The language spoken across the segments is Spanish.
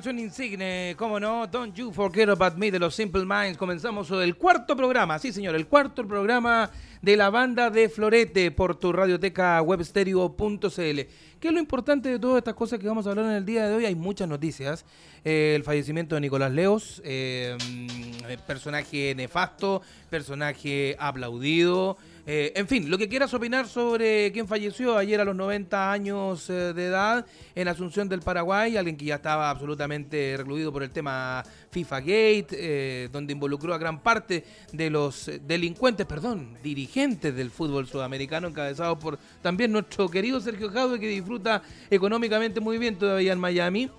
Canción insigne, cómo no, Don't You Forget About Me de los Simple Minds, comenzamos el cuarto programa, sí señor, el cuarto programa de la banda de Florete por tu radioteca webstereo.cl. ¿Qué es lo importante de todas estas cosas que vamos a hablar en el día de hoy? Hay muchas noticias. Eh, el fallecimiento de Nicolás Leos, eh, mm, personaje nefasto, personaje aplaudido. Eh, en fin, lo que quieras opinar sobre quién falleció ayer a los 90 años eh, de edad en Asunción del Paraguay, alguien que ya estaba absolutamente recluido por el tema FIFA Gate, eh, donde involucró a gran parte de los delincuentes, perdón, dirigentes del fútbol sudamericano, encabezados por también nuestro querido Sergio Jaude, que disfruta económicamente muy bien todavía en Miami.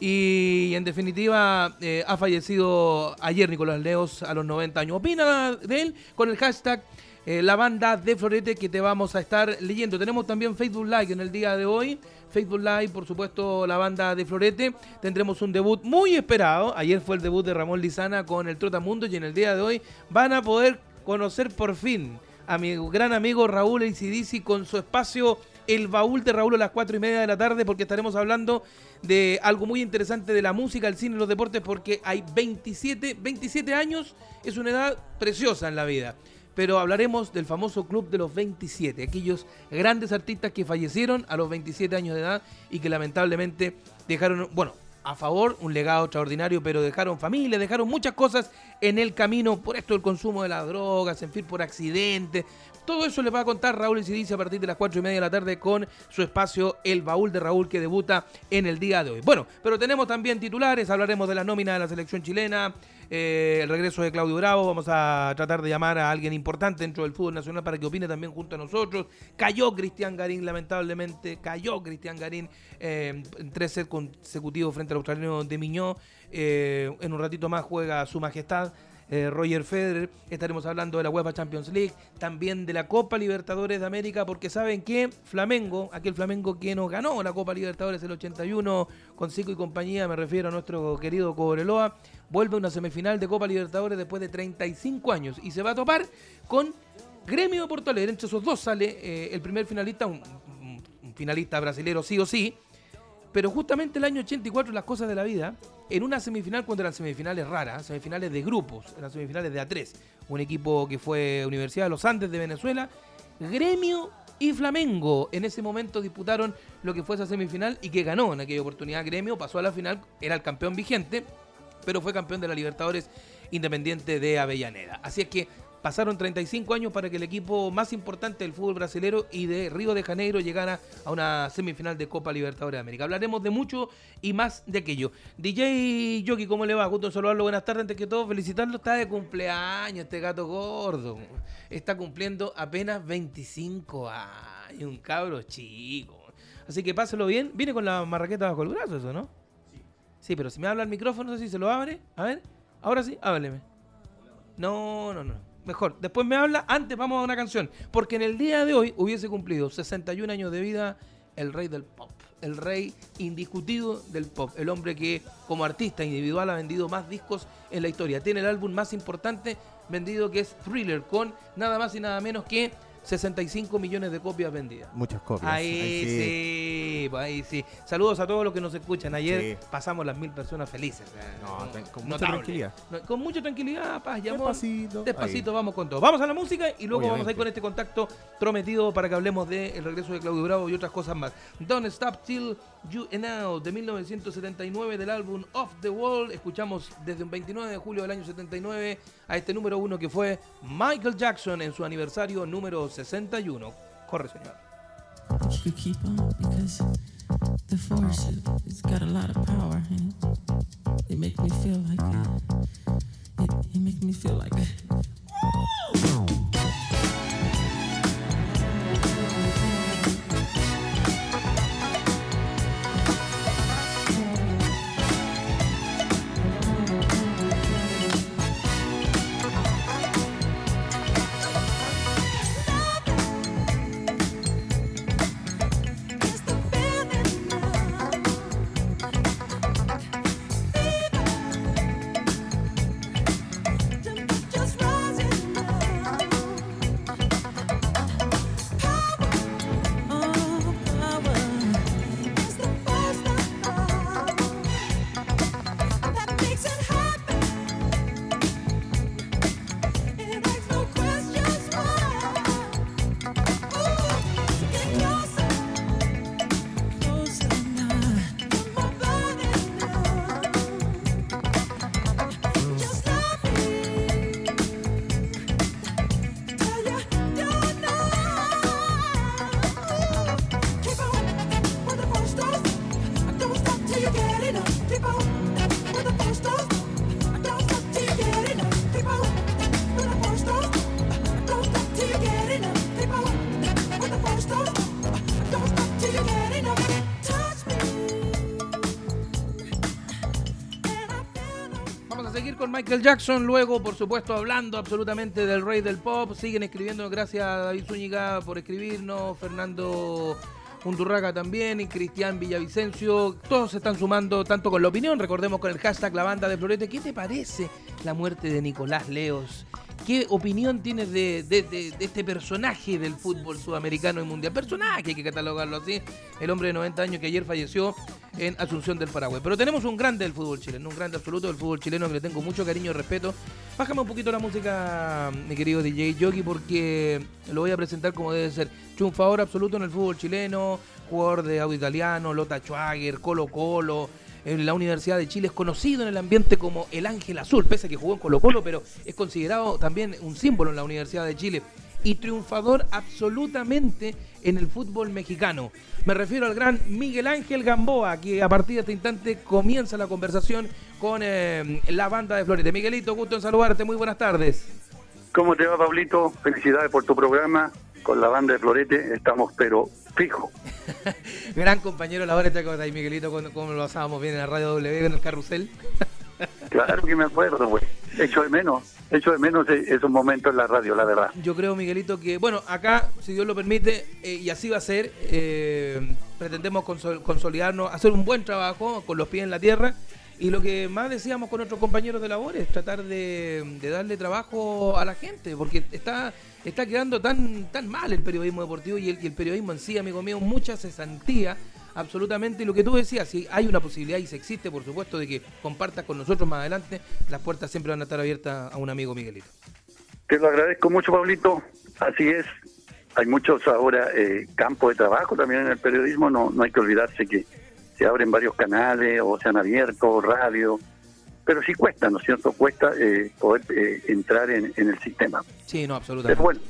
Y en definitiva, ha fallecido ayer Nicolás Leos a los 90 años. Opina de él con el hashtag eh, la banda de Florete que te vamos a estar leyendo. Tenemos también Facebook Live en el día de hoy. Facebook Live, por supuesto, la banda de Florete. Tendremos un debut muy esperado. Ayer fue el debut de Ramón Lizana con el Trotamundo y en el día de hoy van a poder conocer por fin a mi gran amigo Raúl Isidisi con su espacio El Baúl de Raúl a las 4 y media de la tarde porque estaremos hablando de algo muy interesante de la música, el cine y los deportes porque hay 27, 27 años, es una edad preciosa en la vida pero hablaremos del famoso Club de los 27, aquellos grandes artistas que fallecieron a los 27 años de edad y que lamentablemente dejaron, bueno, a favor, un legado extraordinario, pero dejaron familia, dejaron muchas cosas en el camino, por esto el consumo de las drogas, en fin, por accidentes. Todo eso le va a contar Raúl Incidice a partir de las 4 y media de la tarde con su espacio El Baúl de Raúl que debuta en el día de hoy. Bueno, pero tenemos también titulares, hablaremos de la nómina de la selección chilena, eh, el regreso de Claudio Bravo. Vamos a tratar de llamar a alguien importante dentro del fútbol nacional para que opine también junto a nosotros. Cayó Cristian Garín, lamentablemente. Cayó Cristian Garín eh, en tres sets consecutivos frente al australiano de Miñó. Eh, en un ratito más juega Su Majestad. Roger Federer, estaremos hablando de la UEFA Champions League, también de la Copa Libertadores de América, porque saben que Flamengo, aquel Flamengo que nos ganó la Copa Libertadores el 81 con Cico y compañía, me refiero a nuestro querido Cobreloa, vuelve a una semifinal de Copa Libertadores después de 35 años y se va a topar con Gremio de Porto Alegre. Entre esos dos sale eh, el primer finalista, un, finalista brasilero sí o sí, pero justamente el año 84 las cosas de la vida, en una semifinal cuando eran semifinales raras, semifinales de grupos, eran semifinales de A3, un equipo que fue Universidad de los Andes de Venezuela, Gremio y Flamengo. En ese momento disputaron lo que fue esa semifinal y que ganó en aquella oportunidad Gremio, pasó a la final, era el campeón vigente pero fue campeón de la Libertadores Independiente de Avellaneda. Así es que pasaron 35 años para que el equipo más importante del fútbol brasilero y de Río de Janeiro llegara a una semifinal de Copa Libertadores de América. Hablaremos de mucho y más de aquello. DJ Yogi, ¿cómo le va? Gusto saludarlo. Buenas tardes. Antes que todo, felicitarlo. Está de cumpleaños este gato gordo. Está cumpliendo apenas 25 años. Un cabro chico. Así que páselo bien. Viene con la marraqueta bajo el brazo, eso, ¿no? Sí, pero si me habla el micrófono, no sé si se lo abre. A ver, ahora sí, hábleme. No, no, no. Mejor, después me habla, antes vamos a una canción. Porque en el día de hoy hubiese cumplido 61 años de vida el rey del pop. El rey indiscutido del pop. El hombre que como artista individual ha vendido más discos en la historia. Tiene el álbum más importante vendido que es Thriller con nada más y nada menos que 65 millones de copias vendidas. Muchas copias. Ahí, sí. Pues ahí sí. Saludos a todos los que nos escuchan. Ayer pasamos las mil personas felices. No, con mucha tranquilidad. con mucha tranquilidad, paz y amor. Despacito. Despacito, vamos con todo. Vamos a la música y luego vamos a ir con este contacto prometido para que hablemos del regreso de Claudio Bravo y otras cosas más. Don't Stop Till You Now de 1979 del álbum Off the Wall. Escuchamos desde un 29 de julio del año 79 a este número uno que fue Michael Jackson en su aniversario número 61. Corre, señor. The force got a lot of power and it, it me feel like make me feel like Jackson, luego por supuesto hablando absolutamente del rey del pop, siguen escribiendo, gracias a David Zúñiga por escribirnos, Fernando Undurraga también y Cristian Villavicencio, todos se están sumando tanto con la opinión, recordemos con el hashtag la banda de Florete, ¿qué te parece la muerte de Nicolás Leos? ¿Qué opinión tienes de, este personaje del fútbol sudamericano y mundial? Personaje, hay que catalogarlo así. El hombre de 90 años que ayer falleció en Asunción del Paraguay. Pero tenemos un grande del fútbol chileno, un grande absoluto del fútbol chileno que le tengo mucho cariño y respeto. Bájame un poquito la música, mi querido DJ Yogi, porque lo voy a presentar como debe ser. Chunfador absoluto en el fútbol chileno, jugador de audio italiano, Lota Schwager, Colo Colo en la Universidad de Chile, es conocido en el ambiente como el Ángel Azul, pese a que jugó en Colo Colo, pero es considerado también un símbolo en la Universidad de Chile y triunfador absolutamente en el fútbol mexicano. Me refiero al gran Miguel Ángel Gamboa, que a partir de este instante comienza la conversación con eh, la banda de Florete. Miguelito, gusto en saludarte, muy buenas tardes. ¿Cómo te va, Pablito? Felicidades por tu programa con la banda de Florete, estamos pero fijo. Gran compañero la hora de Miguelito, como lo pasábamos bien en la radio W, en el carrusel. claro que me acuerdo, pues. Hecho de menos, hecho de menos esos momentos en la radio, la verdad. Yo creo, Miguelito, que, bueno, acá, si Dios lo permite, eh, y así va a ser, eh, pretendemos consolidarnos, hacer un buen trabajo con los pies en la tierra y lo que más decíamos con nuestros compañeros de labores, tratar de, darle trabajo a la gente, porque está, está quedando tan, tan mal el periodismo deportivo y el, periodismo en sí, amigo mío, mucha cesantía, absolutamente. Lo que tú decías, si hay una posibilidad y se existe, por supuesto, de que compartas con nosotros más adelante, las puertas siempre van a estar abiertas a un amigo Miguelito. Te lo agradezco mucho, Pablito. Así es. Hay muchos ahora eh, campos de trabajo también en el periodismo, no, no hay que olvidarse que se abren varios canales o se han abierto radio, pero sí cuesta, ¿no es cierto? Cuesta eh, poder eh, entrar en, el sistema. Sí, no, absolutamente. Pero bueno,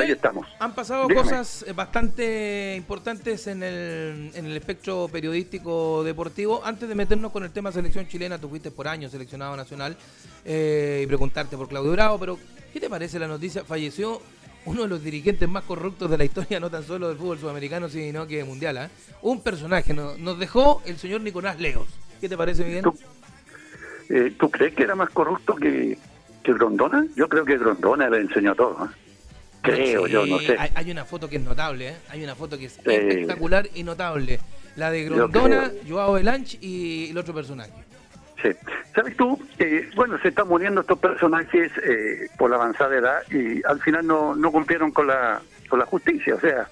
ahí estamos. Han pasado cosas eh, bastante importantes en el, en el espectro periodístico deportivo. Antes de meternos con el tema selección chilena, tú fuiste por años seleccionado nacional y preguntarte por Claudio Bravo, pero ¿qué te parece la noticia? Falleció uno de los dirigentes más corruptos de la historia, no tan solo del fútbol sudamericano, sino que mundial. ¿eh? Un personaje, nos dejó el señor Nicolás Leos. ¿Qué te parece, Miguel? ¿Tú, eh, ¿tú crees que era más corrupto que, que Grondona? Yo creo que Grondona le enseñó todo. ¿eh? Creo, yo no sé. Hay, una foto que es notable, ¿eh? hay una foto que es espectacular y notable. La de Grondona, Joao Belanch y el otro personaje. Sí. ¿Sabes tú? bueno, se están muriendo estos personajes eh, por la avanzada edad y al final no, no cumplieron con la, con la justicia. O sea,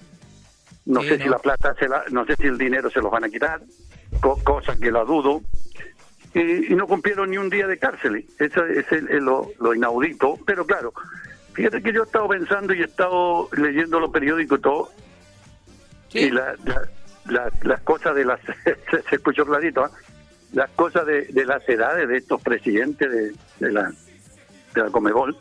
no sé si la plata, se la, no sé si el dinero se los van a quitar, cosa que la dudo. Y, no cumplieron ni un día de cárcel. Eso es lo, lo, inaudito. Pero claro, fíjate que yo he estado pensando y he estado leyendo los periódicos y todo. Y la, las cosas de las. se, escuchó clarito, ¿ah? las cosas de, de, las edades de estos presidentes de, de la, de la Comebol,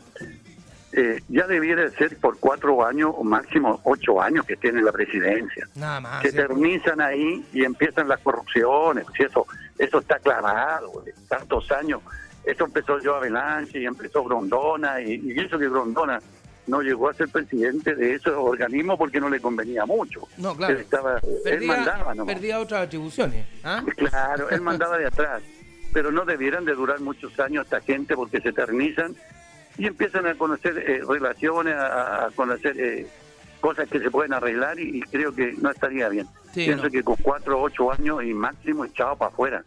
eh, ya debiera ser por cuatro años o máximo ocho años que tienen la presidencia. Nada más. Que terminan ahí y empiezan las corrupciones. Si eso, eso está aclarado, tantos años esto empezó yo a Belanche y empezó Grondona, y, y eso que Grondona no llegó a ser presidente de esos organismos porque no le convenía mucho. No, claro. Él, estaba, perdía, él mandaba nomás. Perdía otras atribuciones. ¿ah? Claro, él mandaba de atrás. Pero no debieran de durar muchos años esta gente porque se eternizan y empiezan a conocer eh, relaciones, a, a conocer eh, cosas que se pueden arreglar y, y, creo que no estaría bien. Sí, Pienso no. que con cuatro o ocho años y máximo echado para afuera.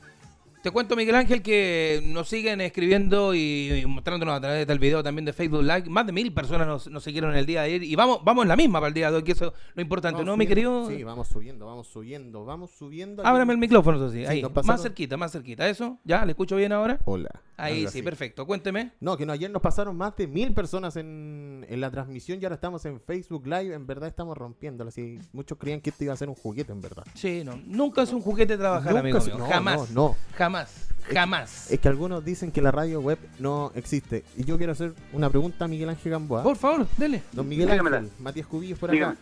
Te cuento, Miguel Ángel, que nos siguen escribiendo y, y mostrándonos a través del video también de Facebook Live. Más de mil personas nos, nos siguieron el día de ayer y vamos vamos en la misma para el día de hoy, que eso es lo importante, Vamos ¿no, mi querido? Sí, vamos subiendo, vamos subiendo, vamos subiendo. Ábrame el micrófono, eso sí. Sí, Ahí, más cerquita, más cerquita. ¿Eso? ¿Ya? ¿Le escucho bien ahora? Hola. Ahí algo sí, así. perfecto. Cuénteme. No, que no, ayer nos pasaron más de mil personas en, en la transmisión y ahora estamos en Facebook Live. En verdad estamos rompiéndolo. Así, muchos creían que esto iba a ser un juguete, en verdad. Sí, no. Nunca es un juguete trabajar, Nunca amigo es- mío. no, Jamás. no, no. Jamás. Jamás. Es que algunos dicen que la radio web no existe. Y yo quiero hacer una pregunta a Miguel Ángel Gamboa. Por favor, dele. Don Miguel Dígamela. Ángel, Matías Cubillos por Dígame. acá.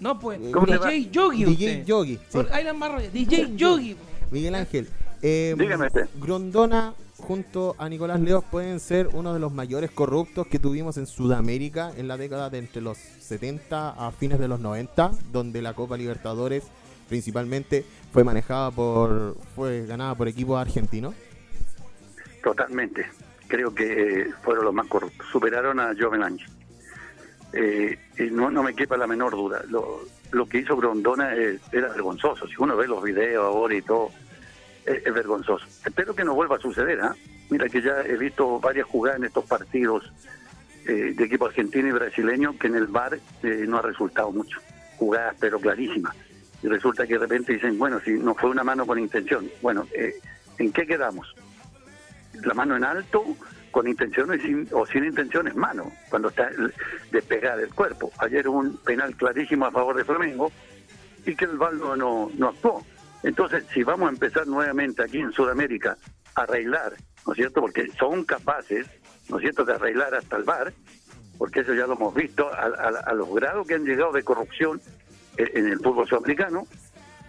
No, pues. DJ Yogi. DJ usted. Yogi. sí. Ahí la. DJ Yogi. Miguel Ángel, eh, Dígame usted. Grondona junto a Nicolás Leos pueden ser uno de los mayores corruptos que tuvimos en Sudamérica en la década de entre los 70 a fines de los 90, donde la Copa Libertadores principalmente fue manejada por, fue ganada por equipos argentinos. Totalmente. Creo que eh, fueron los más corruptos. Superaron a Joven Ángel. Eh, y no, no me quepa la menor duda. Lo, lo que hizo Grondona eh, era vergonzoso. Si uno ve los videos ahora y todo, eh, es vergonzoso. Espero que no vuelva a suceder. ¿ah? Mira que ya he visto varias jugadas en estos partidos de equipo argentino y brasileño que en el bar no ha resultado mucho. Jugadas pero clarísimas. Y resulta que de repente dicen, bueno, si no fue una mano con intención. Bueno, eh, ¿en qué quedamos? la mano en alto con intención o sin, o sin intención es mano, cuando está despegada del cuerpo. Ayer hubo un penal clarísimo a favor de Flamengo y que el VAR no, no, actuó. Entonces, si vamos a empezar nuevamente aquí en Sudamérica a arreglar, ¿no es cierto? Porque son capaces, ¿no es cierto?, de arreglar hasta el VAR, porque eso ya lo hemos visto, a, a- a los grados que han llegado de corrupción en el fútbol sudamericano,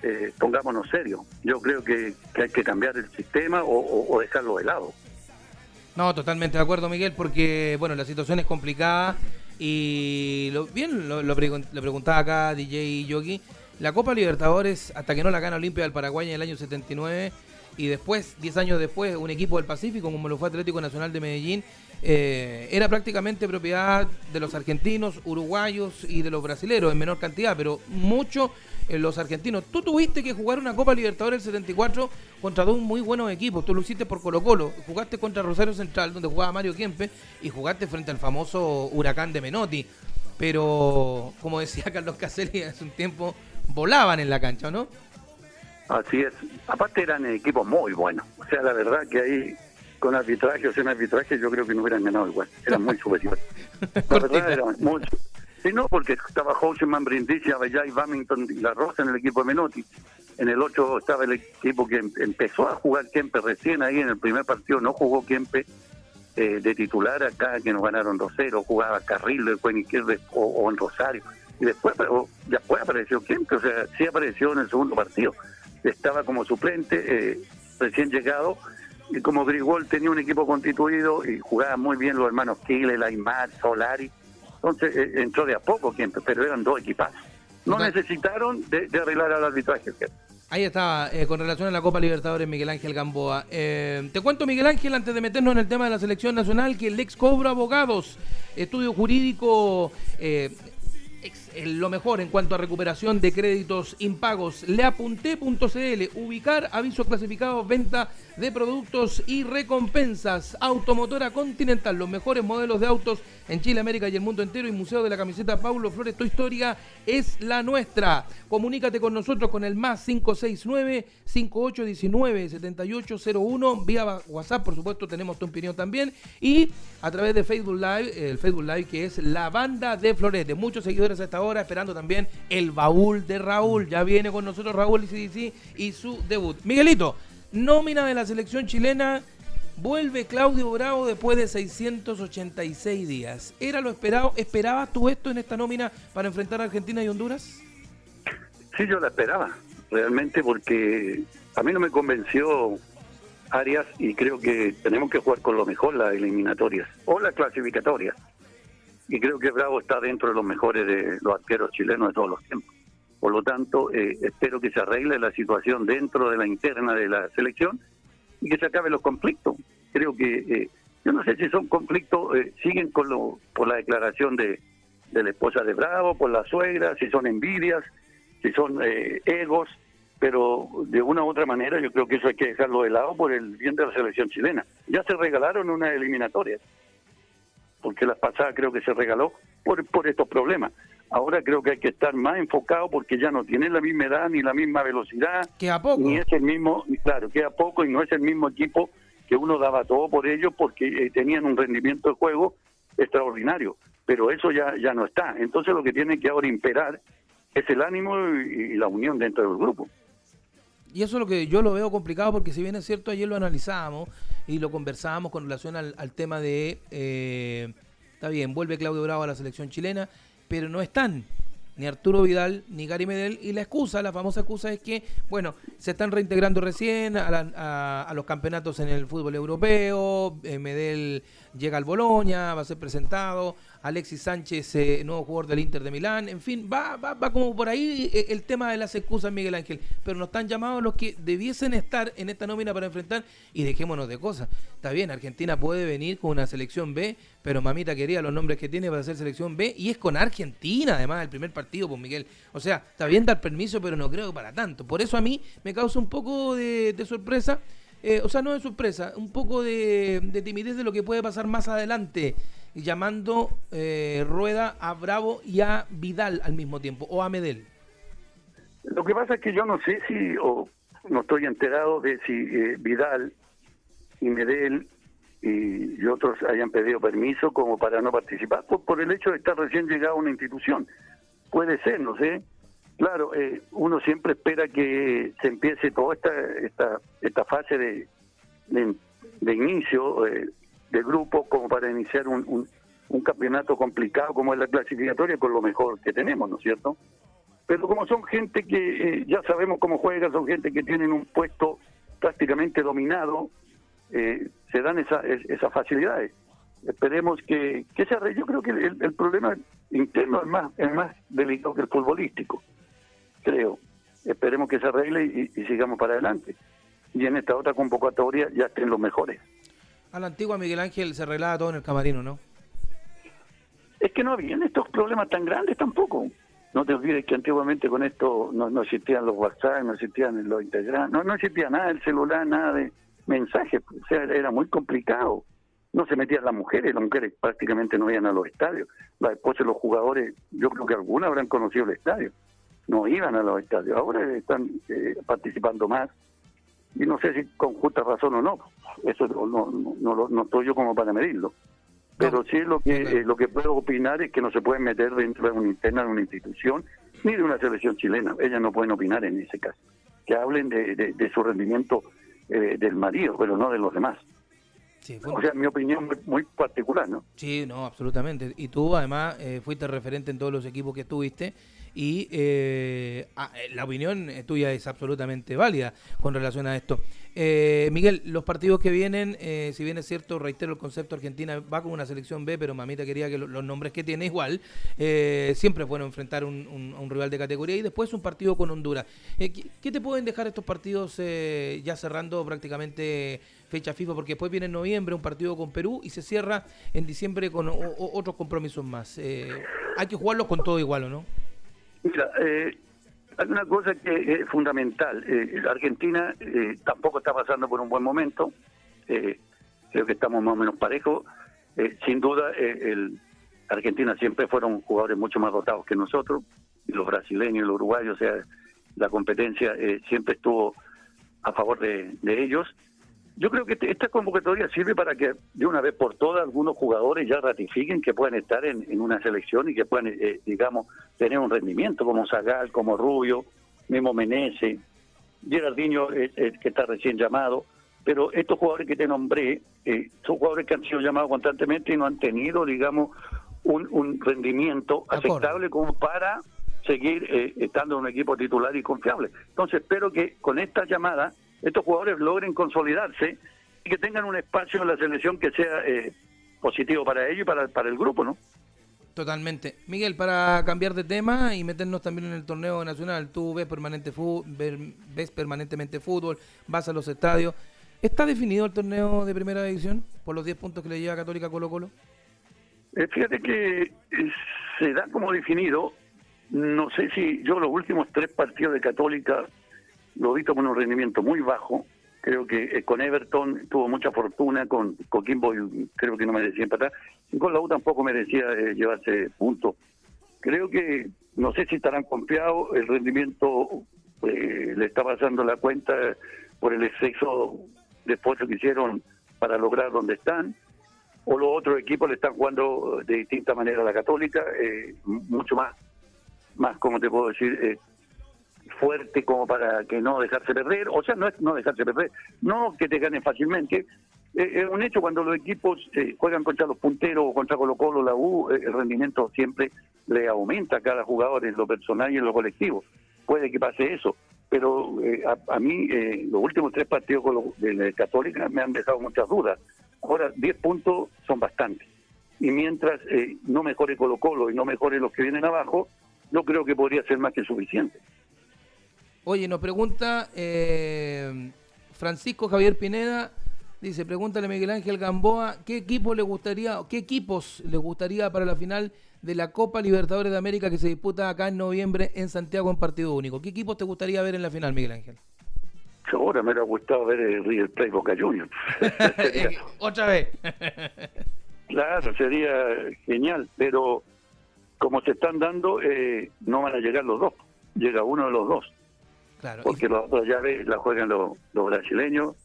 eh, pongámonos serios. Yo creo que, hay que cambiar el sistema o dejarlo de lado. No, totalmente de acuerdo, Miguel, porque bueno, la situación es complicada y lo, bien lo, lo pregun- lo preguntaba acá DJ Yogi. La Copa Libertadores, hasta que no la gana Olimpia del Paraguay en el año 79 y después, 10 años después, un equipo del Pacífico como lo fue Atlético Nacional de Medellín, eh, era prácticamente propiedad de los argentinos, uruguayos y de los brasileros en menor cantidad, pero mucho en los argentinos. Tú tuviste que jugar una Copa Libertadores del 74 contra dos muy buenos equipos. Tú lo hiciste por Colo Colo. Jugaste contra Rosario Central, donde jugaba Mario Kempe, y jugaste frente al famoso Huracán de Menotti. Pero, como decía Carlos Caselli hace un tiempo, volaban en la cancha, ¿no? Así es. Aparte eran equipos muy buenos. O sea, la verdad que ahí con arbitraje o sin arbitraje yo creo que no hubieran ganado igual. Eran muy superiores. La verdad eran muy... Sí, no, porque estaba Houseman, Brindisi, Avellay, Bamington y La Rosa en el equipo de Menotti. En el 8 estaba el equipo que em- empezó a jugar Kempe recién ahí en el primer partido. No jugó Kempe eh, de titular acá, que nos ganaron 2-0. Jugaba Carrillo, después en izquierda o, o en Rosario. Y después, pero después apareció Kempe, o sea, sí apareció en el segundo partido. Estaba como suplente, eh, recién llegado. Y como Grigol tenía un equipo constituido y jugaban muy bien los hermanos Kile, Aymar, Solari. Entonces eh, entró de a poco Kempe, pero eran dos equipazos. No Total. necesitaron de, de arreglar al arbitraje. Ahí estaba, eh, con relación a la Copa Libertadores, Miguel Ángel Gamboa. Eh, te cuento, Miguel Ángel, antes de meternos en el tema de la selección nacional, que el ex Cobra Abogados, estudio jurídico, lo mejor en cuanto a recuperación de créditos impagos. Leapunté.cl, ubicar avisos clasificados, venta de productos y recompensas. Automotora Continental, los mejores modelos de autos en Chile, América y el mundo entero. Y Museo de la Camiseta Paulo Flores, tu historia es la nuestra. Comunícate con nosotros con el más 569-5819-7801. Vía WhatsApp, por supuesto, tenemos tu opinión también. Y a través de Facebook Live, el Facebook Live que es la banda de Florete. Muchos seguidores a esta hora, esperando también el baúl de Raúl. Ya viene con nosotros Raúl y CDC y su debut. Miguelito, nómina de la selección chilena. Vuelve Claudio Bravo después de 686 días. ¿Era lo esperado? ¿Esperabas tú esto en esta nómina para enfrentar a Argentina y Honduras? Sí, yo la esperaba, realmente, porque a mí no me convenció áreas y creo que tenemos que jugar con lo mejor las eliminatorias o las clasificatorias. Y creo que Bravo está dentro de los mejores de los arqueros chilenos de todos los tiempos. Por lo tanto, eh, espero que se arregle la situación dentro de la interna de la selección y que se acaben los conflictos. Creo que, eh, yo no sé si son conflictos, eh, siguen con lo, por la declaración de, de la esposa de Bravo, por la suegra, si son envidias, si son egos, pero de una u otra manera yo creo que eso hay que dejarlo de lado por el bien de la selección chilena. Ya se regalaron una eliminatoria, porque las pasadas creo que se regaló por, por estos problemas. Ahora creo que hay que estar más enfocado porque ya no tienen la misma edad ni la misma velocidad. Que a poco. Ni es el mismo, claro, que a poco y no es el mismo equipo que uno daba todo por ellos porque eh, tenían un rendimiento de juego extraordinario. Pero eso ya, ya no está. Entonces lo que tiene que ahora imperar es el ánimo y la unión dentro del grupo. Y eso es lo que yo lo veo complicado porque si bien es cierto, ayer lo analizábamos y lo conversábamos con relación al, tema de, eh, está bien, vuelve Claudio Bravo a la selección chilena, pero no están ni Arturo Vidal ni Gary Medel y la excusa, la famosa excusa es que, bueno, se están reintegrando recién a, los campeonatos en el fútbol europeo, eh, Medel llega al Boloña, va a ser presentado, Alexis Sánchez, eh, nuevo jugador del Inter de Milán, en fin, va, va, va como por ahí eh, el tema de las excusas, Miguel Ángel, pero no están llamados los que debiesen estar en esta nómina para enfrentar y dejémonos de cosas. Está bien, Argentina puede venir con una selección B, pero mamita quería los nombres que tiene para hacer selección B y es con Argentina, además, el primer partido, pues Miguel. O sea, está bien dar permiso, pero no creo para tanto. Por eso a mí me causa un poco de, sorpresa. Eh, o sea, no de sorpresa, un poco de timidez de lo que puede pasar más adelante llamando eh, Rueda a Bravo y a Vidal al mismo tiempo, o a Medel. Lo que pasa es que yo no sé si, o no estoy enterado de si eh, Vidal y Medel y, otros hayan pedido permiso como para no participar, por, el hecho de estar recién llegado a una institución. Puede ser, no sé. Claro, eh, uno siempre espera que se empiece toda esta esta, esta fase de, de, inicio eh, de grupo como para iniciar un, un, campeonato complicado como es la clasificatoria con lo mejor que tenemos, ¿no es cierto? Pero como son gente que eh, ya sabemos cómo juega, son gente que tienen un puesto prácticamente dominado, eh, se dan esa, esas facilidades. Esperemos que, que se arregle. Yo creo que el, problema interno es más, es más delicado que el futbolístico, creo. Esperemos que se arregle y, y sigamos para adelante. Y en esta otra convocatoria ya estén los mejores. A la antigua Miguel Ángel se arreglaba todo en el camarino, ¿no? Es que no habían estos problemas tan grandes tampoco. No te olvides que antiguamente con esto no, no existían los WhatsApp, no existían los integrantes, no, no existía nada del celular, nada de mensajes. O sea, era muy complicado. No se metían las mujeres, las mujeres prácticamente no iban a los estadios. Las esposas de los jugadores, yo creo que algunas habrán conocido el estadio. No iban a los estadios. Ahora están eh, participando más y no sé si con justa razón o no, eso no, no, no, no estoy yo como para medirlo. Pero sí lo que eh, lo que puedo opinar es que no se pueden meter dentro de una interna de una institución ni de una selección chilena. Ellas no pueden opinar en ese caso. Que hablen de, de, su rendimiento eh, del marido, pero no de los demás. O sea, mi opinión muy, muy, particular, ¿no? Sí, no, absolutamente. Y tú, además, eh, fuiste referente en todos los equipos que estuviste y eh, ah, eh, la opinión tuya es absolutamente válida con relación a esto. Eh, Miguel, los partidos que vienen, si bien es cierto, reitero el concepto, Argentina va con una selección B, pero mamita quería que los nombres que tiene igual, siempre es bueno enfrentar un, un, rival de categoría y después un partido con Honduras. ¿qué, te pueden dejar estos partidos ya cerrando prácticamente fecha FIFA? Porque después viene en noviembre un partido con Perú y se cierra en diciembre con otros compromisos más. hay que jugarlos con todo igual, ¿o no? Mira, eh, hay una cosa que es fundamental. Eh, Argentina eh, tampoco está pasando por un buen momento. Eh, creo que estamos más o menos parejos. sin duda, el Argentina siempre fueron jugadores mucho más dotados que nosotros, los brasileños y los uruguayos, o sea, la competencia siempre estuvo a favor de ellos. Yo creo que este, esta convocatoria sirve para que de una vez por todas algunos jugadores ya ratifiquen que pueden estar en, una selección y que puedan, eh, digamos, tener un rendimiento, como Zagal, como Rubio, Memo Menezes, Gerardinho, eh, eh, que está recién llamado. Pero estos jugadores que te nombré son jugadores que han sido llamados constantemente y no han tenido, digamos, un, rendimiento aceptable como para seguir estando en un equipo titular y confiable. Entonces espero que con esta llamada estos jugadores logren consolidarse que tengan un espacio en la selección que sea eh, positivo para ellos y para, para el grupo, ¿no? Totalmente. Miguel, para cambiar de tema y meternos también en el torneo nacional, tú ves, permanente ves permanentemente fútbol, vas a los estadios. ¿Está definido el torneo de primera división por los 10 puntos que le lleva Católica Colo Colo? Eh, fíjate que eh, se da como definido, no sé si yo los últimos tres partidos de Católica lo visto con un rendimiento muy bajo, creo que eh, con Everton tuvo mucha fortuna, con Coquimbo creo que no merecía empatar, y con la U tampoco merecía llevarse puntos. Creo que, no sé si estarán confiados, el rendimiento le está pasando la cuenta por el exceso de esfuerzo que hicieron para lograr donde están o los otros equipos le están jugando de distinta manera a la Católica, eh, mucho más, más, como te puedo decir, eh, fuerte como para que no dejarse perder, o sea, no es no dejarse perder, no que te ganen fácilmente, eh, es un hecho cuando los equipos juegan contra los punteros o contra Colo Colo, la U, el rendimiento siempre le aumenta a cada jugador en lo personal y en lo colectivo, puede que pase eso, pero a, mí los últimos tres partidos con de la Católica me han dejado muchas dudas, Ahora, 10 puntos son bastantes. Y mientras eh, no mejore Colo Colo y no mejore los que vienen abajo, no creo que podría ser más que suficiente. Oye, nos pregunta eh, Francisco Javier Pineda, dice, pregúntale a Miguel Ángel Gamboa, ¿qué equipo le gustaría, qué equipos le gustaría para la final de la Copa Libertadores de América que se disputa acá en noviembre en Santiago en partido único? ¿Qué equipos te gustaría ver en la final, Miguel Ángel? Ahora me hubiera gustado ver el River Plate Boca Juniors. Otra vez. claro, sería genial, pero como se están dando, eh, no van a llegar los dos. Llega uno de los dos. Claro. Porque los otros llaves la juegan los, brasileños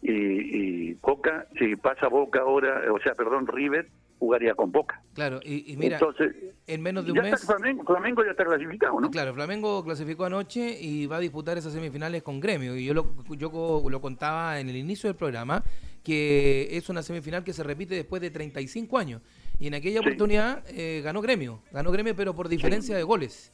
y, y Boca, si pasa Boca ahora, o sea, perdón, River, jugaría con Boca. Claro, y, mira, Entonces, en menos de un mes... Flamengo, ya está clasificado, ¿no? Claro, Flamengo clasificó anoche y va a disputar esas semifinales con Gremio. Y yo lo, yo lo contaba en el inicio del programa, que es una semifinal que se repite después de 35 años. Y en aquella oportunidad eh, ganó Gremio, ganó Gremio pero por diferencia de goles.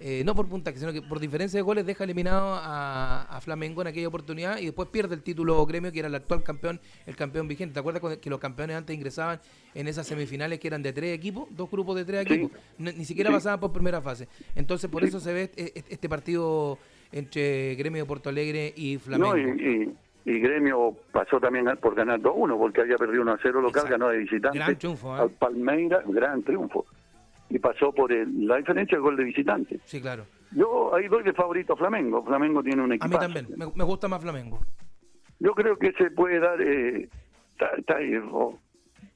Eh, no por puntaje, sino que por diferencia de goles deja eliminado a, Flamengo en aquella oportunidad y después pierde el título gremio que era el actual campeón, el campeón vigente. ¿Te acuerdas que los campeones antes ingresaban en esas semifinales que eran de tres equipos, dos grupos de tres equipos? Ni, siquiera pasaban por primera fase. Entonces por eso se ve este, este, partido entre Gremio de Porto Alegre y Flamengo. y, Gremio pasó también por ganar 2-1 porque había perdido 1-0 local, ganó de visitante. Gran triunfo. ¿eh? Al Palmeira, gran triunfo y pasó por el, la diferencia del gol de visitante. Sí, claro. Yo ahí doy de favorito a Flamengo. Flamengo tiene un equipo. A mí también, me, gusta más Flamengo. Yo creo que se puede dar. Eh,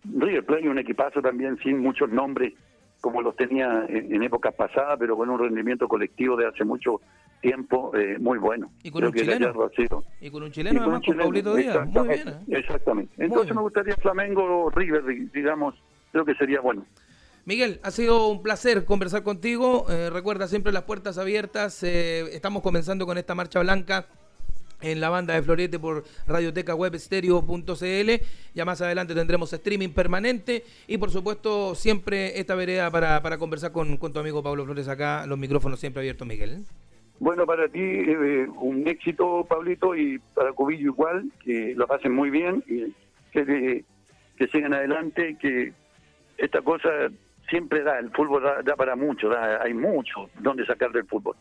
River Plate, un equipazo también sin muchos nombres como los tenía en, épocas pasadas, pero con un rendimiento colectivo de hace mucho tiempo eh, muy bueno. Y con, un chileno, y con un chileno. además, con, Paulito Díaz. Muy bien. ¿eh? Exactamente. Entonces me gustaría Flamengo River, digamos, creo que sería bueno. Miguel, ha sido un placer conversar contigo. Eh, recuerda siempre las puertas abiertas. Eh, estamos comenzando con esta marcha blanca en la banda de Florete por radioteca web Ya más adelante tendremos streaming permanente y por supuesto siempre esta vereda para, para conversar con, tu amigo Pablo Flores acá, los micrófonos siempre abiertos, Miguel. Bueno, para ti eh, un éxito, Pablito, y para Cubillo igual, que lo hacen muy bien, y que, que sigan adelante, que esta cosa siempre da, el fútbol da, para mucho, hay mucho donde sacar del fútbol.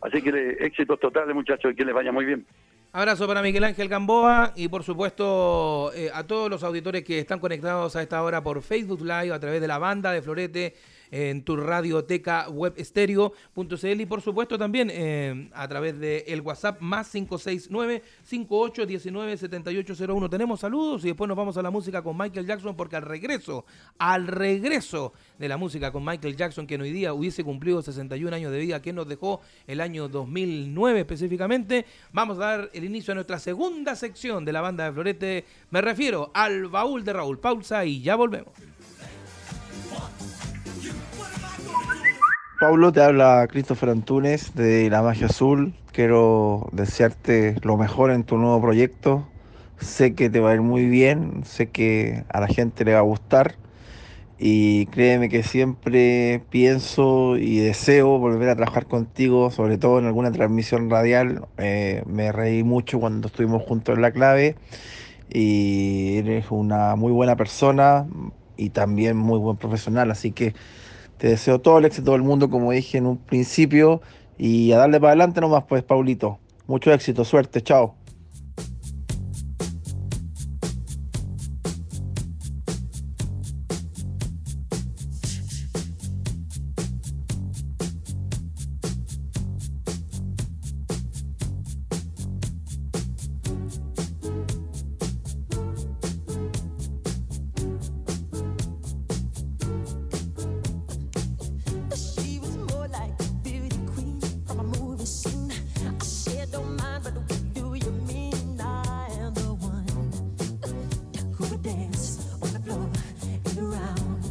Así que éxitos totales, muchachos, y que les vaya muy bien. Abrazo para Miguel Ángel Gamboa y por supuesto eh, a todos los auditores que están conectados a esta hora por Facebook Live a través de la banda de Florete en tu radioteca web estéreo.cl y por supuesto también eh, a través de el WhatsApp más 569 5819 7801. Tenemos saludos y después nos vamos a la música con Michael Jackson porque al regreso, al regreso de la música con Michael Jackson que hoy día hubiese cumplido 61 años de vida que nos dejó el año 2009 específicamente, vamos a dar el inicio a nuestra segunda sección de la banda de Florete. Me refiero al baúl de Raúl. Pausa y ya volvemos. Pablo, te habla Christopher Antunes de La Magia Azul. Quiero desearte lo mejor en tu nuevo proyecto. Sé que te va a ir muy bien, sé que a la gente le va a gustar y créeme que siempre pienso y deseo volver a trabajar contigo, sobre todo en alguna transmisión radial. Eh, me reí mucho cuando estuvimos juntos en la clave y eres una muy buena persona y también muy buen profesional, así que te deseo todo el éxito del mundo, como dije en un principio, y a darle para adelante nomás, pues, Paulito. Mucho éxito, suerte, chao. dance on the floor in the round.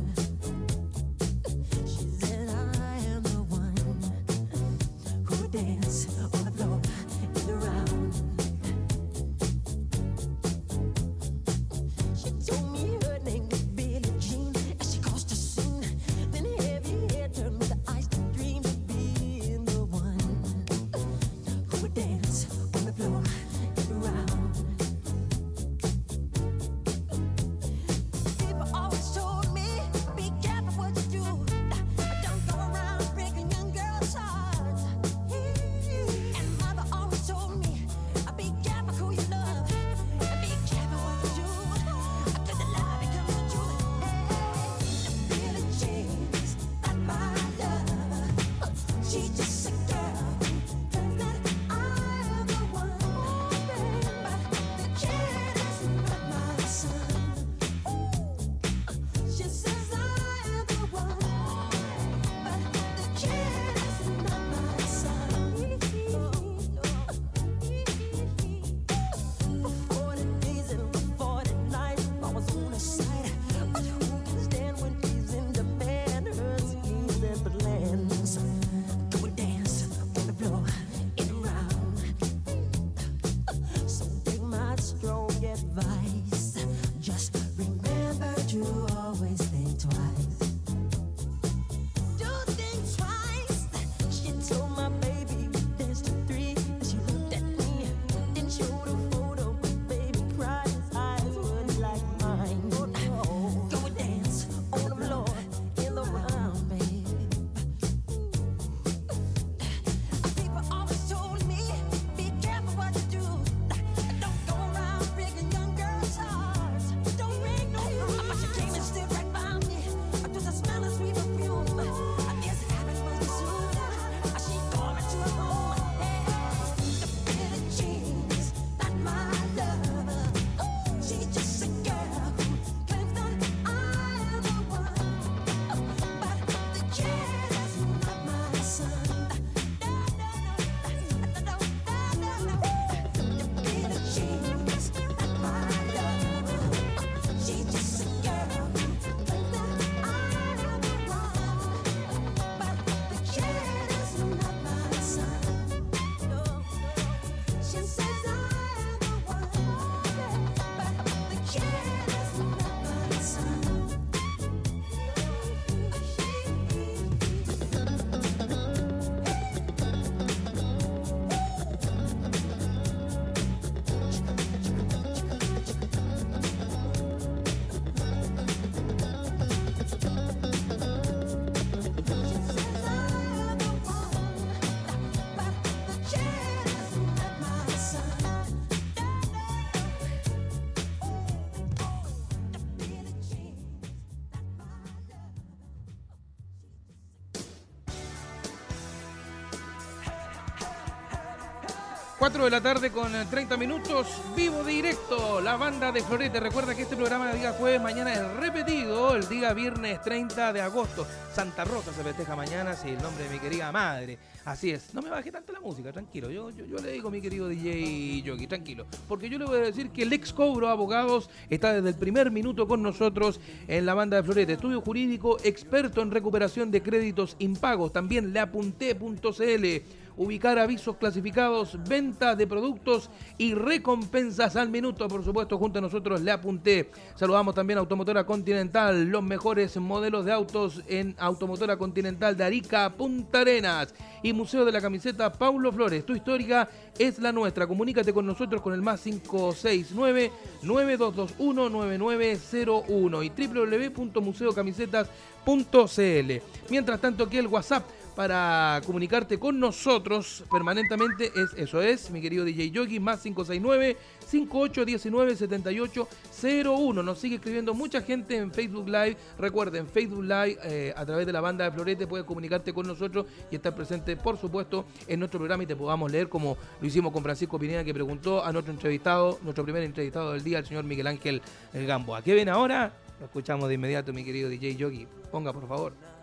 De la tarde con 30 minutos, vivo directo, la banda de Florete. Recuerda que este programa de día jueves, mañana es repetido, el día viernes 30 de agosto. Santa Rosa se festeja mañana, sí, el nombre de mi querida madre. Así es, no me baje tanto la música, tranquilo. Yo, yo, le digo, mi querido DJ Yogi, tranquilo. Porque yo le voy a decir que el ex Cobro Abogados está desde el primer minuto con nosotros en la banda de Florete. Estudio jurídico, experto en recuperación de créditos impagos. También leapunté.cl ubicar avisos clasificados, ventas de productos y recompensas al minuto. Por supuesto, junto a nosotros le apunté. Saludamos también a Automotora Continental, los mejores modelos de autos en Automotora Continental de Arica, Punta Arenas y Museo de la Camiseta Paulo Flores. Tu historia es la nuestra. Comunícate con nosotros con el más 569 9221 9901 y www.museocamisetas.cl. Mientras tanto, aquí el WhatsApp para comunicarte con nosotros permanentemente es eso es, mi querido DJ Yogi, más 569 5819 7801. Nos sigue escribiendo mucha gente en Facebook Live. Recuerden, Facebook Live eh, a través de la banda de Florete puedes comunicarte con nosotros y estar presente, por supuesto, en nuestro programa y te podamos leer como lo hicimos con Francisco Pineda que preguntó a nuestro entrevistado, nuestro primer entrevistado del día, el señor Miguel Ángel Gamboa. ¿Qué ven ahora? Lo escuchamos de inmediato, mi querido DJ Yogi. Ponga, por favor.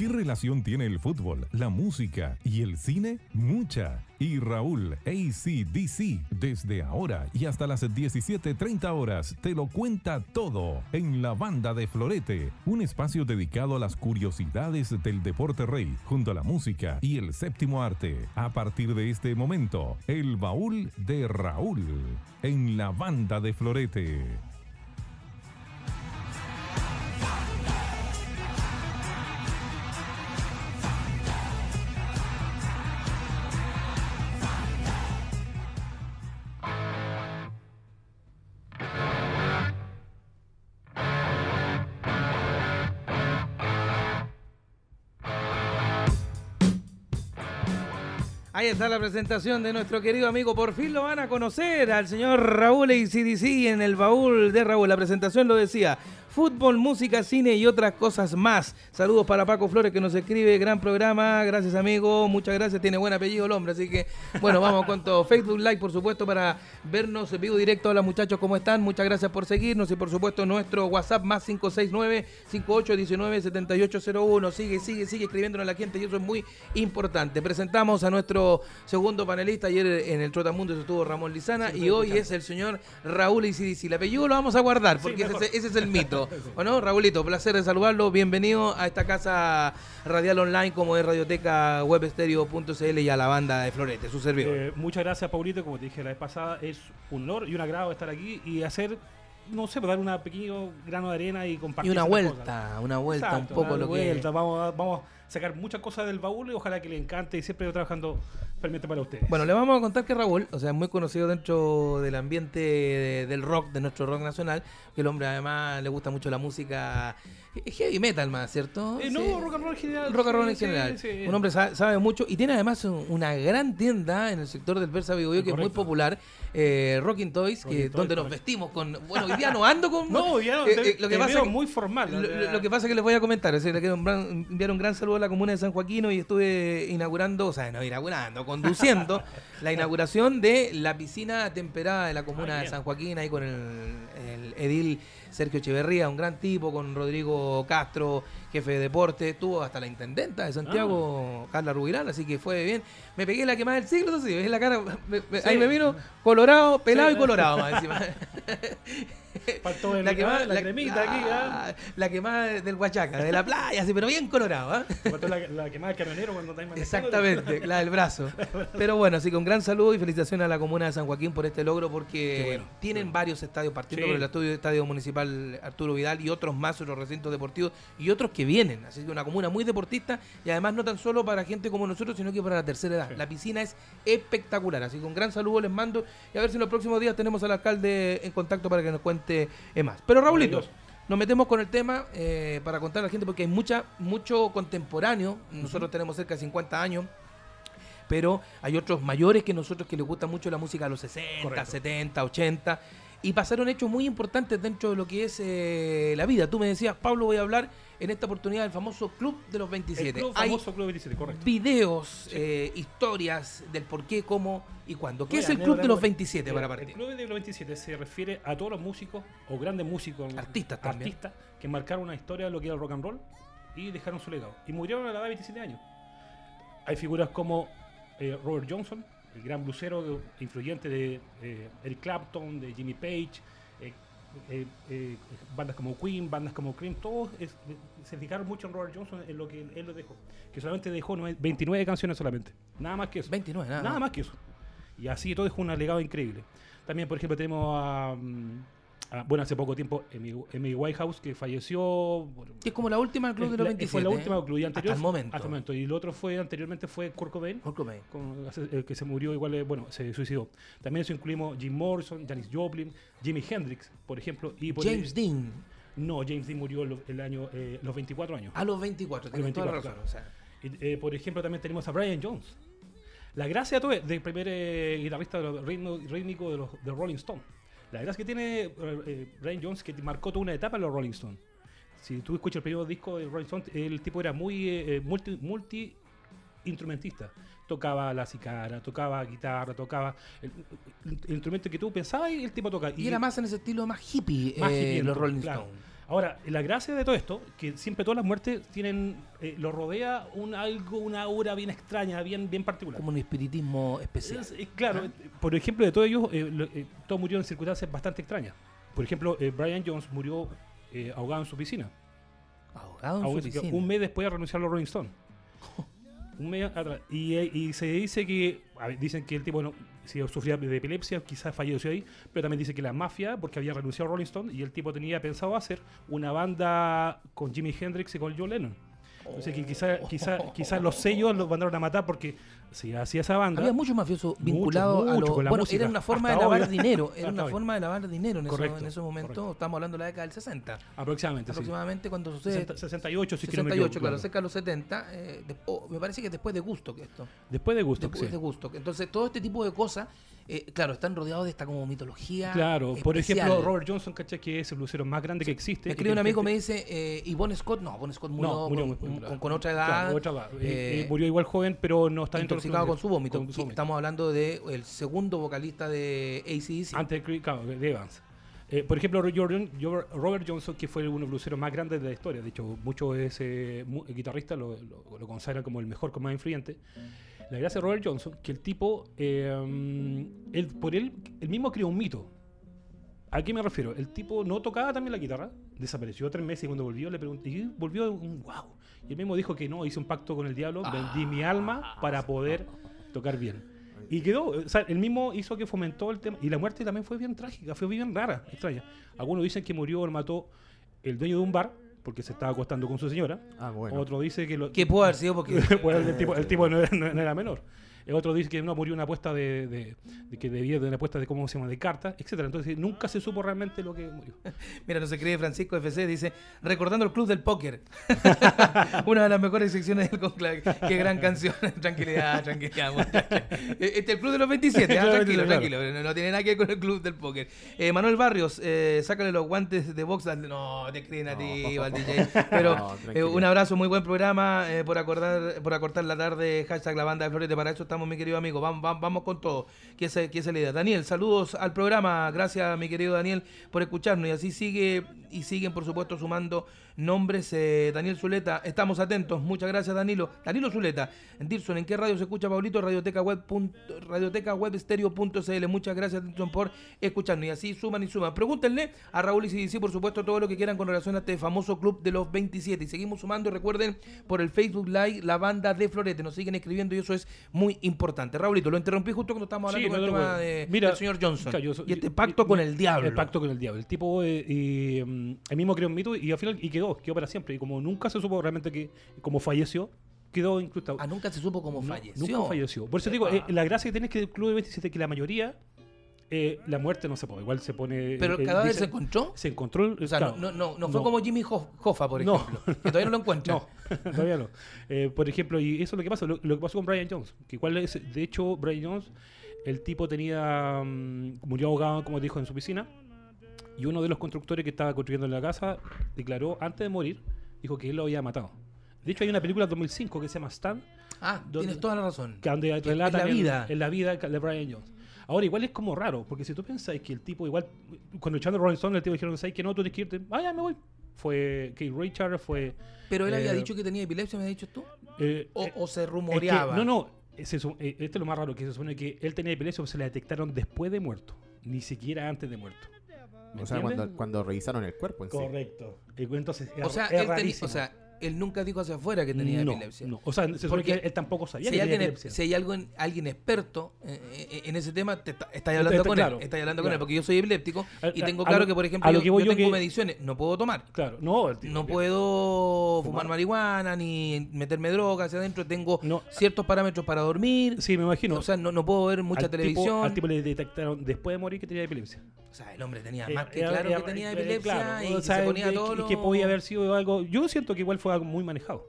¿Qué relación tiene el fútbol, la música y el cine? Mucha. Y Raúl ACDC, desde ahora y hasta las 17.30 horas, te lo cuenta todo en la banda de Florete, un espacio dedicado a las curiosidades del deporte rey, junto a la música y el séptimo arte. A partir de este momento, el baúl de Raúl en la banda de Florete. Está la presentación de nuestro querido amigo. Por fin lo van a conocer al señor Raúl ACDC en el baúl de Raúl. La presentación lo decía fútbol, música, cine y otras cosas más. Saludos para Paco Flores que nos escribe, gran programa, gracias amigo, muchas gracias, tiene buen apellido el hombre, así que bueno, vamos con todo. Facebook Live, por supuesto, para vernos en vivo directo. Hola muchachos, ¿cómo están? Muchas gracias por seguirnos y por supuesto nuestro WhatsApp más 569-5819-7801. Sigue, sigue, sigue escribiéndonos a la gente y eso es muy importante. Presentamos a nuestro segundo panelista, ayer en el Trotamundo estuvo Ramón Lizana y hoy es el señor Raúl Isidisi. El apellido lo vamos a guardar porque ese, ese es el mito. ¿O no? Raulito, placer de saludarlo. Bienvenido a esta casa radial online como es Radioteca Webestereo.cl y a la banda de Florete, su servidor. Eh, muchas gracias, Paulito. Como te dije la vez pasada, es un honor y un agrado estar aquí y hacer no sé, dar un pequeño grano de arena y compartir. Y una vuelta, una vuelta, un poco lo vuelta. que. Vamos a, vamos a sacar muchas cosas del baúl y ojalá que le encante y siempre trabajando permite para ustedes. Bueno, le vamos a contar que Raúl, o sea, es muy conocido dentro del ambiente del rock, de nuestro rock nacional, que el hombre además le gusta mucho la música heavy metal más, ¿cierto? Eh, no, rock and roll en general. Rock and roll en general. Un hombre sabe, mucho y tiene además una gran tienda en el sector del Versa Vigo que es muy popular, eh, Rocking Toys, que donde nos vestimos con... Bueno, hoy día no ando con... no, hoy día eh, lo que pasa muy formal. Lo, que pasa es que les voy a comentar, es le quiero enviar un gran saludo a la comuna de San Joaquino y estuve inaugurando, o sea, no inaugurando, conduciendo la inauguración de la piscina temperada de la comuna de San Joaquín, ahí con el, edil Sergio Echeverría, un gran tipo, con Rodrigo Castro, jefe de deporte, estuvo hasta la intendenta de Santiago, ah. Carla Rubirán, así que fue bien. Me pegué la quemada del siglo, ves la cara, ahí me vino colorado, pelado y colorado más encima. Faltó la, quemada, la, cremita aquí, ¿ah? La quemada del Huachaca, de la playa, así, pero bien colorado. Faltó la, quemada del carronero cuando está Exactamente, la del brazo. Pero bueno, así que un gran saludo y felicitaciones a la comuna de San Joaquín por este logro, porque tienen varios estadios, partiendo por el estadio, estadio municipal Arturo Vidal y otros más, otros recintos deportivos y otros que vienen. Así que una comuna muy deportista y además no tan solo para gente como nosotros, sino que para la tercera edad. La piscina es espectacular, así que un gran saludo les mando y a ver si en los próximos días tenemos al alcalde en contacto para que nos cuente es más. Pero Raulito, nos metemos con el tema eh, para contar a la gente porque hay mucha, mucho contemporáneo. Nosotros tenemos cerca de 50 años. Pero hay otros mayores que nosotros que les gusta mucho la música de los 60, 70, 80. Y pasaron hechos muy importantes dentro de lo que es eh, la vida. Tú me decías, Pablo, voy a hablar en esta oportunidad del famoso Club de los 27. El famoso Club 27, correcto. Videos, eh, historias del por qué, cómo y cuándo. ¿Qué es el Club de los 27 para partir? El Club de los 27 se refiere a todos los músicos o grandes músicos, artistas también. Artistas que marcaron una historia de lo que era el rock and roll y dejaron su legado. Y murieron a la edad de 27 años. hay figuras como eh, Robert Johnson, el gran blusero influyente de eh, Eric Clapton, de Jimmy Page, eh, eh, eh, bandas como Queen, bandas como Cream, todos es- se fijaron mucho en Robert Johnson en lo que él lo dejó. Que solamente dejó nue- 29 canciones solamente. Nada más que eso. 29, nada, Nada más. que eso. Y así todo dejó un legado increíble. También, por ejemplo, tenemos a, mm, a- bueno, hace poco tiempo, Amy, Whitehouse, que falleció. Que es como la última del Club de los la- 27. Fue la ¿eh? última club y anterior. Hasta el momento. Hasta el momento. Y el otro fue, anteriormente fue Kurt Cobain. Kurt Cobain. con- el que se murió igual, eh, bueno, se suicidó. También eso incluimos Jim Morrison, Janis Joplin, Jimi Hendrix, por ejemplo. Y por James Dean. No, James Dean murió el año, eh, los 24 años. A los 24, tienes toda la 24, razón. o sea, Y, eh, por ejemplo, también tenemos a Brian Jones. La gracia de todo es del primer eh, guitarrista ritmo- rítmico de los de Rolling Stone. La gracia que tiene eh, eh, Brian Jones que marcó toda una etapa en los Rolling Stone. Si tú escuchas el primer disco de Rolling Stone, el tipo era muy multi, multi instrumentista. Tocaba la cicara, tocaba guitarra, tocaba el, el- el instrumento que tú pensabas y el tipo tocaba. y, era más en ese estilo más hippie, Más eh, hippie, los Rolling claro. Stones. Ahora, la gracia de todo esto, que siempre todas las muertes tienen, eh, lo rodea un algo, una aura bien extraña, bien, bien particular. Como un espiritismo especial. Es- claro, eh, por ejemplo, de todos ellos, eh, eh, todos murieron en circunstancias bastante extrañas. Por ejemplo, Brian Jones murió ahogado en su piscina. Ahogado en Ahogado su en su- piscina. un mes después de renunciar a los Rolling Stones. un mes atrás. Y, se dice que, a dicen que el tipo no, si sufría de epilepsia, quizás falleció ahí, pero también dice que la mafia, porque había renunciado a Rolling Stone, y el tipo tenía pensado hacer una banda con Jimi Hendrix y con John Lennon. Entonces que quizás quizá, quizá los sellos los mandaron a matar porque si hacía esa banda... Había muchos mafiosos vinculados a la Bueno, música. era una forma de lavar hoy. dinero. Era una hoy. forma de lavar dinero en, eso- Correcto, en esos momentos. correcto. Estamos hablando de la década del 60. Aproximadamente, sí. aproximadamente cuando sucede. 60 68, si es que no me 68, equivoco, claro, cerca de los 70. eh, de- oh, me parece que después de gusto que esto. Después de gusto, Después sí. de gusto. Entonces, todo este tipo de cosas, eh, claro, están rodeados de esta como mitología. Claro, por ejemplo, Robert Johnson, ¿cachai? Que es el lucero más grande que existe. Me escribe un amigo, me dice, eh, y Bon Scott, no, Bon Scott murió, No, murió con, muy- con- claro. con otra edad. Claro, otra edad. Eh, murió igual joven, pero no está dentro intoxicado con su vómito. Estamos hablando del el segundo vocalista de ACDC. Antes de, claro, de Evans. Eh, por ejemplo, Robert Johnson, que fue uno de los bluseros más grandes de la historia. De hecho, muchos de ese guitarristas lo, lo- lo consagran como el mejor, como más influyente. La gracia de Robert Johnson, que el tipo, eh, él, por él, él mismo creó un mito. ¿A qué me refiero? El tipo no tocaba también la guitarra, desapareció tres meses y cuando volvió le pregunté, y volvió un wow. Y él mismo dijo que no, hice un pacto con el diablo, vendí mi alma para poder tocar bien. Y quedó, o sea, él mismo hizo que fomentó el tema. Y la muerte también fue bien trágica, fue bien rara, extraña. Algunos dicen que murió o mató el dueño de un bar, porque se estaba acostando con su señora. Ah, bueno. Otro dice que lo, ¿Qué pudo haber sido? Porque el tipo, el tipo no, era, no- no era menor. El otro dice que no murió una apuesta de, de- de que debía de una apuesta de cómo se llama de cartas, etcétera. Entonces nunca se supo realmente lo que murió. Mira, nos escribe Francisco FC, dice, recordando el club del póker. Una de las mejores secciones del conclave. Qué gran canción. tranquilidad, tranquilidad. muchachos. Eh, Este es el club de los 27, ah, Claro, tranquilo, tranquilo. No, no tiene nada que ver con el club del póker. Eh, Manuel Barrios, eh, sácale los guantes de box. No, te escriben a ti, al DJ. Pero No, eh, tranquilidad. un abrazo, muy buen programa por acordar, por acortar la tarde. Hashtag la banda de Florete. Para eso estamos, mi querido amigo. Vamos, vamos, vamos con todo. ¿Qué es, qué es la idea? Daniel, saludos al programa. Gracias, mi querido Daniel, por escucharnos. Y así sigue y siguen, por supuesto, sumando nombres. eh, Daniel Zuleta, estamos atentos. Muchas gracias, Danilo. Danilo Zuleta. Dirson, ¿en qué radio se escucha, Pablito? Radioteca web. punto- Radioteca web. Muchas gracias, Dirson, por escucharnos. Y así suman y suman. Pregúntenle a Raúl y CDC, por supuesto, todo lo que quieran con relación a este famoso club de los 27. Y seguimos sumando. Recuerden, por el Facebook Live, la banda de Florete. Nos siguen escribiendo y eso es muy importante. Raúlito, lo interrumpí justo cuando estábamos hablando Sí, con el tema de, mira, del señor Johnson. claro, yo so- y este pacto con el diablo. El pacto con el diablo. El tipo, eh, y, mm, él mismo creó un mito y al final y quedó, quedó para siempre. Y como nunca se supo realmente que, como falleció, quedó incrustado. Ah, nunca se supo cómo No, falleció. Nunca falleció. Por eso te digo, eh, la gracia que tiene es que el Club de 27 es que la mayoría, eh, la muerte no se puede. Igual se pone. Pero eh, cada vez dice- se encontró. Se encontró. O sea, claro, no, no, no fue como Jimmy Hoff- Hoffa, por No. ejemplo. Que todavía no lo encuentran. No, todavía no. Eh, por ejemplo, y eso es lo que pasa, lo, lo que pasó con Brian Jones. Que igual es, de hecho, Brian Jones, el tipo tenía. mm, murió ahogado, como dijo, en su piscina. Y uno de los constructores que estaba construyendo en la casa declaró, antes de morir, dijo que él lo había matado. De hecho, hay una película de 2005 que se llama Stan, Ah, ¿Dónde- tienes toda la razón. que donde relata es la vida. en la vida de Brian Jones. Ahora, igual es como raro, porque si tú pensáis que el tipo, igual, cuando echando Rolling Stone, el tipo dijeron, ¿sabes que no? Tú tienes que irte. Ah, ya me voy. Fue Kate Richard, fue. Pero él había eh, dicho que tenía epilepsia, me has dicho tú. Eh, O, eh, o se es que- rumoreaba. no, no. se esto es lo más raro, que se supone que él tenía epilepsia, pero se la detectaron después de muerto. Ni siquiera antes de muerto. ¿Me O sea, cuando, cuando revisaron el cuerpo en sí. Correcto. Eh, Entonces, O sea, es él rarísimo. o sea, él nunca dijo hacia afuera que tenía no, epilepsia. No, o sea, se supone Porque que él tampoco sabía Si que hay, tenía alguien, epilepsia. si hay algo en- alguien experto eh, eh, en ese tema, te está, estás Está- hablando con claro, él. Estás hablando con él, porque yo soy epiléptico A- y tengo a claro que, por ejemplo, yo, que voy yo yo tengo que- mediciones, no puedo tomar. Claro, no, No puedo fumar Fumar. marihuana ni meterme droga hacia adentro. Tengo No. ciertos parámetros para dormir. Sí, me imagino. O sea, no, no puedo ver mucha Al tipo- televisión. al tipo le detectaron después de morir que tenía epilepsia. O sea, el hombre tenía Eh, más que claro que tenía epilepsia y se ponía todo lo- que podía haber sido algo. Yo siento que igual fue muy manejado.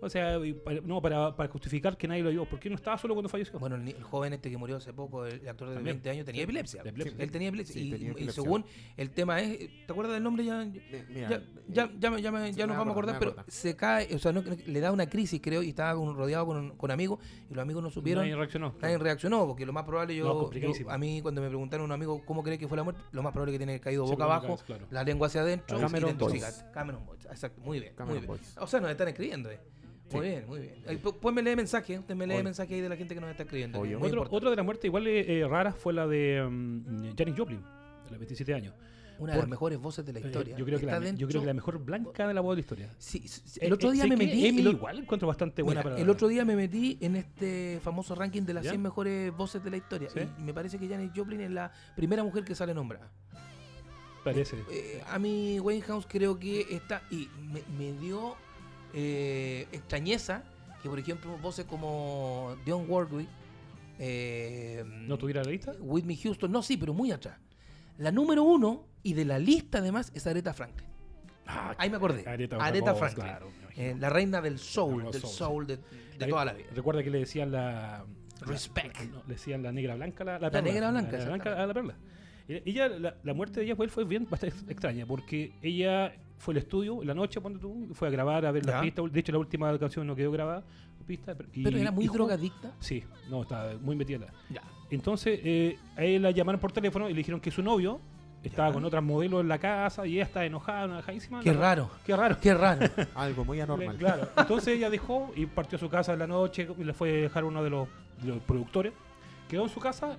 O sea, para- no, para, para justificar que nadie lo vio. Porque no estaba solo cuando falleció. Bueno, el, ni- el joven este que murió hace poco, el actor de También. 20 años, tenía epilepsia. Él tenía epilepsia. Sí, y, tenía y epilepsia. según el tema es, ¿te acuerdas del nombre ya? Mira, ya, ya, ya, me- ya, me- sí, ya me nos vamos a acordar, pero se cae, o sea, no- le da una crisis, creo, y estaba con- rodeado con, con amigos, y los amigos no supieron. Nadie reaccionó. Nadie reaccionó, porque lo más probable, No, yo, a mí cuando me preguntaron un amigo cómo cree que fue la muerte, lo más probable es que tiene caído boca boca abajo, claro. la lengua hacia adentro Cameron y Boyce, exacto, muy bien, Cameron muy bien. Boyce. O sea, nos están escribiendo, eh. Muy bien, muy bien. Ahí, pu- Usted me lee mensaje, usted me lee Obvio. mensaje ahí de la gente que nos está escribiendo. Muy Otro, otra de las muertes igual eh, eh, raras fue la de mm, Janis Joplin, de los 27 años. Una de las mejores voces de la Eh, historia. yo, creo que la, yo creo que la mejor blanca de la voz de la historia. Sí, sí. Eh, el otro eh, día me que metí. Emily igual encuentro bastante buena Mira, para el otro día me metí en este famoso ranking de las ¿Ya? 100 mejores voces de la historia. ¿Sí? Y me parece que Janis Joplin es la primera mujer que sale nombrada. parece. Eh, a mí, Wayne House creo que está. Y me, me dio eh, extrañeza que, por ejemplo, voces como Dionne Warwick. Eh, ¿No tuviera la lista? Whitney Houston, no, sí, pero muy atrás. La número uno y de la lista además es Aretha Franklin. Ah, Ahí me acordé. Aretha, Franklin. claro, me imagino. Eh, la reina del soul, Del soul, soul, de, toda la vida. Recuerda que le decían la. Respect. no, le decían la negra blanca la, La perla, negra blanca, La, negra blanca a la perla. Ella, la, la muerte de ella fue, fue bien bastante extraña porque ella fue al estudio en la noche, cuando tú, fue a grabar, a ver Ya. las pistas. De hecho, la última canción no quedó grabada. Pista, y- Pero era muy y drogadicta. Sí, no, estaba muy metida. Ya. Entonces, eh, a ella la llamaron por teléfono y le dijeron que su novio estaba Ya. con otras modelos en la casa y ella estaba enojada, enojadísima. Qué La- raro. Qué raro. Qué raro. Algo muy anormal. Claro. Entonces ella dejó y partió a su casa en la noche y le fue a dejar uno de los, de los productores. Quedó en su casa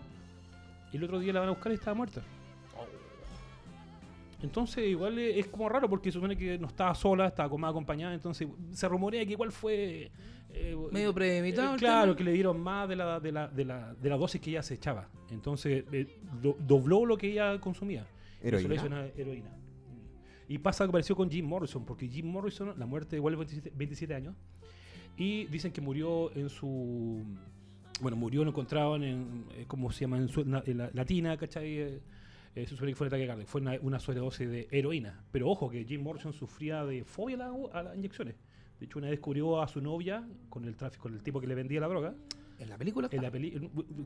y el otro día la van a buscar y estaba muerta. Entonces igual es es como raro porque supone que no estaba sola, estaba con más acompañada, entonces se rumorea que igual fue... eh, Medio premeditado eh, claro, que le dieron más de la, de la, de la, de la dosis que ella se echaba. Entonces eh, do- dobló lo que ella consumía. Eso le hizo Heroína. una heroína. Y pasa que pareció con Jim Morrison, porque Jim Morrison, la muerte igual de 27, 27 años, y dicen que murió en su... Bueno, murió, lo encontraban en, eh, ¿cómo se llama? En, su, en la latina, ¿cachai? Eh, que fue un fue una, una sobredosis de heroína. Pero ojo, que Jim Morrison sufría de fobia a, la- a las inyecciones. De hecho, una vez descubrió a su novia con el tráfico, con el tipo que le vendía la droga, En la película. en la peli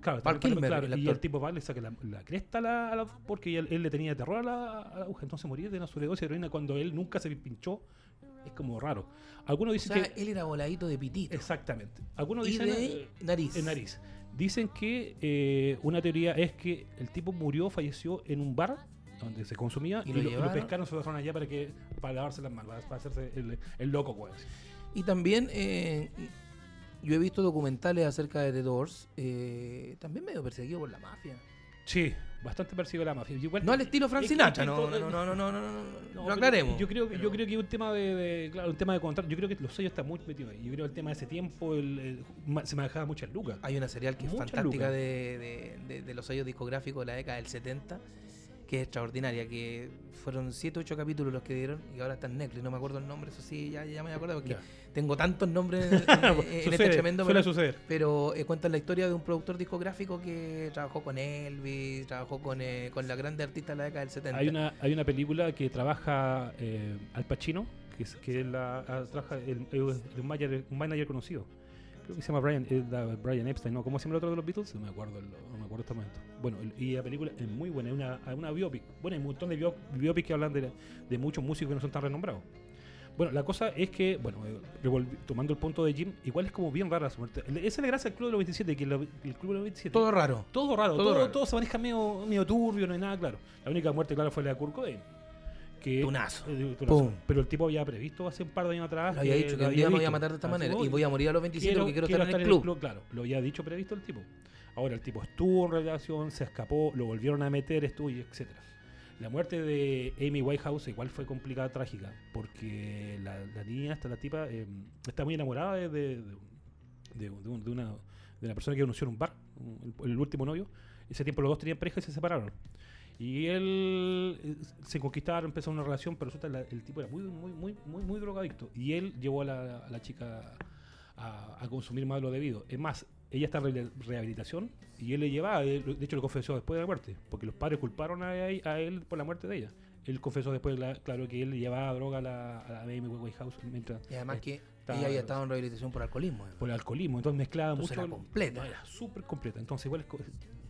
claro, Val está- Kilmer, claro, el y el tipo va le saca la, la cresta a la, a la- porque él, él le tenía terror a la, a aguja, entonces morir de una sobredosis de heroína cuando él nunca se pinchó es como raro. Algunos O dicen sea, que él era voladito de pitito. exactamente. Algunos Y dicen de eh, nariz. en nariz. Dicen que eh, una teoría es que el tipo murió, falleció en un bar donde se consumía Y y, lo lo, y lo pescaron, se lo dejaron allá para que para lavarse las manos, para, hacerse el, el loco. Y también eh, yo he visto documentales acerca de The Doors, eh, también medio perseguido por la mafia. Sí, bastante percibe la mafia. Igual- No al estilo Frank Sinatra, no, no, no, no, no, no, no, lo aclaremos. Yo creo que yo creo que un tema de, de- claro, un tema de contrato. Yo creo que los sellos están muy metidos ahí. Yo creo que el tema de ese tiempo el, el- se manejaba muchas lucas. Hay una serial que es fantástica de- de los sellos discográficos de la década del 70, que es extraordinaria, que fueron 7 o 8 capítulos los que dieron y ahora está en Netflix, no me acuerdo el nombre, eso sí, ya, ya me acuerdo porque Ya. tengo tantos nombres en, este tremendo suele pero- suceder. pero eh, cuentan la historia de un productor discográfico que trabajó con Elvis, trabajó con, eh, con la grande artista de la década del 70. Hay una, hay una película que trabaja eh, Al Pacino, que es, que es la, ah, trabaja el, manager, un manager conocido. Creo que se llama Brian, Brian Epstein, ¿no? ¿Cómo se llama el otro de los Beatles? No me acuerdo, el- acuerdo este momento. Bueno, y la película es muy buena, es una, una biopic. Bueno, hay un montón de bio- biopics que hablan de, de muchos músicos que no son tan renombrados. Bueno, la cosa es que, bueno, eh, tomando el punto de Jim, igual es como bien rara su muerte. Esa es la gracia del Club de los 27, que el Club de los 27 Todo raro. todo raro, Todo todo, raro. todo se maneja medio, medio turbio, no hay nada claro. La única muerte clara fue la de Kurt Cobain. Que, Tunazo. eh, tunazo. Pum. Pero el tipo había previsto hace un par de años atrás. Lo había dicho que un día me voy a matar de esta manera voy. y voy a morir a los 27 porque quiero, estar en el club. Claro, lo había dicho previsto el tipo. Ahora el tipo estuvo en relación, se escapó, lo volvieron a meter, estuvo y etcétera. La muerte de Amy Whitehouse igual fue complicada, trágica, porque la, la niña, esta, la tipa, eh, está muy enamorada de, de, de- un- de una, de una persona que conoció en un bar, el, el último novio. Ese tiempo los dos tenían pareja y se separaron. Y él eh, se conquistaron, empezó una relación, pero resulta la- el tipo era muy, muy, muy, muy, muy drogadicto. Y él llevó a la, a la chica a, a consumir más de lo debido. Es más, ella está en re- rehabilitación y él le llevaba, de hecho lo confesó después de la muerte, porque los padres culparon a, él- a él por la muerte de ella. Él confesó después, la- claro, que él le llevaba droga a la, a la Amy Whitehouse mientras Y además eh, que estaba- ella había estado en rehabilitación por alcoholismo. por el alcoholismo, entonces mezclaba Entonces mucho. era completa. no, era súper completa. Entonces, igual,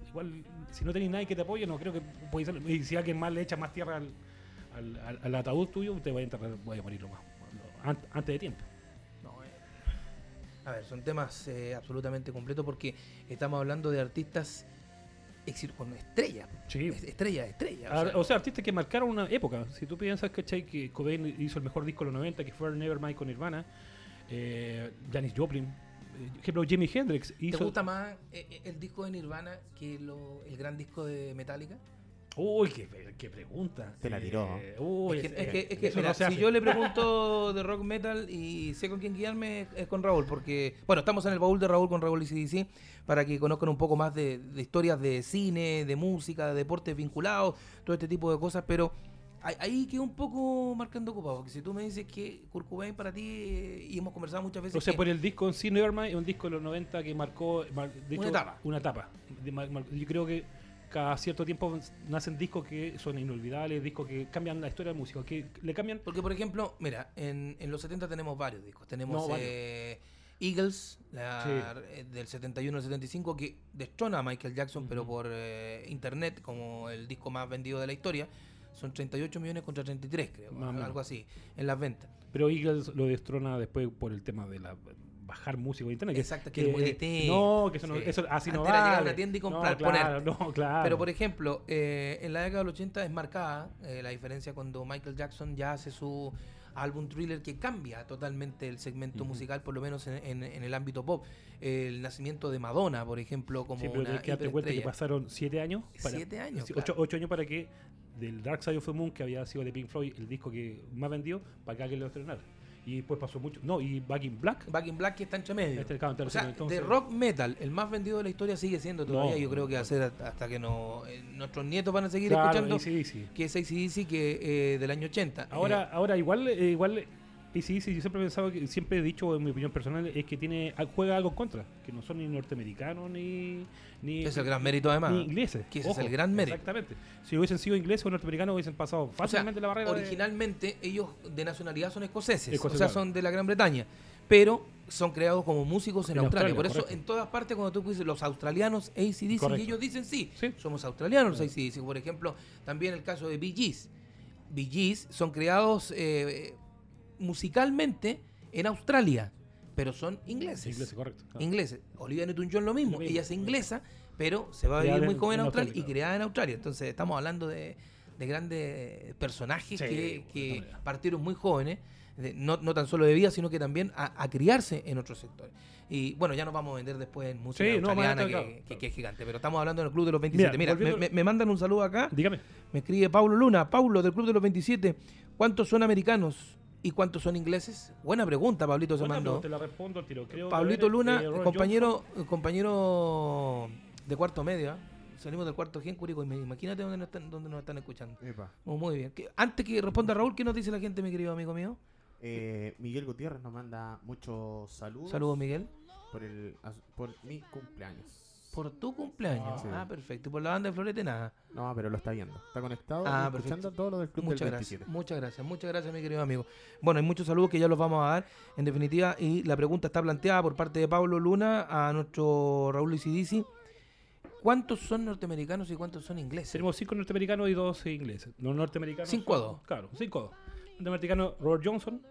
igual si no tenéis nadie que te apoye, no creo que podéis ser- Y si alguien más le echa más tierra al, al, al- al ataúd tuyo, te va a enterrar, voy a morir lo más. antes de tiempo. A ver, son temas eh, absolutamente completos porque estamos hablando de artistas con estrellas. Sí. Es- Estrellas, estrellas. o sea, O sea, artistas que marcaron una época. Si tú piensas, ¿cachai? Que Cobain hizo el mejor disco de los 90, que fue Nevermind con Nirvana. Eh, Janis Joplin. eh, Por ejemplo, Jimi Hendrix ¿Te hizo. gusta más eh, el disco de Nirvana que lo- el gran disco de Metallica? Uy, qué, qué pregunta. Te la tiró. Eh, uy, es que, es que- es que, eso mira, no se si yo le pregunto de rock metal y sé con quién guiarme, es con Raúl, porque, bueno, estamos en el baúl de Raúl con Raúl y CDC, para que conozcan un poco más de, de historias de cine, de música, de deportes vinculados, todo este tipo de cosas, pero ahí- quedo un poco marcando ocupado, porque si tú me dices que Kurt Cobain para ti, eh, y hemos conversado muchas veces, O sea, que- por el disco en sí, Nevermind es un disco de los 90 que marcó mar- Una etapa. Una etapa. Yo creo que cada cierto tiempo nacen discos que son inolvidables, discos que cambian la historia de música, que le cambian. Porque, por ejemplo, mira, en, en los 70 tenemos varios discos. Tenemos No, eh, Eagles, la- eh, del 71 al 75, que destrona a Michael Jackson, pero por eh, internet, como el disco más vendido de la historia. Son 38 millones contra 33, creo. Algo así, en las ventas. Pero Eagles lo destrona después por el tema de la bajar música internet. Exacto, que muy distinto. No, que eso, no, Sí. eso así no Antes era llegar a vale. una tienda y No, comprar, claro, no, claro. Pero, por ejemplo, eh, en la década del 80 es marcada eh, la diferencia cuando Michael Jackson ya hace su álbum thriller que cambia totalmente el segmento musical, por lo menos en, en- en el ámbito pop. El nacimiento de Madonna, por ejemplo, como Sí, pero una que darte cuenta que pasaron siete años. Siete años, claro. ocho, ocho años para que del Dark Side of the Moon, que había sido de Pink Floyd, el disco que más vendió, para que alguien lo estrenara. Y después pasó mucho. No, y Back in Black. Back in Black que está entre medio. Este, claro, o sea, entonces- de rock metal, el más vendido de la historia sigue siendo todavía. No, yo creo que va a ser hasta que no, eh, nuestros nietos van a seguir Claro, escuchando. AC/DC. Que es ACDC que eh, del año 80. Ahora, Eh, ahora igual, eh, igual sí, yo siempre he pensado que, siempre he dicho, en mi opinión personal, es que tiene juega algo en contra, que no son ni norteamericanos ni ni, Es el gran mérito, además. ni ingleses. Que ese es el gran mérito. Exactamente. Si hubiesen sido ingleses o norteamericanos hubiesen pasado O sea, fácilmente la barrera. de- originalmente ellos de nacionalidad son escoceses, o sea, claro. son de la Gran Bretaña, pero son creados como músicos en, En Australia. Australia, Por eso, en todas partes, cuando tú dices los australianos ACDC, y ellos dicen sí, Sí. somos australianos los ACDC. Por ejemplo, también el caso de Bee Gees. Bee Gees son creados eh, musicalmente en Australia, pero son ingleses. ingleses, correcto. Ah. ingleses. Olivia Newton-John lo mismo. Lo mismo, Ella es inglesa, pero se va a vivir muy en- joven en en Australia y creada en Australia. Entonces estamos hablando de, de grandes personajes Sí, que, partieron muy jóvenes, de- no, no tan solo de vida, sino que también a, a criarse en otros sectores. Y bueno, ya nos vamos a vender después en música Sí, no, australiana, más que, adelante, que- claro. que es gigante. Pero estamos hablando del Club de los 27. Mira, me- me mandan un saludo acá. Dígame. Me escribe Paulo Luna. Paulo, del Club de los 27. ¿Cuántos son americanos y cuántos son ingleses? Buena pregunta, Pablito se mandó. Te la respondo al tiro. Creo que Pablito Luna, eh, compañero, compañero de cuarto medio. ¿ah? Salimos del cuarto Gen Curicó. Im- Imagínate dónde nos están, dónde nos están escuchando. Epa. Oh, muy bien. ¿Qué- Antes que responda Raúl, ¿qué nos dice la gente, mi querido amigo mío? Eh, Miguel Gutiérrez nos manda muchos saludos. Saludos, Miguel. Por, el, as- por mi cumpleaños. Por tu cumpleaños. Sí. Ah, perfecto. Y por la banda de Florete, nada. No, pero lo está viendo. Está conectado Ah, y escuchando perfecto. todo lo del club Muchas del gracias, 27. muchas gracias, muchas gracias, mi querido amigo. Bueno, hay muchos saludos que ya los vamos a dar, en definitiva, y la pregunta está planteada por parte de Pablo Luna a nuestro Raúl Isidisi. ¿Cuántos son norteamericanos y cuántos son ingleses? Tenemos cinco norteamericanos y dos ingleses. Los norteamericanos. Cinco a son- dos. Claro, cinco a dos. Norteamericano Robert Johnson,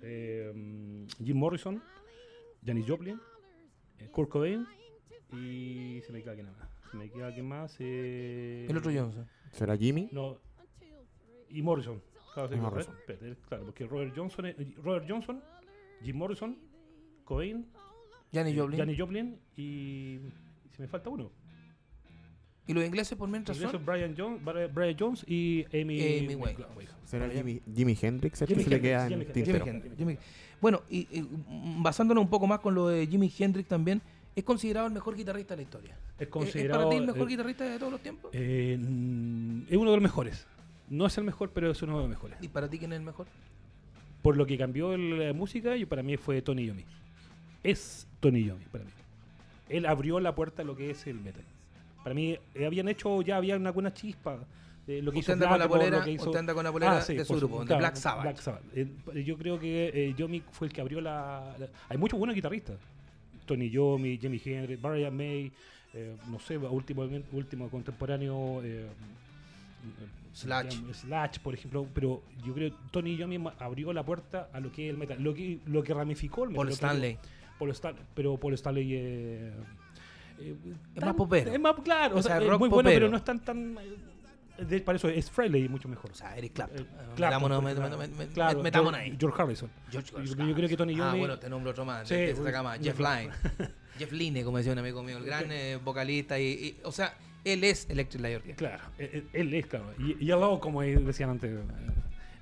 eh, Jim Morrison, Janis Joplin, eh, Kurt Cobain y se me queda alguien más. Se me queda alguien más. eh, El otro Johnson. ¿Será Jimmy? No. Y Morrison. Claro. Pero, eh, claro, porque Robert Johnson, es- Robert Johnson, Jim Morrison, Cobain, Janis eh, Joplin. Janis Joplin y se me falta uno. Y los ingleses por mientras Inglesos, son Brian Jones, Bri- Brian Jones y Amy, Amy. Winehouse. ¿Será ya- Jimi, Hendrix el Jimi que se le Hendrix, queda en Hendrix. Jimi? Hendrix, Bueno, y, y, mm, basándonos un poco más con lo de Jimi Hendrix también, es considerado el mejor guitarrista de la historia. Es ¿Es- considerado ¿Es para ti el mejor eh, guitarrista de todos los tiempos? eh, mm, es uno de los mejores. No es el mejor, pero es uno de los mejores. ¿Y para ti quién es el mejor? Por lo que cambió la música, y para mí fue Tony Yomi. Es Tony Yomi para mí. Él abrió la puerta a lo que es el metal. Para mí, eh, habían hecho, ya había una buena chispa. eh, lo que Usted hizo anda con la polera- lo que hizo- usted anda con la polera de su grupo, de claro, Black Sabbath. Eh, yo creo que eh, Yomi fue el que abrió la, la- Hay muchos buenos guitarristas. Tony Yomi, Jimi Hendrix, Brian May, eh, no sé, último, último contemporáneo. eh, Slash. Slash, por ejemplo, pero yo creo que Tony Yomi abrió la puerta a lo que es el metal, lo que, lo que ramificó el metal. Paul que- Stanley. Paul Stan- pero Paul Stanley eh, eh, Es más popero. Es más, claro, O o sea, sea, es muy bueno, pero no es tan tan. De- para eso es Frehley mucho mejor. O sea, Eric Clapton. Clapton, metámonos- George- ahí. George Harrison. George Yo- Harrison. yo creo que Tony Ah, Iommi- bueno, te nombro otro más. Sí, de- cama, Jeff Lynne. Jeff Lynne, como decía un amigo mío, el gran eh, vocalista. Y, y- o sea, él es Electric Light Orchestra. Claro, eh, eh, él es, claro. Y, y al lado, como decían antes. eh,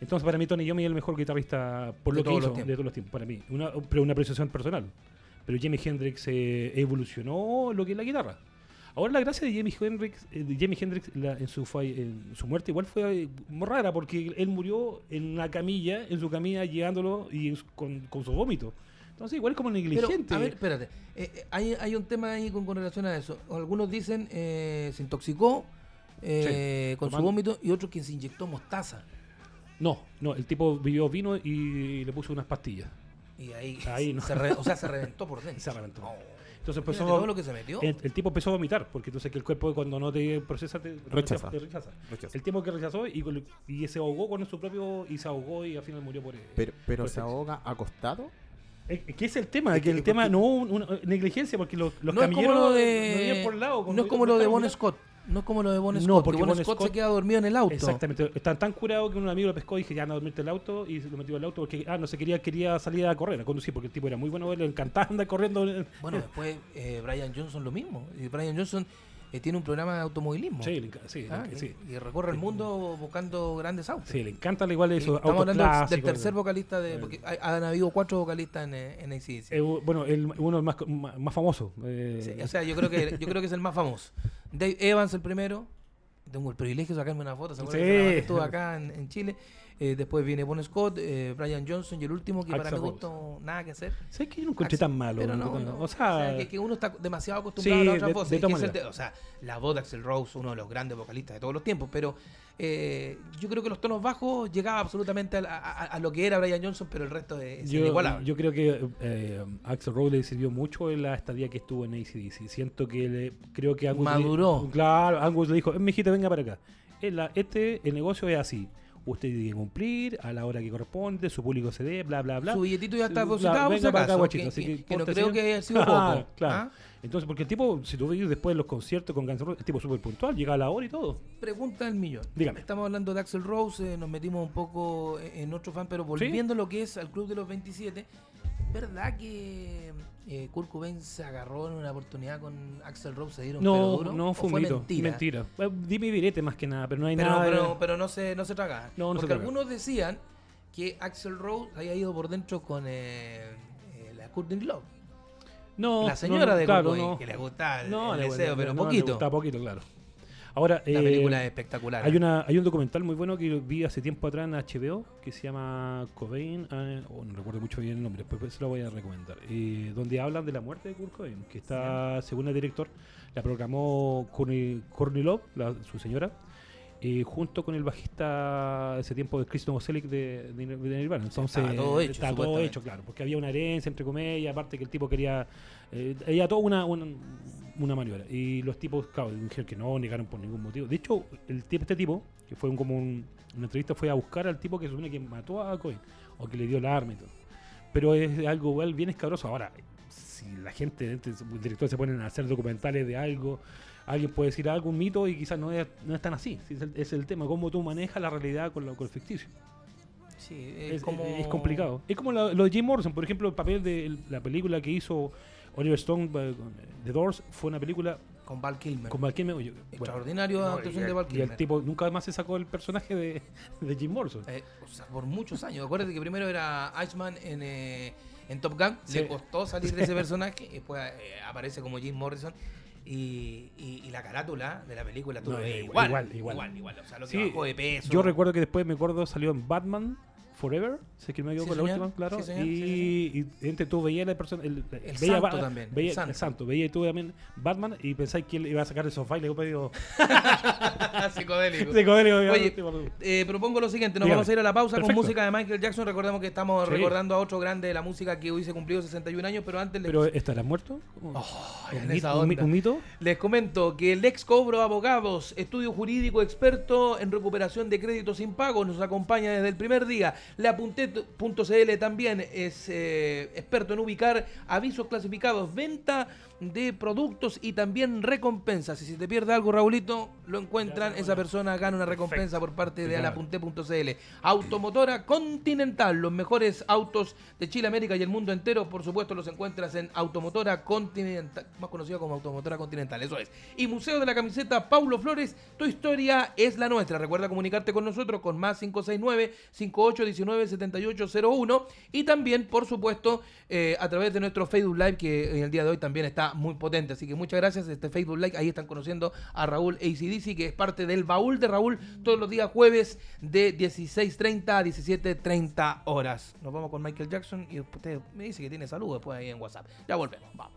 Entonces, para mí, Tony Yomi es el mejor guitarrista por De lo que todos hizo de todos los tiempos. Para mí, una, pero una apreciación personal. Pero Jimi Hendrix eh, evolucionó lo que es la guitarra. Ahora, la gracia de Jimi Hendrix, eh, de Jimi Hendrix la- en, su, en su muerte igual fue eh, muy rara porque él murió en una camilla, en su camilla, llevándolo y en su- con, con su vómito. Entonces, igual es como Pero, negligente. a ver, espérate. Eh, eh, hay, hay un tema ahí con, con relación a eso. Algunos dicen eh, se intoxicó con su tomando- vómito y otros que se inyectó mostaza. No, no, el tipo vivió vino y le puso unas pastillas. Y ahí, Ahí no. se re- o sea, se reventó por dentro. Se reventó. Oh. Entonces Fíjate empezó todo lo que se metió. el, el tipo empezó a vomitar, porque entonces que el cuerpo cuando no te procesa te Rechaza. te rechaza. Rechaza. El tipo que rechazó y, y se ahogó con su propio y se ahogó y al final murió por Pero, pero por se ahoga acostado. Es que es el tema, Es que, que- el tema no un- una negligencia porque los, los no es como camilleros lo no de, viven por el lado. no es como lo de Bon Scott. No como lo de Bon No, Scott. porque que Bon Scott, Scott- se queda dormido en el auto. Exactamente, están tan curados que un amigo lo pescó y dije, ya no dormirte el auto y se lo metió al auto porque, ah, no se quería, quería salir a correr, a conducir, porque el tipo era muy bueno, le encantaba andar corriendo. Bueno, después eh, Brian Johnson lo mismo. Y Brian Johnson eh, tiene un programa de automovilismo. Sí, le enca- sí, Ah, le- y- sí. Y recorre el mundo buscando grandes autos. Sí, le encanta al igual eso. Estamos hablando del- tercer vocalista de. Porque hay- han habido cuatro vocalistas en, eh, en AC/DC. Eh, bueno, el, uno más, más, más famoso. eh, Sí, o sea, yo creo que yo creo que es el más famoso. Dave Evans el primero. Tengo el privilegio de sacarme una foto. ¿se acuerdan Sí. que estuvo acá en, en Chile? Eh, después viene Bon Scott, eh, Brian Johnson y el último que para Axl mi gusto nada que hacer. ¿Sabes que yo no encontré tan malo? Pero no, no. O sea, que, que uno está demasiado acostumbrado Sí, a la otra de- voz. de es todas que es el maneras. te- o sea, la voz de Axel Rose, uno de los grandes vocalistas de todos los tiempos, pero eh, yo creo que los tonos bajos llegaba absolutamente a, a- a lo que era Brian Johnson, pero el resto es, yo, inigualable. yo creo que eh, Axel Rose le sirvió mucho en la estadía que estuvo en ACDC. Siento que le, creo que Angus le- Maduró. claro, Angus le dijo, mijita, venga para acá. La- este, el negocio es así. Usted tiene que cumplir a la hora que corresponde, su público se dé, bla, bla, bla. Su billetito ya está Claro, depositado, venga para acá, guachito, que- así que- que que no porte, creo que haya sido Claro, poco. claro. ¿ah? Entonces, porque el tipo, si tú ves después los conciertos con Guns el tipo súper puntual, llega a la hora y todo. Pregunta del millón. Dígame. Estamos hablando de Axel Rose, eh, nos metimos un poco en otro fan, pero volviendo a lo que es al Club de los 27, ¿verdad que eh, Kurt Cobain se agarró en una oportunidad con Axel Rose, se dieron No, duro? no ¿O fue un mito. mentira? Mentira. Dime direte más que nada, pero no hay Pero, nada. pero, pero no se, no se traga. No, no se Porque traga. algunos decían que Axel Rose había ido por dentro con eh, eh, la Courtney Love. no, la señora no, de claro, Kurt Cobain, no. que le gusta el, No, el le- deseo, le- pero no, le poquito. gustaba poquito, claro. Ahora, La eh, película es espectacular. Hay, una, hay un documental muy bueno que vi hace tiempo atrás en HBO que se llama Cobain, eh, oh, no recuerdo mucho bien el nombre, después se lo voy a recomendar, eh, donde hablan de la muerte de Kurt Cobain, que está, según el director, la programó Courtney, Love, la- su señora, eh, junto con el bajista de ese tiempo de Chris Novoselic de, de, de Nirvana. Entonces, Estaba todo hecho, estaba todo hecho, claro, porque había una herencia entre comillas, aparte que el tipo quería, eh, había toda una, una, una maniobra. Y los tipos, claro, dijeron que no, negaron por ningún motivo. De hecho, el tipo, este tipo, que fue un, como un, una entrevista, fue a buscar al tipo que se supone que mató a Cohen, o que le dio el arma y todo. Pero es algo igual bien escabroso. Ahora, si la gente, el director se ponen a hacer documentales de algo, alguien puede decir algo, un mito, y quizás no es, no es tan así. Es el, es el tema, cómo tú manejas la realidad con lo, con lo ficticio. sí. Es, Es, como... es complicado. Es como lo, lo de Jim Morrison, por ejemplo, el papel de el- la película que hizo Oliver Stone, eh, The Doors, fue una película Con Val Kilmer. con Val Kilmer, oye, bueno, Extraordinario No, actuación y de Val y Kilmer. el tipo nunca más se sacó el personaje de, de Jim Morrison. Eh, o sea, por muchos años. Acuérdate que primero era Iceman en, eh, en Top Gun. Sí. Le costó salir de ese personaje. y después eh, aparece como Jim Morrison. Y, y- y la carátula de la película tú No, lo ves igual, igual, igual, igual. igual, O sea, lo que Sí, bajó de peso. Yo recuerdo que después me acuerdo salió en Batman Forever, sé que me equivoco Sí, la señor. última, claro. Sí, y, Sí, y entre tú veías la persona, el, El veía santo también, el veía- santo. el santo, veía tú también Batman y pensáis que él iba a sacar esos bailes, digo, Psicodélico. psicodélico, Oye, eh, propongo lo siguiente, nos Dígame. vamos a ir a la pausa Perfecto. con música de Michael Jackson. Recordemos que estamos recordando a otro grande de la música que hubiese cumplido 61 años, pero antes les, Pero ¿estará muerto? en ¿Un, esa un mi- onda. un mito? les comento que el ex Cobro Abogados, estudio jurídico experto en recuperación de créditos sin pago, nos acompaña desde el primer día. La Puntet.cl también es eh, experto en ubicar avisos clasificados, venta de productos y también recompensas. Y si te pierde algo, Raulito, lo encuentran, esa persona gana una recompensa por parte de alapunte.cl. Automotora Continental, los mejores autos de Chile, América y el mundo entero, por supuesto, los encuentras en Automotora Continental, más conocido como Automotora Continental, eso es. Y Museo de la Camiseta Paulo Flores, tu historia es la nuestra. Recuerda comunicarte con nosotros con más 569-5819-7801 y también, por supuesto, eh, a través de nuestro Facebook Live, que en el día de hoy también está muy potente. Así que muchas gracias, este Facebook Live, ahí están conociendo a Raúl ACDC, que es parte del baúl de Raúl todos los días jueves de 16.30 a 17.30 horas. Nos vamos con Michael Jackson y usted me dice que tiene salud después ahí en WhatsApp. Ya volvemos, vamos.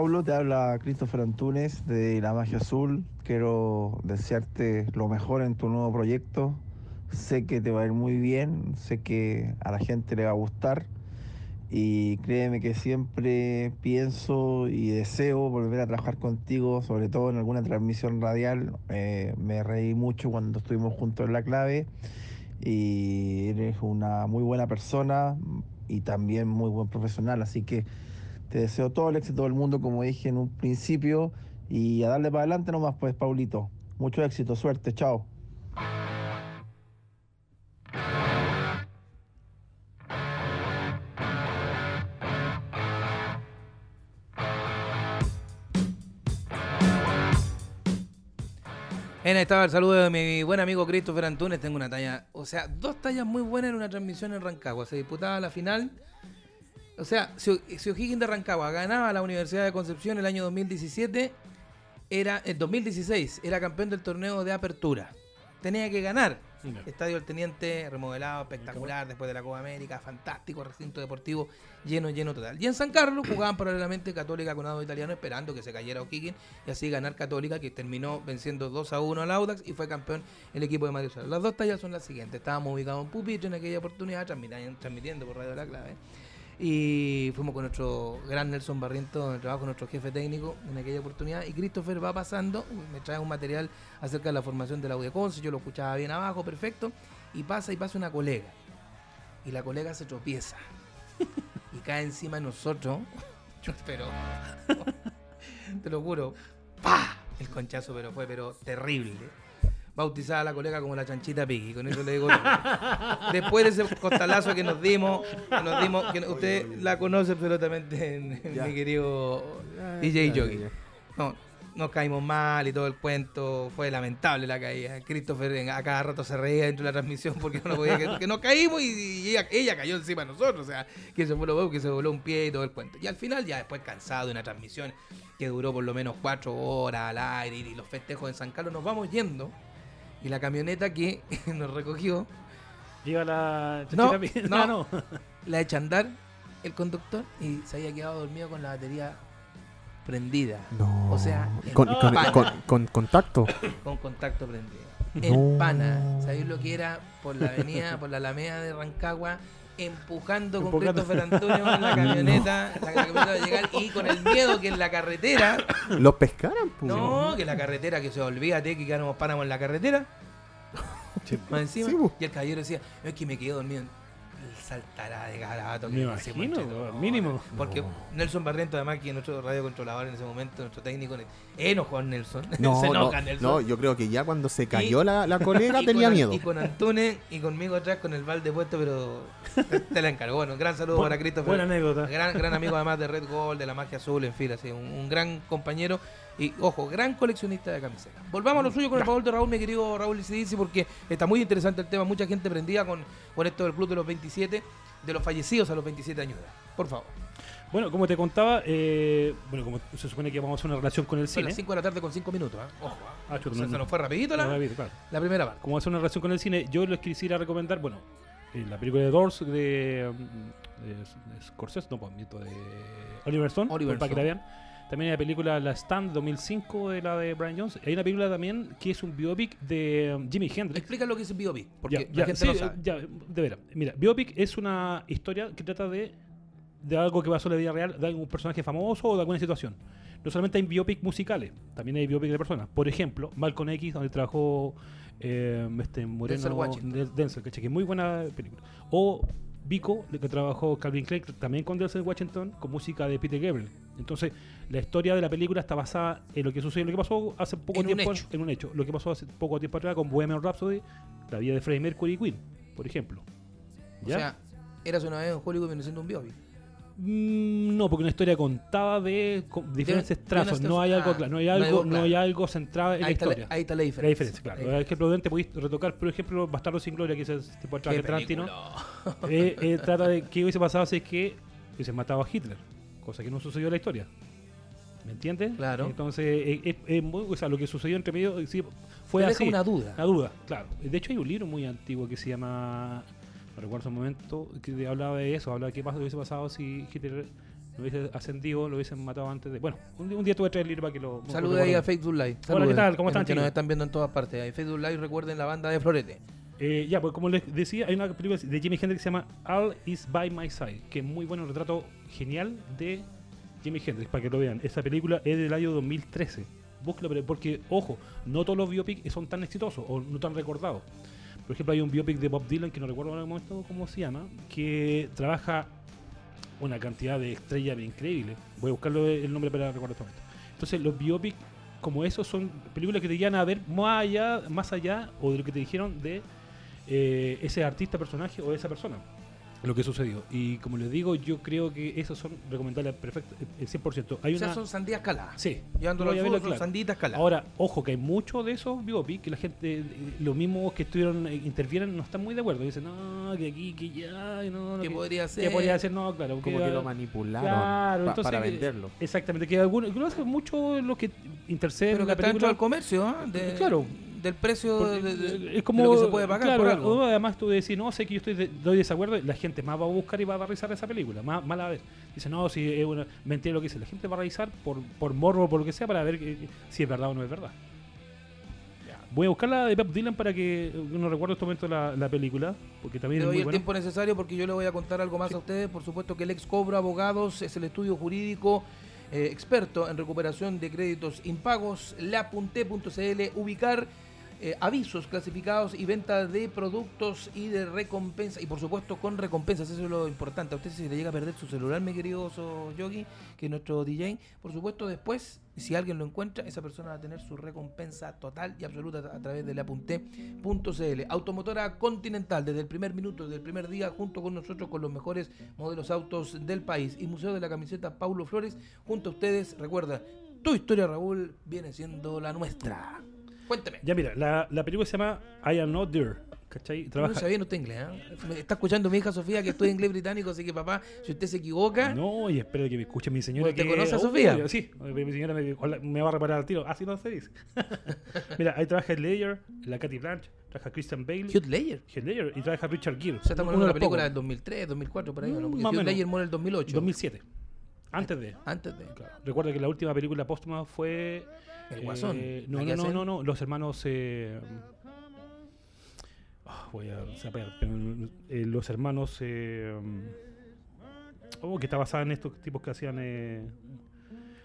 Pablo, te habla Christopher Antunes de La Magia Azul. Quiero desearte lo mejor en tu nuevo proyecto. Sé que te va a ir muy bien, sé que a la gente le va a gustar y créeme que siempre pienso y deseo volver a trabajar contigo, sobre todo en alguna transmisión radial. Eh, me reí mucho cuando estuvimos juntos en la clave y eres una muy buena persona y también muy buen profesional, así que te deseo todo el éxito del mundo, como dije en un principio, y a darle para adelante nomás, pues, Paulito. Mucho éxito, suerte, chao. En estaba el saludo de mi buen amigo Christopher Antunes. Tengo una talla, o sea, dos tallas muy buenas en una transmisión en Rancagua. Se disputaba la final. O sea, si, si O'Higgins de Rancagua ganaba la Universidad de Concepción el año 2017, era el 2016, era campeón del torneo de apertura. Tenía que ganar. Estadio del Teniente, remodelado, espectacular, después de la Copa América, fantástico, recinto deportivo, lleno, lleno total. Y en San Carlos jugaban paralelamente Católica con Ado Italiano, esperando que se cayera O'Higgins y así ganar Católica, que terminó venciendo 2 a 1 al Audax y fue campeón el equipo de Mario. Las dos tallas son las siguientes. Estábamos ubicados en Pupitre en aquella oportunidad, transmitiendo, transmitiendo por Radio La Clave. Y fuimos con nuestro gran Nelson Barriento, en el trabajo nuestro jefe técnico en aquella oportunidad. Y Christopher va pasando, me trae un material acerca de la formación de la UDECONCE, yo lo escuchaba bien abajo, perfecto. Y pasa y pasa una colega. Y la colega se tropieza. y cae encima de nosotros. pero. te lo juro. ¡Pah! El conchazo, pero fue pero terrible. Bautizada la colega como la chanchita Piggy, con eso le digo todo. Después de ese costalazo que nos dimos, que nos dimos, que usted la conoce absolutamente, mi querido DJ ya. No, nos caímos mal y todo el cuento. Fue lamentable la caída. Christopher a cada rato se reía dentro de la transmisión porque no podía que, que nos caímos y, y ella, ella cayó encima de nosotros. O sea, que se voló, que se voló un pie y todo el cuento. Y al final, ya después cansado de una transmisión que duró por lo menos cuatro horas al aire y los festejos en San Carlos, nos vamos yendo. Y la camioneta que nos recogió, Llega la No. Ah, no. la echa a andar el conductor y se había quedado dormido con la batería prendida. No. O sea, en con, con- con- con contacto. con contacto prendido. No. El pana, ¿sabéis lo que era por la avenida, por la Alameda de Rancagua? Empujando con Empujando. Christopher Antonio en la camioneta, la camioneta va a llegar y con el miedo que en la carretera, ¿Los pescaran? pu? no, que la carretera, que se olvídate que quedamos páramos en la carretera, más encima, Sí, bu. y el caballero decía, no es que me quedé dormido, saltará de garabato. Me no imagino, conchetumare". weón, mínimo. Porque No. Nelson Barriento, además, que es nuestro radiocontrolador en ese momento, nuestro técnico, enojó Nelson. No, se no, enoja Nelson. no, yo creo que ya cuando se cayó Y- la, la colega tenía con, miedo. Y con Antunes y conmigo atrás con el balde puesto, pero te, te la encargó. Bueno, un gran saludo Bu- para Christopher. buena anécdota. Gran, gran amigo además de Red Gold, de la magia azul, en fin, así, un, un gran compañero y, ojo, gran coleccionista de camisetas. Volvamos a lo suyo con el favor de Raúl, mi querido Raúl Isidisi, porque está muy interesante el tema. Mucha gente prendida con, con esto del Club de los 27, de los fallecidos a los 27 años de edad. Por favor. Bueno, como te contaba, eh, bueno, como se supone que vamos a hacer una relación con el cine. las 5 de la tarde con 5 minutos. ¿ah? Ojo, ¿ah? Ah, chuta, O sea, no, se no. nos fue rapidito la, David, claro. la primera parte. Como hacer una relación con el cine, yo les quisiera recomendar, bueno, eh, la película de Doors de, mm, de, de Scorsese, no, pues, miento, de Oliver Stone, Oliver para que la Stone. vean. También hay la película La Stand 2005 de la de Brian Jones. Hay una película también que es un biopic de um, Jimi Hendrix. Explica lo que es Biopic, porque Ya, la ya, gente sí, no sabe. ya, de veras. Mira, Biopic es una historia que trata de, de algo que pasó en la vida real, de algún personaje famoso o de alguna situación. No solamente hay biopic musicales, también hay biopic de personas. Por ejemplo, Malcolm X, donde trabajó eh, este Moreno Denzel Denzel, que es muy buena película. O Vico, de que trabajó Calvin Klein, también con Denzel Washington, con música de Peter Gabriel. Entonces, la historia de la película está basada en lo que sucedió, lo que pasó hace poco En un tiempo, hecho. en un hecho. Lo que pasó hace poco tiempo atrás con Bohemian Rhapsody, la vida de Freddie Mercury y Queen, por ejemplo. O sea, eras una vez en Hollywood viene siendo un biopic. Mm, no, porque una historia contada de diferentes de trazos. No hay algo, ah, no hay no hay algo, no hay algo centrado en la Ahí está, la, historia. ahí está la diferencia. La diferencia, claro. Por ejemplo, Prudente podéis retocar, por ejemplo, Bastardo sin Gloria, que es el tipo de Tarantino. eh, eh, trata de qué hubiese pasado si es que hubiese matado a Hitler, cosa que no sucedió en la historia. ¿Me entiendes? Claro. Entonces, eh, eh, eh, o sea, lo que sucedió entre medio sí, fue deja así. una duda. La duda, claro. De hecho, hay un libro muy antiguo que se llama. No recuerdo un momento, que hablaba de eso, hablaba de qué hubiese pasado si Hitler lo hubiese ascendido, lo hubiesen matado antes de. Bueno, un, día- un día tuve que traer el libro para que lo. Saludos ahí a. Facebook Live. Hola, Saludos, ¿qué tal? ¿Cómo están, Que nos están viendo en todas partes. Ahí Facebook Live, recuerden la banda de Florete. Eh, ya, pues como les decía, hay una película de Jimi Hendrix que se llama All Is By My Side, que es muy bueno, retrato genial de Jimi Hendrix, para que lo vean. Esa película es del año 2013. Búsquelo, pero- porque, ojo, no todos los biopics son tan exitosos o no tan recordados. Por ejemplo, hay un biopic de Bob Dylan, que no recuerdo en el momento cómo se llama, que trabaja una cantidad de estrellas increíble. Voy a buscarlo el nombre para recordar este momento. Entonces, los biopics como esos son películas que te llevan a ver más allá, más allá o de lo que te dijeron de eh, ese artista, personaje o esa persona. Lo que sucedió. Y como les digo, yo creo que esos son recomendables perfecto, el 100%. Hay O sea, una... son sandías caladas. Sí, Llevándolo al fútbol, son claro. sanditas caladas. Ahora, ojo, que hay muchos de esos biopics que la gente, eh, los mismos que estuvieron, eh, intervienen, no están muy de acuerdo. Dicen, no, que aquí, que ya, y no, no, ¿Qué que- podría ¿Qué ser? podría hacer? No, claro. Como que lo manipularon Claro, pa- entonces, para venderlo. Exactamente, que algunos, que lo hacen mucho los que interceden Pero en que la está dentro película. del comercio, ¿ah? De- Claro. Del precio Porque, de, de- eh, de es como lo que se puede pagar claro, por algo. además tú decís no sé que yo estoy de- doy desacuerdo la gente más va a buscar y va a revisar esa película más, más la ver dice no si es una mentira lo que dice la gente va a revisar por por morbo por lo que sea para ver que- si es verdad o no es verdad voy a buscar la de Bob Dylan para que eh, no recuerdo en este momento la, la película porque también es doy muy el buena tiempo necesario porque yo le voy a contar algo más a ustedes. Por supuesto que el ex Cobra Abogados es el estudio jurídico eh, experto en recuperación de créditos impagos. Lapunte.cl, ubicar eh, avisos clasificados y venta de productos y de recompensa. Y por supuesto con recompensas, eso es lo importante. A usted si le llega a perder su celular, mi querido Yogi, que es nuestro DJ, por supuesto después, si alguien lo encuentra, esa persona va a tener su recompensa total y absoluta a través de lapunte.cl. Automotora Continental, desde el primer minuto, desde el primer día, junto con nosotros, con los mejores modelos autos del país. Y Museo de la Camiseta Paulo Flores, junto a ustedes, recuerda, tu historia, Raúl, viene siendo la nuestra. Cuénteme. ya mira la, la película se llama I Am Not There ¿cachai? No sabía usted inglés, ¿eh? Me está escuchando mi hija Sofía que estoy inglés británico, así que papá, si usted se equivoca, No, y espero que me escuche mi señora. ¿Usted que, conoce a Oh, Sofía? Sí, mi señora me, me va a reparar al tiro. Así no se dice. Mira, ahí trabaja el Ledger, la Katy Blanche, trabaja Christian Bale, Heath Ledger. Heath Ledger y trabaja Richard Gere. O sea, estamos hablando de una película del 2003, 2004, por ahí, ¿no? Mm, Porque más menos. Ledger muere en el 2008. pocos. 2007. Antes de. Antes de. Claro. Recuerda que la última película póstuma fue. El Guasón. eh, no, ¿La no, no, no, no, Los hermanos. eh, ah, voy a saber. eh, los hermanos. eh, oh, que está basada en estos tipos que hacían. eh,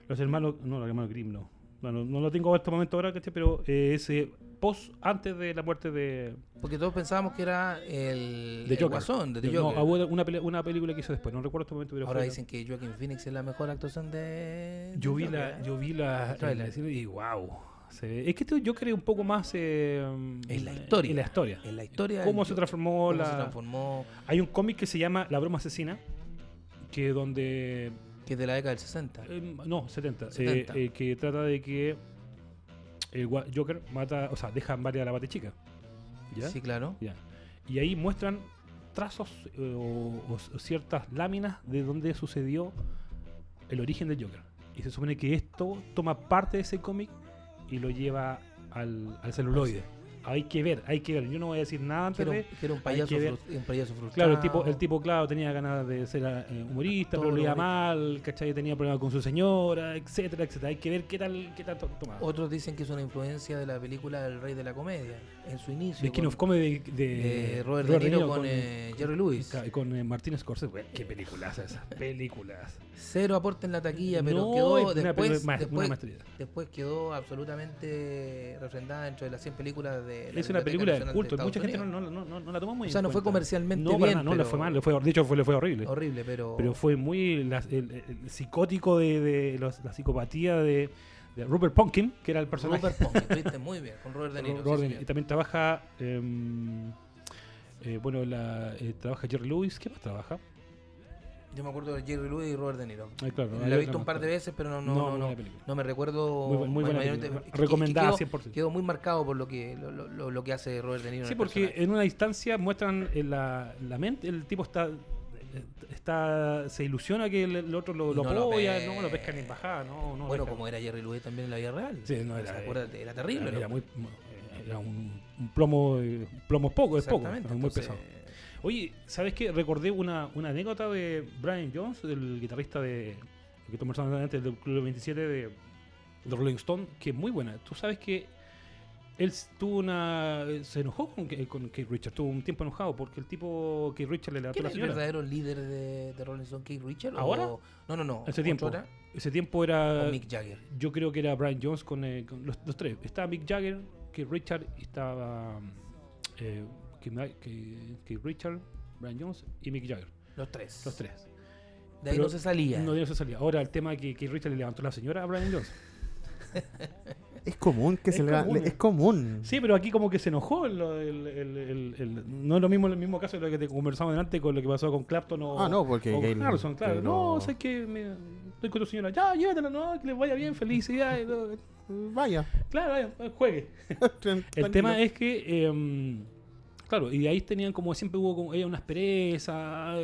los hermanos. No, los hermanos Grimm, no. No, no, lo tengo en este momento ahora, ¿cachai? pero eh, ese post antes de la muerte de, Porque todos pensábamos que era el, de el Joker. Guasón, de The no, Joker. hubo una, pele- una película que hizo después, no recuerdo este momento, pero Ahora fue- dicen que Joaquin Phoenix es la mejor actuación de. Yo de vi Joker, la, ¿eh? yo vi la, cine y wow. Se ve- es que este yo creo un poco más eh, En la historia. En la historia. En la historia. Cómo se Joker, transformó cómo la. se transformó, Hay un cómic que se llama La broma asesina, que donde que es de la década del 60. eh, no 70, eh, 70. eh, que trata de que el Joker mata, o sea, deja varias a la batichica. ¿Ya? Sí, claro. Ya. Y ahí muestran trazos o, o ciertas láminas de donde sucedió el origen del Joker. Y se supone que esto toma parte de ese cómic y lo lleva al, al celuloide. Hay que ver, hay que ver. Yo no voy a decir nada antes de... que era un payaso, un frustrado. Claro, el tipo, el tipo, claro, tenía ganas de ser eh, humorista, pero le iba mal, ¿cachai? Tenía problemas con su señora, etcétera, etcétera. Hay que ver qué tal, qué tal to- tomaba. Otros dicen que es una influencia de la película El Rey de la Comedia, en su inicio. The King of Comedy de, de, de Robert De Robert Niro con, eh, Jerry Lewis. Con, eh, Martin Scorsese. Güey, qué películas esas, películas. Cero aporte en la taquilla, pero No, quedó una después, después, una después quedó absolutamente refrendada dentro de las 100 películas de la Es una película de culto. Mucha gente no, Unidos. no, no, no, no la toma muy O sea, no fue comercialmente no, bien, nada, no le fue mal, le fue, de hecho fue, le fue horrible. Horrible, pero... Pero fue muy la- el, el psicótico de, de los- la psicopatía de, de Rupert Pumpkin, que era el personaje. Robert Pong, estuviste muy bien, con Robert De Niro. sí, Robert De Niro. señor. y también trabaja, em, eh, bueno, la, eh, trabaja Jerry Lewis. ¿Qué más trabaja? Yo me acuerdo de Jerry Lewis y Robert De Niro. Ah, claro, la he visto un par de veces, pero no, no, No, no, me recuerdo. Muy muy buena película. Recomendada quedó, 100%. Quedó muy marcado por lo que, lo, lo- lo- lo que hace Robert De Niro. Sí, porque personaje. en una instancia muestran en la, la mente, el tipo está, está se ilusiona que el, el otro lo, lo no lo apoya, ve. no lo pesca ni en bajada, no, no. bueno, como era Jerry Lewis también en la vida real. Sí, no era, era terrible. Era, ¿no? era muy, era un, un plomo, eh, plomo poco, es poco, muy pesado. Oye, ¿sabes qué? Recordé una, una anécdota de Brian Jones, del guitarrista de. que antes del Club 27 de, de Rolling Stone, que es muy buena. Tú sabes que él tuvo una. se enojó con, con Keith Richards, tuvo un tiempo enojado porque el tipo Keith Richards le levantó ¿Quién la es el señora. verdadero líder de, de Rolling Stone? ¿Keith Richards? ¿Ahora? O- No, no, no. Ese ¿Otro tiempo. era? Ese tiempo era. ¿O Mick Jagger? Yo creo que era Brian Jones con, eh, con los, los tres. Estaba Mick Jagger, Keith Richard y estaba eh, Keith, Richard, Brian Jones y Mick Jagger. Los tres. Los tres. De ahí Pero no se salía. No, de ahí no se salía. Ahora el tema que Keith Richard le levantó la señora a Brian Jones. Es común que Es se común. le- Es común. Sí, pero aquí como que se enojó. el- el- el- el- el- no es lo mismo el mismo caso de lo que te conversamos delante con lo que pasó con Clapton o, Ah, no, porque o Gail- Harrison, claro. No, no- sé que me, estoy con tu señora. Ya, llévatela, no, que les vaya bien, felicidades. no. Vaya. Claro, vaya, juegue. El tema es que, em, claro, y ahí tenían como siempre hubo como ella una aspereza.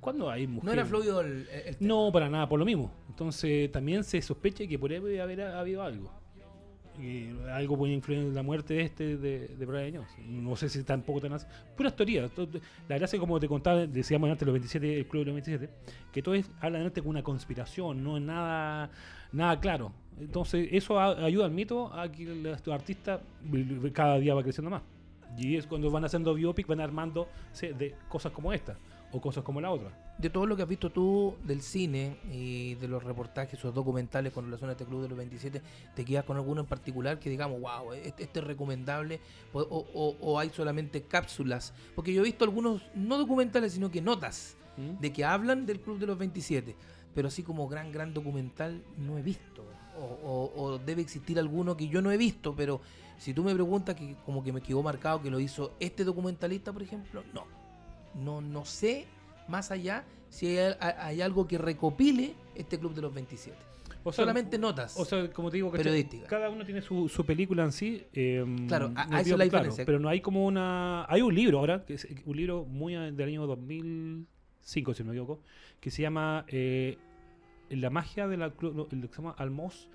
¿Cuándo hay mujeres? No era fluido el, el tema. No, para nada, por lo mismo. Entonces también se sospecha que por ahí puede haber habido algo. Algo puede influir en la muerte de este de, de Brian Jones. No sé si tampoco tan así. Puras teorías. La gracia, como te contaba, decíamos antes, los 27, el club de los 27, que todo es, habla de con una conspiración, no es nada, nada claro. Entonces, eso a- ayuda al mito a que el- vi- cada día va creciendo más. Y es cuando van haciendo biopic, van armando de cosas como esta o cosas como la otra. De todo lo que has visto tú del cine y de los reportajes o documentales con relación a este club de los 27, ¿te quedas con alguno en particular que digamos, wow, este, este es recomendable? O, o- o- hay solamente cápsulas? Porque yo he visto algunos, no documentales, sino que notas ¿Mm? de que hablan del club de los 27, pero así como gran, gran documental no he visto. O- o debe existir alguno que yo no he visto, pero si tú me preguntas que como que me quedó marcado que lo hizo este documentalista, por ejemplo, no. No, no sé más allá si hay, hay algo que recopile este club de los 27. O sea, Solamente notas. O sea, como te digo. Periodística. cada uno tiene su, su película en sí. eh, Claro, a- no a eso es la claro, diferencia. pero no hay como una. Hay un libro ahora, que es un libro muy del año 2005, si no me equivoco, que se llama eh, La magia de la. el que se llama Almos.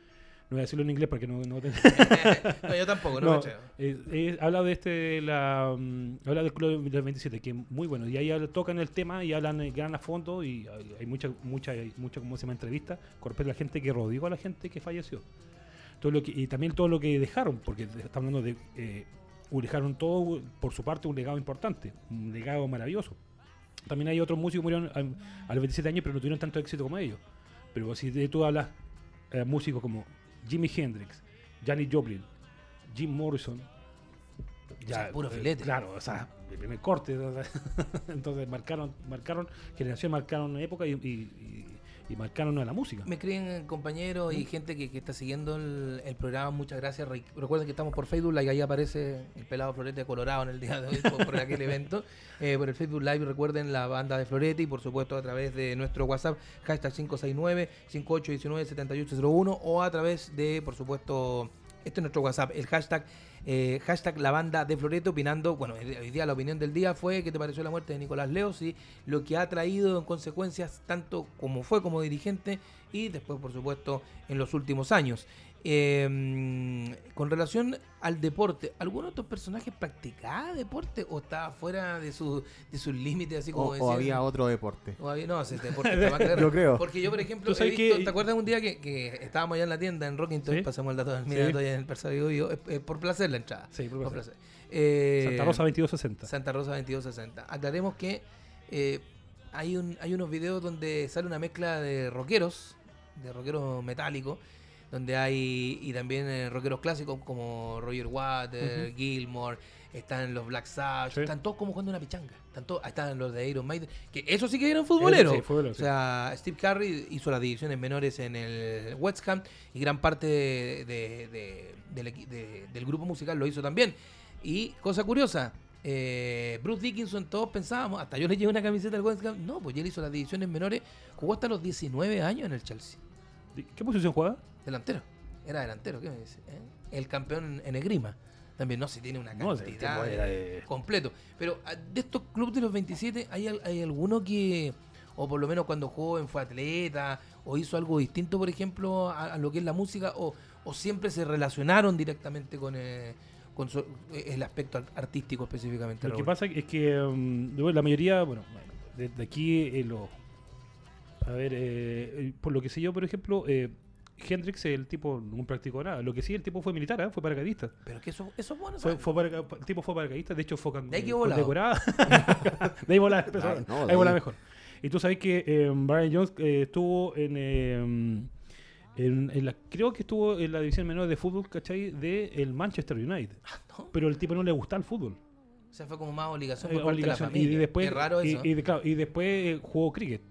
No voy a decirlo en inglés porque no. no no, yo tampoco, no, No, eh, eh, habla de este, la, mm, habla del Club del 27, que es muy bueno. Y ahí tocan el tema y hablan eh, gran a fondo y hay, mucha, mucha, hay mucha, como se llama, entrevista con respecto a la gente que rodeó a la gente que falleció. Todo lo que, y también todo lo que dejaron, porque estamos hablando de, eh, dejaron todo, por su parte, un legado importante, un legado maravilloso. También hay otros músicos que murieron a, a los 27 años, pero no tuvieron tanto éxito como ellos. Pero si de- tú hablas eh, músicos como Jimi Hendrix, Janis Joplin, Jim Morrison, O sea, puro eh, filete. Claro, o sea, el primer corte. o sea, entonces marcaron, marcaron, generación marcaron una época y, y- y- marcaron a la música. Me creen compañeros y gente que, que está siguiendo el, el programa, muchas gracias. Re- Recuerden que estamos por Facebook Live, ahí aparece el pelado Florete de Colorado en el día de hoy por, por aquel evento. Eh, por el Facebook Live recuerden la banda de Florete y por supuesto a través de nuestro WhatsApp, hashtag 569-5819-7801 o a través de, por supuesto, este es nuestro WhatsApp, el hashtag eh, hashtag la banda de Florete opinando, bueno, hoy día la opinión del día fue qué te pareció la muerte de Nicolás Leos y lo que ha traído en consecuencias tanto como fue como dirigente y después por supuesto en los últimos años. Eh, con relación al deporte, ¿alguno de estos personajes practicaba deporte o estaba fuera de, su, de sus límites así como O, o había otro deporte. O había- no, ese deporte claro. Yo creo. Porque yo, por ejemplo, he visto- que- ¿te acuerdas un día que, que estábamos allá en la tienda en Rockington? Sí. Pasamos el dato del Sí. mira, estoy en el Persa Vivo, es- es por placer la entrada. Sí, por Por placer. placer. Eh, Santa Rosa 2260. Santa Rosa 2260. Aclaremos que eh, hay, un, hay unos videos donde sale una mezcla de rockeros, de rockeros metálicos, donde hay y también eh, rockeros clásicos como Roger Waters, Gilmore, están los Black Sabbath, Sí. están todos como jugando una pichanga. Están, todos- están los de Iron Maiden, que eso sí que eran futboleros. sí, futboleros, o sea, Steve Curry hizo las divisiones menores en el West Ham y gran parte de- de- de- del, equi- de- del grupo musical lo hizo también. Y cosa curiosa, eh, Bruce Dickinson, todos pensábamos, hasta yo le llevé una camiseta al West Ham, no, pues él hizo las divisiones menores, jugó hasta los 19 años en el Chelsea, ¿Qué posición juega? delantero, era delantero, ¿qué me dice? eh? El campeón en esgrima, también no, si tiene una No, cantidad de- de- completo, pero ah, de estos clubes de los 27, ¿hay, hay alguno que, o por lo menos cuando joven fue atleta, o hizo algo distinto, por ejemplo, a, a lo que es la música, o, o siempre se relacionaron directamente con, eh, con su- eh, el aspecto ar- artístico específicamente. Lo que pasa es que mm, la mayoría, bueno, bueno, de, de aquí eh, lo. A ver, eh, eh, por lo que sé yo, por ejemplo, eh, Hendrix, el tipo no practicó nada. Lo que sí, el tipo fue militar, ¿eh? fue paracaidista. Pero que eso, eso es bueno. Fue, el tipo fue paracaidista, de hecho fue can- De ahí que volado. condecorado. de ahí volaba, Ah, no, de ahí volaba mejor. Y tú sabes que eh, Brian Jones eh, estuvo en, eh, en, en la, creo que estuvo en la división menor de fútbol, ¿cachai? De el Manchester United. ¿no? Pero el tipo no le gustaba el fútbol. O sea, fue como más obligación Eh, por parte obligación. de la familia. Y después, Qué raro y, eso. y de- claro, y después eh, jugó cricket.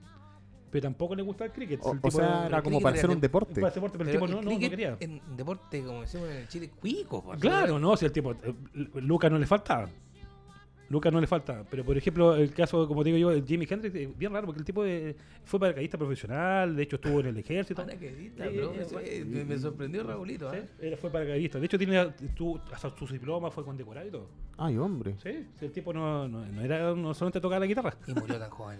Pero tampoco le gustaba el cricket. O, El o tipo sea, era- como para hacer de- un deporte. para deporte, pero, el tipo no, no, no quería. En deporte, como decimos en el Chile, cuico. pues. Claro, no, si el tipo. eh, Lucas no le faltaba. Lucas no le falta. Pero por ejemplo, el caso, como digo yo, Jimi Hendrix, eh, bien raro, porque el tipo eh, fue paracaidista profesional, de hecho estuvo en el ejército. Paracaidista, bro, eh, me, me sorprendió Raulito. Sí, ¿eh? Era, fue paracaidista. De hecho, tiene tuvo hasta sus diplomas, fue condecorado y todo. Ay, hombre. Sí, sí, el tipo no, no, no era, no solamente tocaba la guitarra. Y murió tan joven.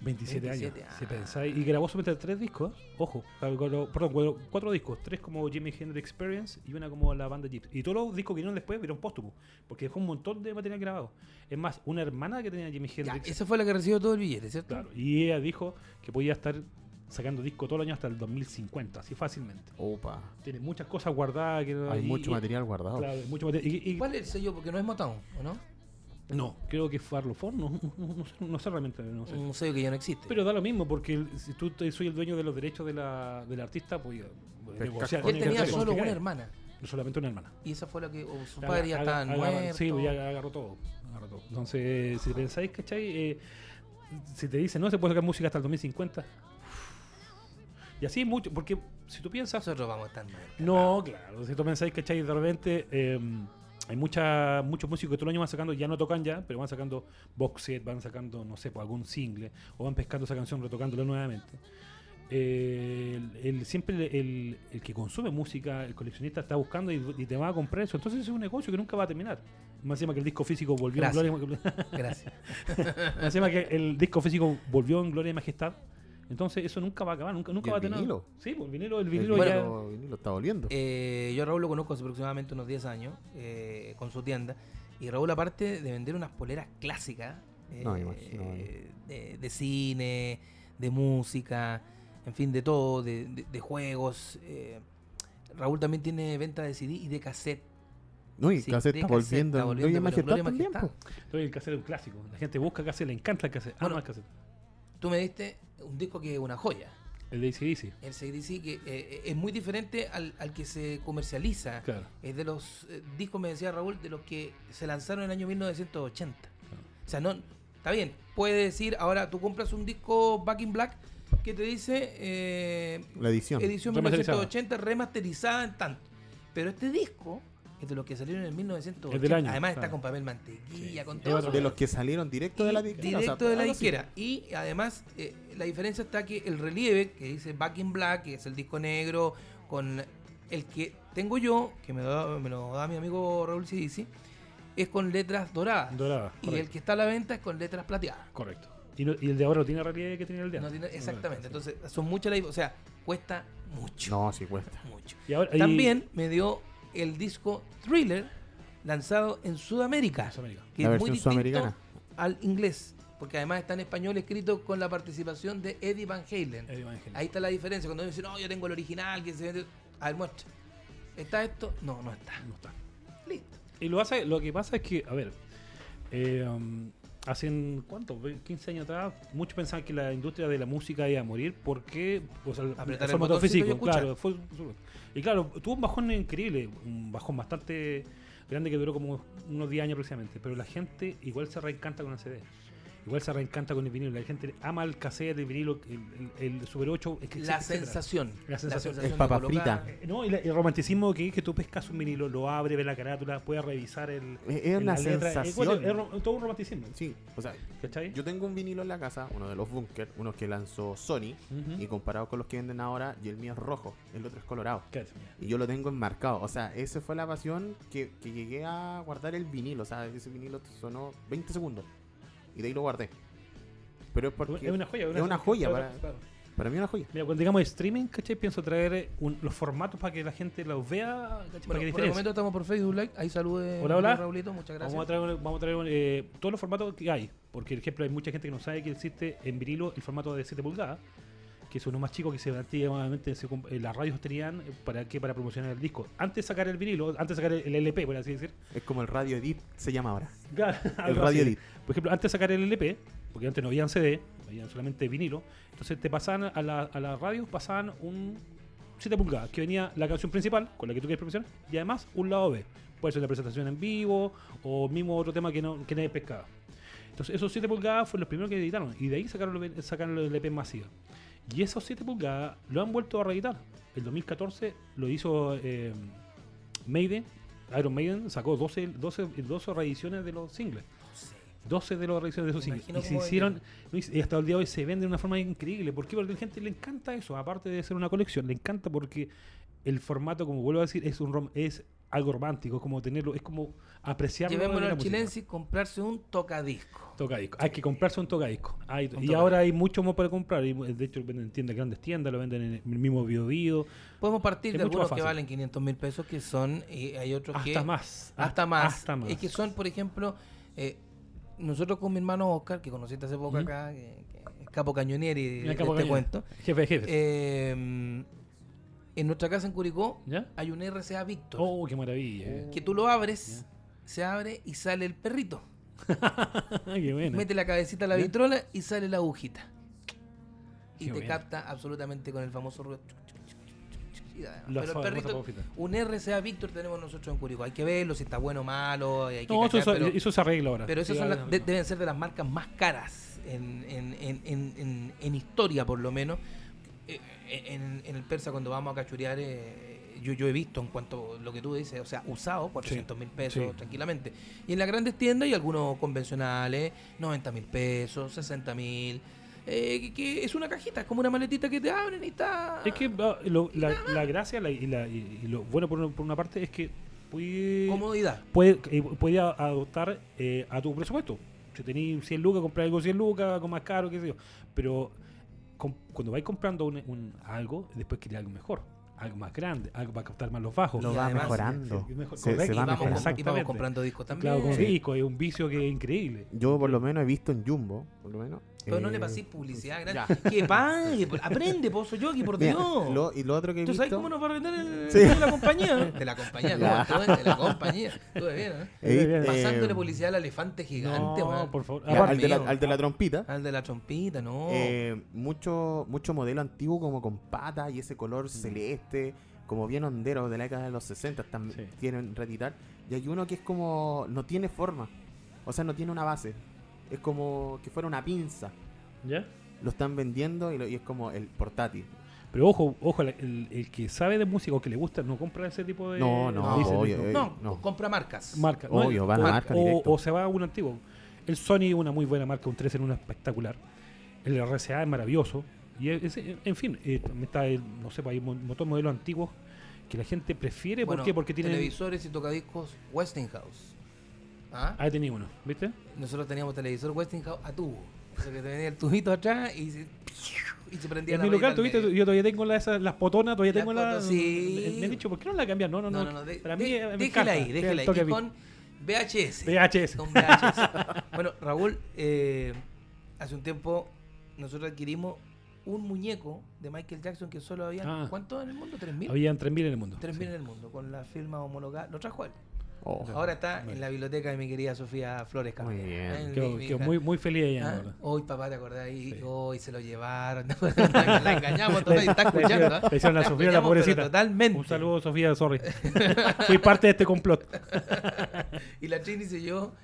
Eh. 27, 27, años. Si ah. pensáis. Y grabó solamente tres discos. Ojo, perdón, cuatro, cuatro discos. Tres como Jimi Hendrix Experience y una como la banda Gypsy. Y todos los discos que vinieron después vieron póstumo. Porque dejó un montón de material grabado. Es más, una hermana que tenía Jimi Ya, Hendrix. esa fue la que recibió todo el billete, ¿cierto? Claro, y ella dijo que podía estar sacando disco todo el año hasta el 2050, así fácilmente. Opa. Tiene muchas cosas guardadas. Que Hay y- mucho y- material guardado. Claro, mucho material. Y, y- ¿Cuál es el sello? Porque no es Motown, ¿o no? No, creo que fue Arlophone, no, no, no sé, no sé realmente. No sé. Un sello que ya no existe. Pero da lo mismo, porque el- si tú te- soy el dueño de los derechos de la, del artista, pues Pesca- negociar. Él tenía solo una hermana. No solamente una hermana. Y esa fue la que. o su Aga- padre ya estaba muerto. Sí, pues ya agarró todo. agarró todo. Entonces, si pensáis, ¿cachai? Eh, si te dicen, no se puede sacar música hasta el 2050. Y así mucho, porque si tú piensas. Nosotros vamos a estar mal. No, claro, si tú pensáis, ¿cachai? De repente eh, hay mucha, muchos músicos que todo el año van sacando, ya no tocan ya, pero van sacando box set, van sacando, no sé, pues, algún single, o van pescando esa canción, retocándola nuevamente. Eh, el, el- siempre el, el- que consume música, el coleccionista está buscando y, y te va a comprar eso. Entonces es un negocio que nunca va a terminar. Más encima que el disco físico volvió en Gracias. gloria. Gracias. Más encima que el disco físico volvió en gloria y majestad. Entonces eso nunca va a acabar, nunca, nunca ¿Y va a el tener. vinilo? Sí, pues el vinilo, el El vinilo Bueno, ya. vinilo, vinilo está volviendo. Eh, yo a Raúl lo conozco hace aproximadamente unos 10 años eh, con su tienda. Y Raúl, aparte de vender unas poleras clásicas eh, No, imagino, de, de cine, de música, en fin, de todo, de, de- de juegos. eh, Raúl también tiene venta de CD y de cassette. no, y sí, cassette está volviendo. está en volviendo, Gloria Majestad Gloria también, Majestad. po. Entonces el cassette es un clásico. La gente busca cassette, le encanta el cassette, ama Bueno, el cassette. Tú me diste un disco que es una joya. El de ACDC. El CDC que eh, es muy diferente al, al que se comercializa. Claro. Es de los eh, discos, me decía Raúl, de los que se lanzaron en el año 1980. O sea, no, está bien, puede decir, ahora tú compras un disco Back in Black que te dice eh, La edición. edición Remasterizada. 1980 remasterizada en tanto. Pero este disco es de los que salieron en el 1980. Es del año, Además está con papel mantequilla, con todo. De los que salieron directo de la disquera. Directo o sea, de la disquera. Y además, eh, la diferencia está que el relieve, que dice Back in Black, que es el disco negro, con el que tengo yo, que me, da- me lo da mi amigo Raúl Cidici, es con letras doradas. Dorada. y el que está a la venta es con letras plateadas. Correcto. Y, no- y el de ahora no tiene realidad que tenía el de No antes. tiene- exactamente. Entonces, son muchas las. O sea, cuesta mucho. No, sí cuesta. Mucho. Y ahora, y- También me dio el disco Thriller, lanzado en Sudamérica. Sudamérica. que La es muy versión distinto sudamericana. al inglés, porque además está en español escrito con la participación de Eddie Van Halen. Eddie Van Halen. Ahí está la diferencia, cuando dicen, no, yo tengo el original, que se vende... A ver, muestra. ¿Está esto? No, no está. No está. Listo. Y lo, hace, lo que pasa es que, a ver, eh, um, hace cuánto, Ve- 15 años atrás, muchos pensaban que la industria de la música iba a morir porque sea, el- el formato y físico, escuchar. claro, fue- y claro, tuvo un bajón increíble, un bajón bastante grande que duró como unos 10 años aproximadamente, pero la gente igual se reencanta con el CD. Igual se reencanta con el vinilo, la gente ama el cassette, el vinilo, el, el- el Super 8, es que La sensación. La sensación. Es papa frita. Eh, No, y la- el romanticismo que es que tú pescas un vinilo, lo abres, ves la carátula, puedes revisar el. Es- una la es- sensación. Es, todo un romanticismo. Sí, o sea, ¿Cachai? yo tengo un vinilo en la casa, uno de los Bunker, uno que lanzó Sony, y comparado con los que venden ahora, y el mío es rojo, el otro es colorado. Y yo lo tengo enmarcado. O sea, esa fue la pasión que, que llegué a guardar el vinilo. O sea, ese vinilo sonó 20 segundos. Y de ahí lo guardé. Pero es porque Es una joya. es una joya claro, para- claro. Para mí una joya. Mira, cuando digamos streaming, ¿cachai? Pienso traer eh, un- los formatos para que la gente los vea, ¿cachai? para Bueno, que por el momento estamos por Facebook Live. Ahí salude Hola, hola. Raulito, muchas gracias. Vamos a traer, vamos a traer eh, todos los formatos que hay. Porque, por ejemplo, hay mucha gente que no sabe que existe en vinilo el formato de 7 pulgadas, que es uno más chico que se se comp- eh, las radios tenían eh, para que para promocionar el disco. Antes de sacar el vinilo, antes de sacar el, LP, por así decir. Es como el radio edit se llama ahora. El radio edit. Por ejemplo, antes de sacar el LP, porque antes no habían CD, habían solamente vinilo, entonces te pasaban a la, a la radio, pasaban un 7 pulgadas, que venía la canción principal, con la que tú quieres promocionar, y además un lado B. Puede ser la presentación en vivo, o mismo otro tema que, no, que nadie pescaba. Entonces, esos 7 pulgadas fueron los primeros que editaron, y de ahí sacaron, sacaron el LP masiva. Y esos 7 pulgadas lo han vuelto a reeditar. El 2014 lo hizo eh, Maiden, Iron Maiden sacó 12, 12, 12 reediciones de los singles. 12 de las reediciones de esos Me singles. Y se hicieron, y hasta el día de hoy se venden de una forma increíble. ¿Por qué? Porque a la gente le encanta eso. Aparte de ser una colección, le encanta porque el formato, como vuelvo a decir, es un rom- es algo romántico, como tenerlo, es como apreciarlo. la al chilense y comprarse un tocadisco. Tocadisco. Hay que comprarse un tocadisco. Hay- Un y tocadisco. ahora hay mucho más para comprar. y, De hecho, venden en tiendas, grandes tiendas, lo venden en el mismo Bio Bio. Podemos partir Es de algunos que valen 500 mil pesos, que son, y hay otros que... Hasta más. Hasta más. Hasta más. Es que son, por ejemplo, eh, nosotros con mi hermano Oscar, que conociste hace poco acá, que, que es capo cañonieri de, de capo este cuento. Jefe de jefes. eh, en nuestra casa en Curicó ¿Ya? hay un RCA Victor, Oh, qué maravilla. que tú lo abres, se abre y sale el perrito. qué buena. Mete la cabecita a la ¿Ya? vitrola y sale la agujita. Y Qué te buena. capta absolutamente con el famoso ruido. La Pero el perrito, un RCA Victor tenemos nosotros en Curicó. Hay que verlo, si está bueno o malo. Hay que No, eso, cachar, eso- pero, eso se arregla ahora. pero esas Sí, son las- de- deben ser de las marcas más caras en, en, en, en, en- en historia, por lo menos. Eh, En, en el persa, cuando vamos a cachurear, eh, yo, yo he visto en cuanto lo que tú dices, o sea, usado, 400 mil pesos sí. tranquilamente. Y en las grandes tiendas hay algunos convencionales, 90 mil pesos, 60 mil. eh, que, que es una cajita, es como una maletita que te abren y está. Es que ah, lo- la, la gracia la- y, la- y- lo bueno por una, por una parte es que puede, Comodidad. puede, eh, puede adoptar eh, a tu presupuesto. Si tenéis 100 lucas, comprar algo 100 lucas, algo más caro, qué sé yo. Pero cuando vais comprando un, un- algo, después queréis algo mejor, algo más grande, algo para captar más los bajos. Lo va además- mejorando. Mejor- Se, Y va vamos, mejorando. y vamos Exactamente. comprando discos también. Claro, con Sí. disco, es un vicio que es increíble. Yo por lo menos he visto en Jumbo, por lo menos. Pero no eh, le paséis publicidad gratis. Que pague, por- aprende, pozo Yogi, por mira, Dios. lo- y lo otro que he ¿Tú visto. sabes cómo nos va a vender el Sí. de la compañía? De la compañía, no, de la compañía. De bien, ¿eh? vi- eh, Pasándole publicidad al elefante gigante, No, por favor. ya, al, de la, mío. al de la trompita. Al de la trompita, no. eh, mucho, mucho modelo antiguo como con patas y ese color celeste, como bien hondero de la década de los 60 también Sí. tienen. Y hay uno que es como, no tiene forma, o sea, no tiene una base. Es como que fuera una pinza. ¿Ya? Lo están vendiendo y, lo- y es como el portátil. Pero ojo, ojo, el, el que sabe de música o que le gusta no compra ese tipo de No, no, obvio, eh, no, no. compra marcas. marca. Obvio, va a la o, marca o- se va a un antiguo. El Sony es una muy buena marca, un 3 en una espectacular. El RCA es maravilloso. Y es- es- en fin, eh, está el, no sé, pues hay de modelos antiguos que la gente prefiere. Bueno, ¿Por qué? Porque tienen. televisores y tocadiscos Westinghouse. ¿Ah? Ahí tenía uno, ¿viste? Nosotros teníamos televisor Westinghouse a tubo. O sea que te venía el tubito atrás y se, y se prendía En la mi local, ¿tuviste? yo todavía tengo la- esas- las potonas, todavía Las tengo las. sí. Me han dicho, ¿por qué no la cambian? No, no, no. No, no, no, de- para de- mí, me déjela ahí, déjela El ahí. Y con VHS. VHS. Con VHS. bueno, Raúl, eh, hace un tiempo nosotros adquirimos un muñeco de Michael Jackson que solo había. Ah. ¿Cuántos en el mundo? ¿3.000? Habían 3.000 en el mundo. 3.000 sí. en el mundo, con la firma homologada. Lo trajo él. Oh, Ahora está en la biblioteca de mi querida Sofía Flores Muy bien. Mi- mi muy, muy feliz ella. Ah. Hoy papá, ¿te acordás? ahí? Sí. Hoy se lo llevaron. la engañamos total y está escuchando. Le hicieron a La Sofía la pobrecita. Totalmente. Un saludo, Sofía, sorry. Fui parte de este complot. y la Trini dice yo,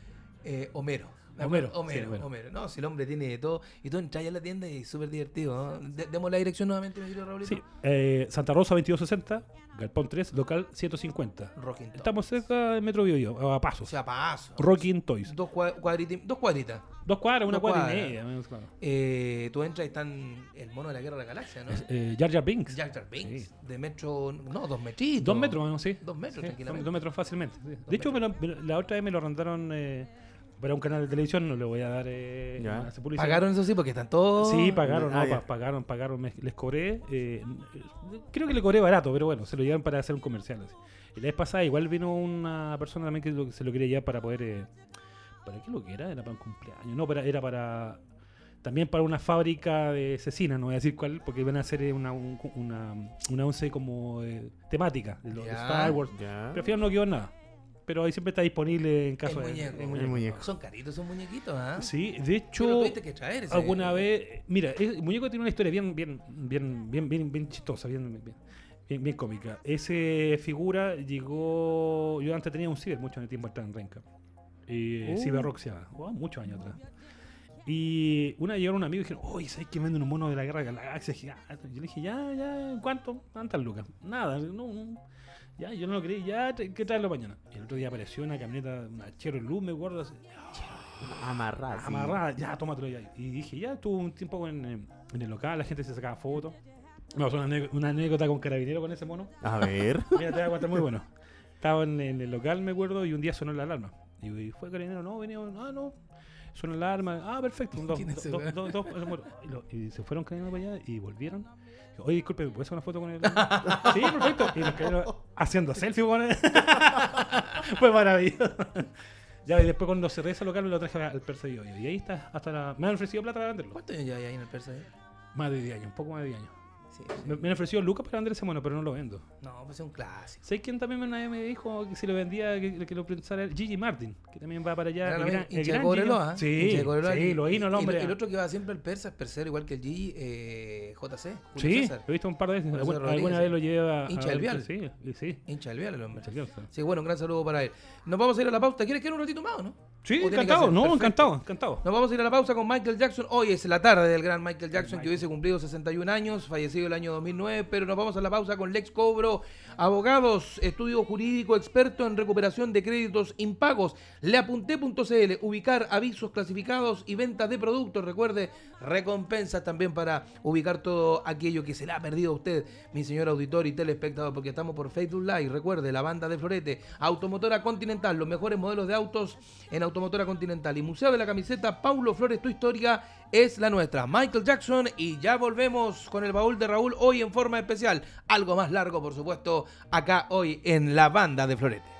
eh, Homero. Me Homero, Homero, sí. Homero. No, si el hombre tiene de todo. Y tú entras a la tienda y es súper divertido. ¿no? De- demos la dirección nuevamente, mi querido Raulito. Sí, eh, Santa Rosa 2260, Galpón 3, local 150. Rocking Toys. Estamos cerca del Metro Bio, Bio a O pasos. sea, paso. Rocking Toys. Dos, cua- cuadriti- dos cuadritas. Dos cuadras, una Dos cuadra y media. menos cuadra. Eh, tú entras y están el mono de la guerra de la galaxia, ¿no? Eh, Jar Jar Binks. Jar Jar Binks. Sí. De metro. No, dos metritos. Dos metros, ¿no? sí. Dos metros, Sí, tranquilamente. Dos metros fácilmente. sí. De hecho, me lo- me lo- la otra vez me lo arrendaron eh, para un canal de televisión, no le voy a dar eh, Ya. más publicidad. Pagaron eso sí, porque están todos. Sí, pagaron, Ah, no, pa- pagaron, pagaron, me- les cobré. eh, creo que le cobré barato, pero bueno, se lo llevan para hacer un comercial. así. Y la vez pasada igual vino una persona también que lo- se lo quería llevar para poder... eh, ¿Para qué lo que era? Era para un cumpleaños. No, para, era para... También para una fábrica de cecina, no voy a decir cuál, porque iban a hacer eh, una, un- una, una once como eh, temática de los Ya. Star Wars. Ya. Pero al final no quedó en nada. Pero ahí siempre está disponible en caso El de... muñeco. en El muñeco. Son caritos esos muñequitos, ¿ah? Sí, de hecho... tuviste que traer ese- alguna vez mira el muñeco tiene una historia bien bien bien bien bien bien chistosa bien bien, bien, bien cómica ese figura llegó yo antes tenía un ciber mucho tiempo atrás en Renca y Uh. Ciber Rock se llama oh, muchos años atrás y una llegaron un amigo y dijeron oye ¿sabes que venden unos monos de la guerra de la galaxia gigante? yo le dije ya ya ¿cuánto? ¿cuántas lucas? nada no, no. Ya yo no lo creí ya que traerlo mañana y el otro día apareció una camioneta una Chevrolet me acuerdo así, Amarrada. sí. amarrada, ya, tómatelo ya. Y dije, ya, estuvo un tiempo en, en el local, la gente se sacaba fotos. Me pasó una, una anécdota con carabinero con ese mono. A ver. Mira, te voy a contar muy bueno. Estaba en, en el local, me acuerdo, y un día sonó la alarma. Y, fue carabinero, no, venía, ah, no. Sonó la alarma, ah, perfecto. Dos, ¿Quién es ese dos, dos, dos, dos, muertos. y, lo- y se fueron caminando para allá y volvieron. Oye, disculpe, ¿me puedes hacer una foto con él? sí, perfecto. Y nos quedaron haciendo selfie con él. Fue maravilloso. Ya, y después cuando cerré ese local me lo traje al Persa. Y ahí está, hasta la... Me han ofrecido plata para venderlo. ¿Cuántos años lleva ahí en el Persa? Más de 10 años, un poco más de 10 años. Sí. Me, me han ofrecido lucas para vender ese mono, pero no lo vendo. No, pues es un clásico. ¿Sabes quién también una vez me dijo que si lo vendía, que, que lo pensara? Gigi Martin, que también va para allá. Gran el gran- el gran Cobreloa, ¿eh? Gigi. Sí, Cobreloa. sí, lo vino el Y hombre. El, otro que va siempre al Persa es Persero, igual que el G, eh, JC. Julio Sí, César. lo he visto un par de veces. Alguna, vez lo lleva. Hincha del Vial. Sí, y sí. Hincha del Vial el hombre. Hincha del Vial, sí. Bueno, un gran saludo para él. Nos vamos a ir a la pausa. ¿Quieres que un ratito más o no? Sí, ¿O tiene que encantado, no, Perfecto. encantado, encantado. Nos vamos a ir a la pausa con Michael Jackson. Hoy es la tarde del gran Michael Jackson, que hubiese cumplido 61 años, fallecido el año 2009. Pero nos vamos a la pausa con Lex Cobro, abogados, estudio jurídico, experto en recuperación de créditos impagos. Leapunté.cl, ubicar avisos clasificados y ventas de productos. Recuerde, recompensas también para ubicar todo aquello que se le ha perdido a usted, mi señor auditor y telespectador, porque estamos por Facebook Live. Recuerde, la banda de Florete, Automotora Continental, los mejores modelos de autos en Automotora Continental. Y Museo de la Camiseta, Paulo Flores, tu historia es la nuestra. Michael Jackson y ya volvemos con el baúl de Raúl hoy en forma especial. Algo más largo, por supuesto, acá hoy en la banda de Florete.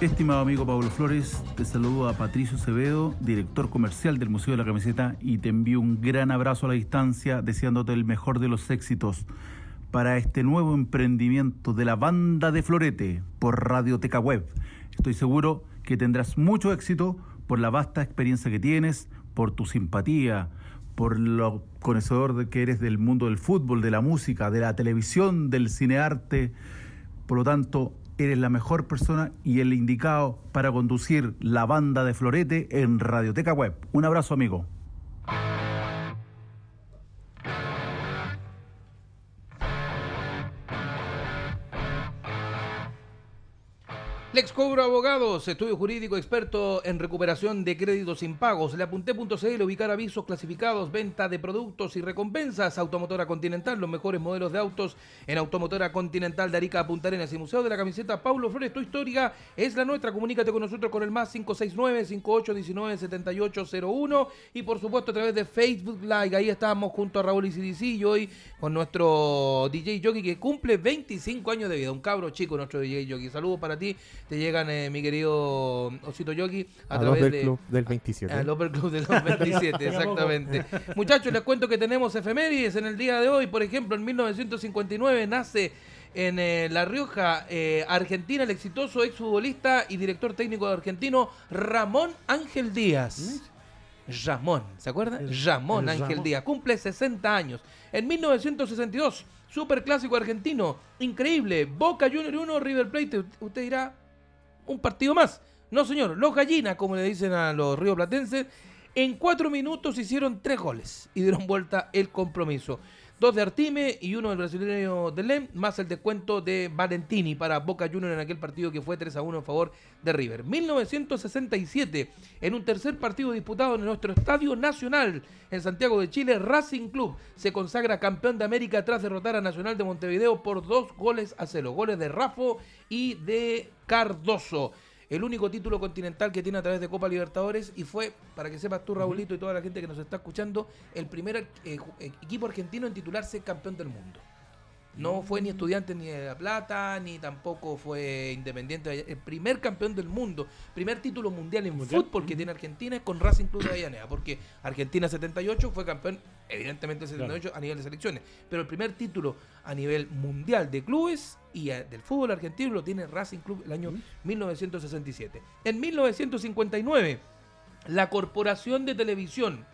Estimado amigo Pablo Flores, te saludo a Patricio Acevedo, director comercial del Museo de la Camiseta, y te envío un gran abrazo a la distancia, deseándote el mejor de los éxitos para este nuevo emprendimiento de la banda de Florete por Radioteca Web. Estoy seguro que tendrás mucho éxito por la vasta experiencia que tienes, por tu simpatía, por lo conocedor que eres del mundo del fútbol, de la música, de la televisión, del cinearte. Por lo tanto, eres la mejor persona y el indicado para conducir la banda de Florete en Radioteca Web. Un abrazo, amigo. Lex Cobro Abogados, estudio jurídico experto en recuperación de créditos impagos. Le apunté.cl, ubicar avisos clasificados, venta de productos y recompensas. Automotora Continental, los mejores modelos de autos en Automotora Continental de Arica a Punta Arenas y Museo de la Camiseta. Paulo Flores, tu historia es la nuestra. Comunícate con nosotros con el más 569-5819-7801 y por supuesto a través de Facebook Live. Ahí estamos junto a Raúl Isidisi y hoy con nuestro DJ Jockey que cumple 25 años de vida. Un cabro chico nuestro DJ Jockey. Saludos para ti te llegan, eh, mi querido Osito Yogi, a Al través de... Club del 27. Al Over Club del 27, exactamente. Muchachos, les cuento que tenemos efemérides en el día de hoy. Por ejemplo, en 1959 nace en eh, La Rioja, eh, Argentina, el exitoso exfutbolista y director técnico argentino Ramón Ángel Díaz. Ramón, ¿se acuerdan? El- Ramón el Ángel Ramón. Díaz, cumple 60 años. En 1962, superclásico argentino, increíble, Boca Junior 1, River Plate. Usted dirá, un partido más. No, señor, los gallinas, como le dicen a los rioplatenses, en cuatro minutos hicieron tres goles y dieron vuelta el compromiso. Dos de Artime y uno del brasileño de Lem, más el descuento de Valentini para Boca Juniors en aquel partido que fue 3 a 1 en favor de River. 1967, en un tercer partido disputado en nuestro Estadio Nacional en Santiago de Chile, Racing Club se consagra campeón de América tras derrotar a Nacional de Montevideo por dos goles a cero. Goles de Rafo y de Cardoso. El único título continental que tiene a través de Copa Libertadores y fue, para que sepas tú, Raulito, y toda la gente que nos está escuchando, el primer eh, eh, equipo argentino en titularse campeón del mundo. No fue ni estudiante ni de La Plata, ni tampoco fue independiente. El primer campeón del mundo, primer título mundial en Mundial. fútbol que tiene Argentina es con Racing Club de Avellaneda, porque Argentina 78 fue campeón, evidentemente 78 a nivel de selecciones, pero el primer título a nivel mundial de clubes y eh, del fútbol argentino lo tiene Racing Club el año 1967. En 1959, la Corporación de Televisión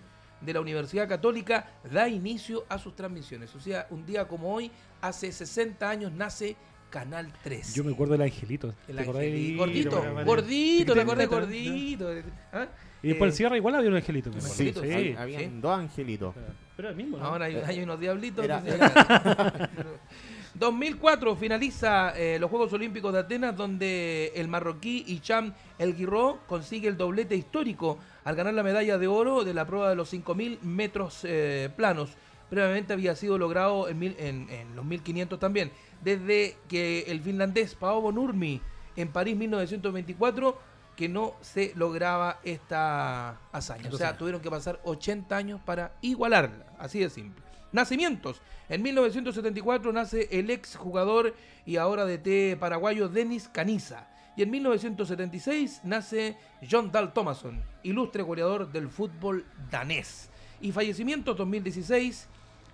de la Universidad Católica da inicio a sus transmisiones. O sea, un día como hoy, hace 60 años, nace Canal 3. Yo me acuerdo del Angelito. El angelito, gordito, gordito, te acordás, Tic-tac, gordito. ¿Ah? Y después Eh, el cierre igual había un Angelito. me Sí, sí, sí, habían sí. dos angelitos. Pero el mismo, ¿no? Ahora hay, hay unos diablitos. Era- que se- 2004 finaliza eh, los Juegos Olímpicos de Atenas donde el marroquí Hicham El Guiró consigue el doblete histórico al ganar la medalla de oro de la prueba de los 5.000 metros eh, planos. Previamente había sido logrado en, mil- en- en los 1.500 también. Desde que el finlandés Paavo Nurmi en París 1924 que no se lograba esta hazaña. O sea, tuvieron que pasar 80 años para igualarla. Así de simple. Nacimientos. En 1974 nace el ex jugador y ahora DT paraguayo Denis Caniza. Y en 1976 nace John Dahl Thomason, ilustre goleador del fútbol danés. Y fallecimientos 2016,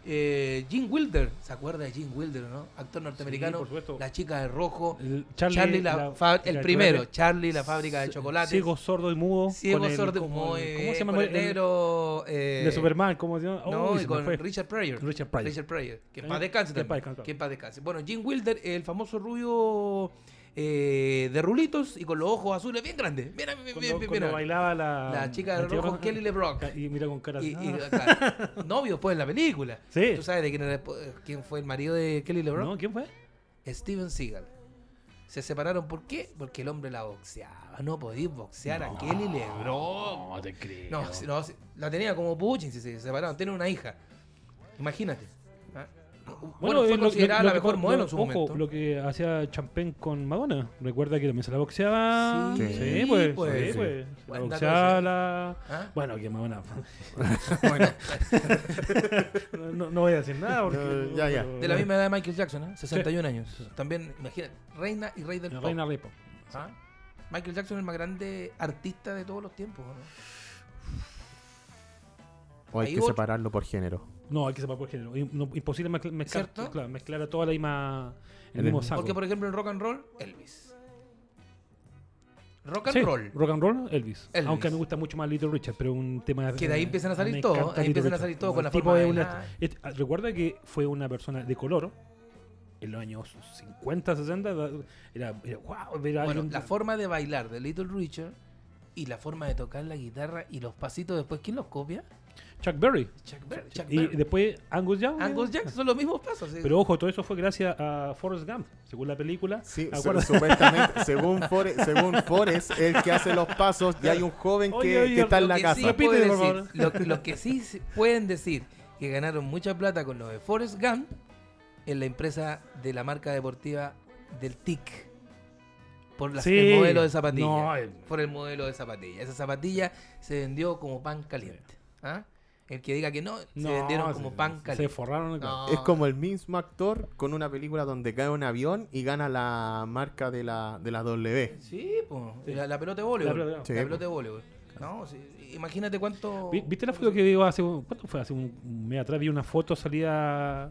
eh, Jim Wilder. ¿Se acuerda de Jim Wilder, no? Actor norteamericano. supuesto. La chica de rojo. El Charlie, Charlie, la la- el primero. Charlie, la fábrica de chocolates. Ciego, sordo y mudo. Ciego, el- sordo, muy el- bien, ¿Cómo se llama? con el negro, eh, de Superman, ¿cómo se llama? no, y con. Richard Pryor. Richard Pryor. Richard Pryor. Que Eh, paz descanse que también. descanse. Bueno, Jim Wilder, el famoso rubio eh, de rulitos y con los ojos azules bien grandes. Mira, mira, Cuando, mira, cuando mira. bailaba la, La chica de rojo, Kelly LeBrock. Y mira con cara Y, ah. novio después en la película. Sí. ¿Tú sabes de quién, era, quién fue el marido de Kelly LeBrock? ¿No? ¿Quién fue? Steven Seagal. Se separaron, ¿por qué? Porque el hombre la boxeaba. No podías boxear a Kelly LeBrock. No te creo. No, no, la tenía como Putin si se separaron. Tiene una hija. Imagínate. ¿Ah? Bueno, fue lo- considerada lo- la lo mejor modelo lo- en su ojo, momento. lo que hacía Champagne con Madonna. Recuerda que también se la boxeaba. Sí, Sí, pues. pues. sí, pues. Se la boxeaba la. ¿Ah? Bueno, que Madonna. Bueno, no, voy a decir nada porque. No, ya, ya. pero- de la misma edad de Michael Jackson, ¿eh? 61 años. También, imagínate, reina y rey del La pop. reina Repo. ¿Ah? Michael Jackson es el más grande artista de todos los tiempos, ¿no? O hay que separarlo por género. No, hay que separar por género. No- imposible mezcl- mezclar, ¿Cierto? claro, mezclar a toda la misma, el mismo saco. Porque, por ejemplo, en rock and roll, Elvis. Rock and Sí, roll. Rock and roll, Elvis. Elvis. Aunque me gusta mucho más Little Richard, pero un tema Que de ahí empiezan a salir todo, ahí empiezan a salir todo con la tipo forma es de una- bailar. es- ah, recuerda que fue una persona de color en los años 50, 60. da- Era, era wow, era Bueno, alguien- la forma de bailar de Little Richard y la forma de tocar la guitarra y los pasitos después, ¿quién los copia? Chuck Berry. Chuck Berry. Chuck Y Berry. después Angus Young. Angus Jackson son los mismos pasos. sí. Pero ojo, todo eso fue gracias a Forrest Gump, según la película. Sí, ¿Acuerdas? supuestamente, según Forrest, según Forrest, el que hace los pasos, y hay un joven que, Oye, oye, que está en la que casa. sí Repite, puede por decir, favor. lo, que- lo que sí se- pueden decir que ganaron mucha plata con lo de Forrest Gump en la empresa de la marca deportiva del TIC. Por las- Sí. el modelo de zapatilla. No, eh. Por el modelo de zapatilla. Esa zapatilla se vendió como pan caliente. ¿Ah? El que diga que no, se No, vendieron como se- pan Se caliente. forraron. No. Es como el mismo actor con una película donde cae un avión y gana la marca de la, de la W. Sí, po. La, la pelota de voleibol. La La, pelota- Sí, pelota de voleibol. No, sí, imagínate cuánto. Vi- ¿Viste la foto que vio hace un, ¿cuánto fue? Hace un mes atrás vi una foto salía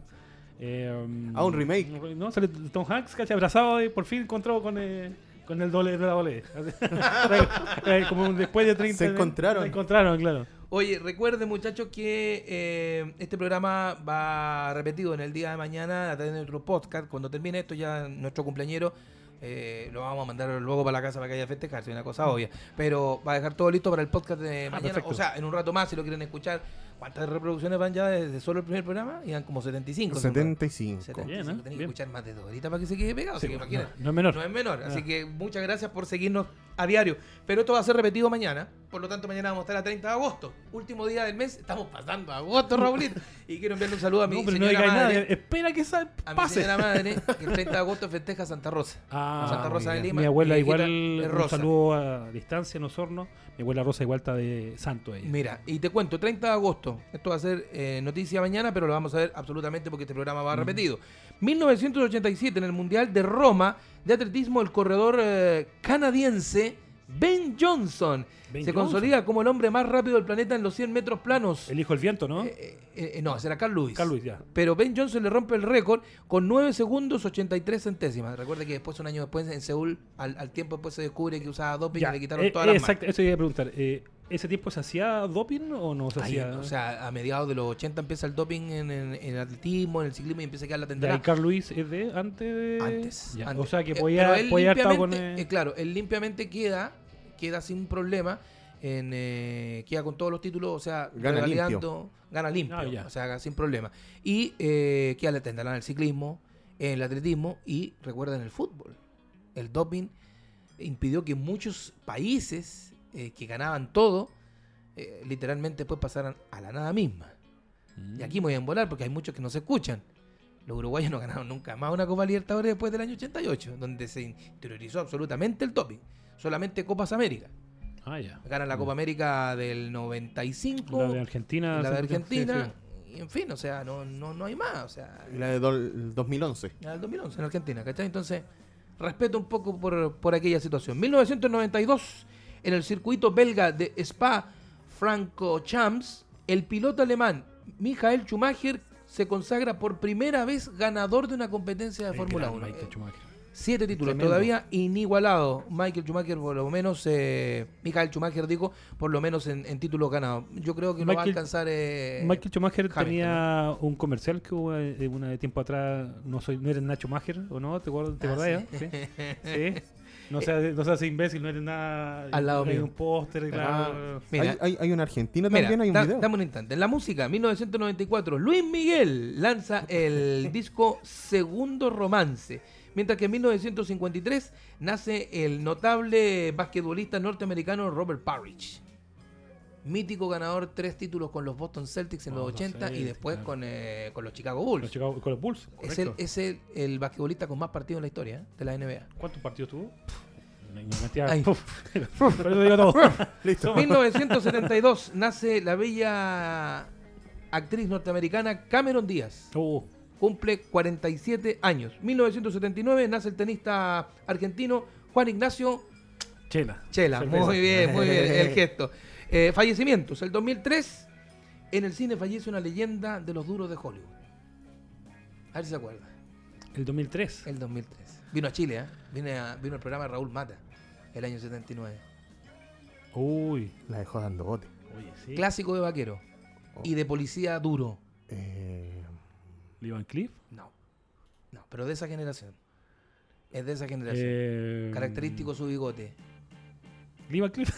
eh, Ah, un remake. No, sale Tom Hanks, casi abrazado y por fin encontró con eh, con el doble de la doble. Como un- después de 30 Se encontraron. Se encontraron, claro. Oye, recuerden muchachos que eh, este programa va repetido en el día de mañana a través de nuestro podcast. Cuando termine esto ya nuestro cumpleañero eh, lo vamos a mandar luego para la casa para que haya festejarse, una cosa obvia. Pero va a dejar todo listo para el podcast de mañana. perfecto. O sea, en un rato más si lo quieren escuchar. ¿Cuántas reproducciones van ya desde solo el primer programa? Iban como 75. son 75. 75. Bien, ¿eh? Tenés que Bien. escuchar más de dos horitas para que se quede pegado. así que no, imagínate. no es menor. No es menor, así Ah. que muchas gracias por seguirnos a diario. Pero esto va a ser repetido mañana, por lo tanto mañana vamos a estar a 30 de agosto, último día del mes, estamos pasando a agosto, Raulito. Y quiero enviarle un saludo a mi No, pero no señora nada. madre, Espera que sa- a mi pase. señora madre, que el 30 de agosto festeja Santa Rosa. Ah, Santa Rosa de. Lima. Mi abuela igual, un saludo a distancia en Osorno. Mi abuela Rosa igual está de santo ella. Mira, y te cuento, 30 de agosto, esto va a ser eh, noticia mañana, pero lo vamos a ver absolutamente porque este programa va repetido. 1987, en el Mundial de Roma de Atletismo, el corredor eh, canadiense Ben Johnson Ben se Johnson. consolida como el hombre más rápido del planeta en los 100 metros planos. El hijo del viento, ¿no? Eh, eh, eh, no, será Carl Lewis. Carl Lewis, ya. Pero Ben Johnson le rompe el récord con 9 segundos 83 centésimas. Recuerde que después, un año después, en Seúl, al, al tiempo después se descubre que usaba doping Ya, y le quitaron eh, todas las exacto, eso iba a preguntar. Eh, ¿Ese tiempo se hacía doping o no se Ahí, hacía? o sea, a mediados de los 80 empieza el doping en, en- en el atletismo, en el ciclismo y empieza a quedar la Ya, ¿Y tendencia. Carl Luis es de antes de...? Antes, Ya, antes. O sea que Eh, podía, pero él podía haber estado con... limpiamente, eh, eh, claro, él limpiamente queda, queda sin problema, en, eh, queda con todos los títulos, o sea, Gana revalidando, gana limpio, Ah, ya. o sea, sin problema. Y eh, queda la tendencia en el ciclismo, en el atletismo y recuerda en el fútbol. El doping impidió que muchos países eh, que ganaban todo, eh, literalmente después pasaran a la nada misma. Mm. Y aquí me voy a embolar porque hay muchos que no se escuchan. Los uruguayos no ganaron nunca más una Copa Libertadores después del año 88, donde se interiorizó absolutamente el topic. Solamente Copas América. Ah, ya. Ganan la Copa América del 95, La de Argentina. la de sí, Argentina, sí. y en fin, o sea, no, no, no hay más. O sea, La de dol- 2011. la del 2011 en Argentina, ¿cachai? Entonces, respeto un poco por, por aquella situación. 1992, en el circuito belga de Spa Francorchamps, el piloto alemán Michael Schumacher se consagra por primera vez ganador de una competencia de Fórmula gran 1. Michael Schumacher. Siete títulos, Tremendo. todavía inigualado. Michael Schumacher, por lo menos, eh, Michael Schumacher, digo, por lo menos en, en títulos ganados. Yo creo que lo va a Michael- alcanzar. eh, Michael Schumacher Hamilton, tenía un comercial que hubo eh, una de tiempo atrás, no soy, no eres Nacho Macher, ¿o no? ¿Te acuerdas? ¿Te Ah, acordás, sí. ya? Sí. Sí. No seas, no seas imbécil, no eres nada. Al lado hay mío. un póster, claro. Mira, hay, hay, hay un argentino Mira, también, hay un da- video. dame un instante. En la música, 1994, Luis Miguel lanza el disco Segundo Romance. Mientras que en 1953 nace el notable basquetbolista norteamericano Robert Parrish. Mítico ganador, tres títulos con los Boston Celtics en los Boston 80 y después claro. con, eh, con los Chicago Bulls. Los Chicago- con los Bulls. es el, es el, el basquetbolista con más partidos en la historia eh, de la NBA. ¿Cuántos partidos tuvo? Digo todo. Listo. 1972 nace la bella actriz norteamericana Cameron Díaz. Uh, cumple 47 años. 1979 nace el tenista argentino Juan Ignacio Chela. Chela, Cerveza. muy bien, muy bien, el gesto. Eh, fallecimientos. El 2003, en el cine fallece una leyenda de los duros de Hollywood. A ver si se acuerda. El 2003. El 2003. Vino a Chile, ¿eh? Vine a- vino al programa Raúl Mata, el año 79. Uy. La dejó dando bote. Oye, sí. Clásico de vaquero. Y de policía duro. Eh, Cleef. No. No, pero de esa generación. Es de esa generación. Eh, Característico su bigote. Lee Van Cleef.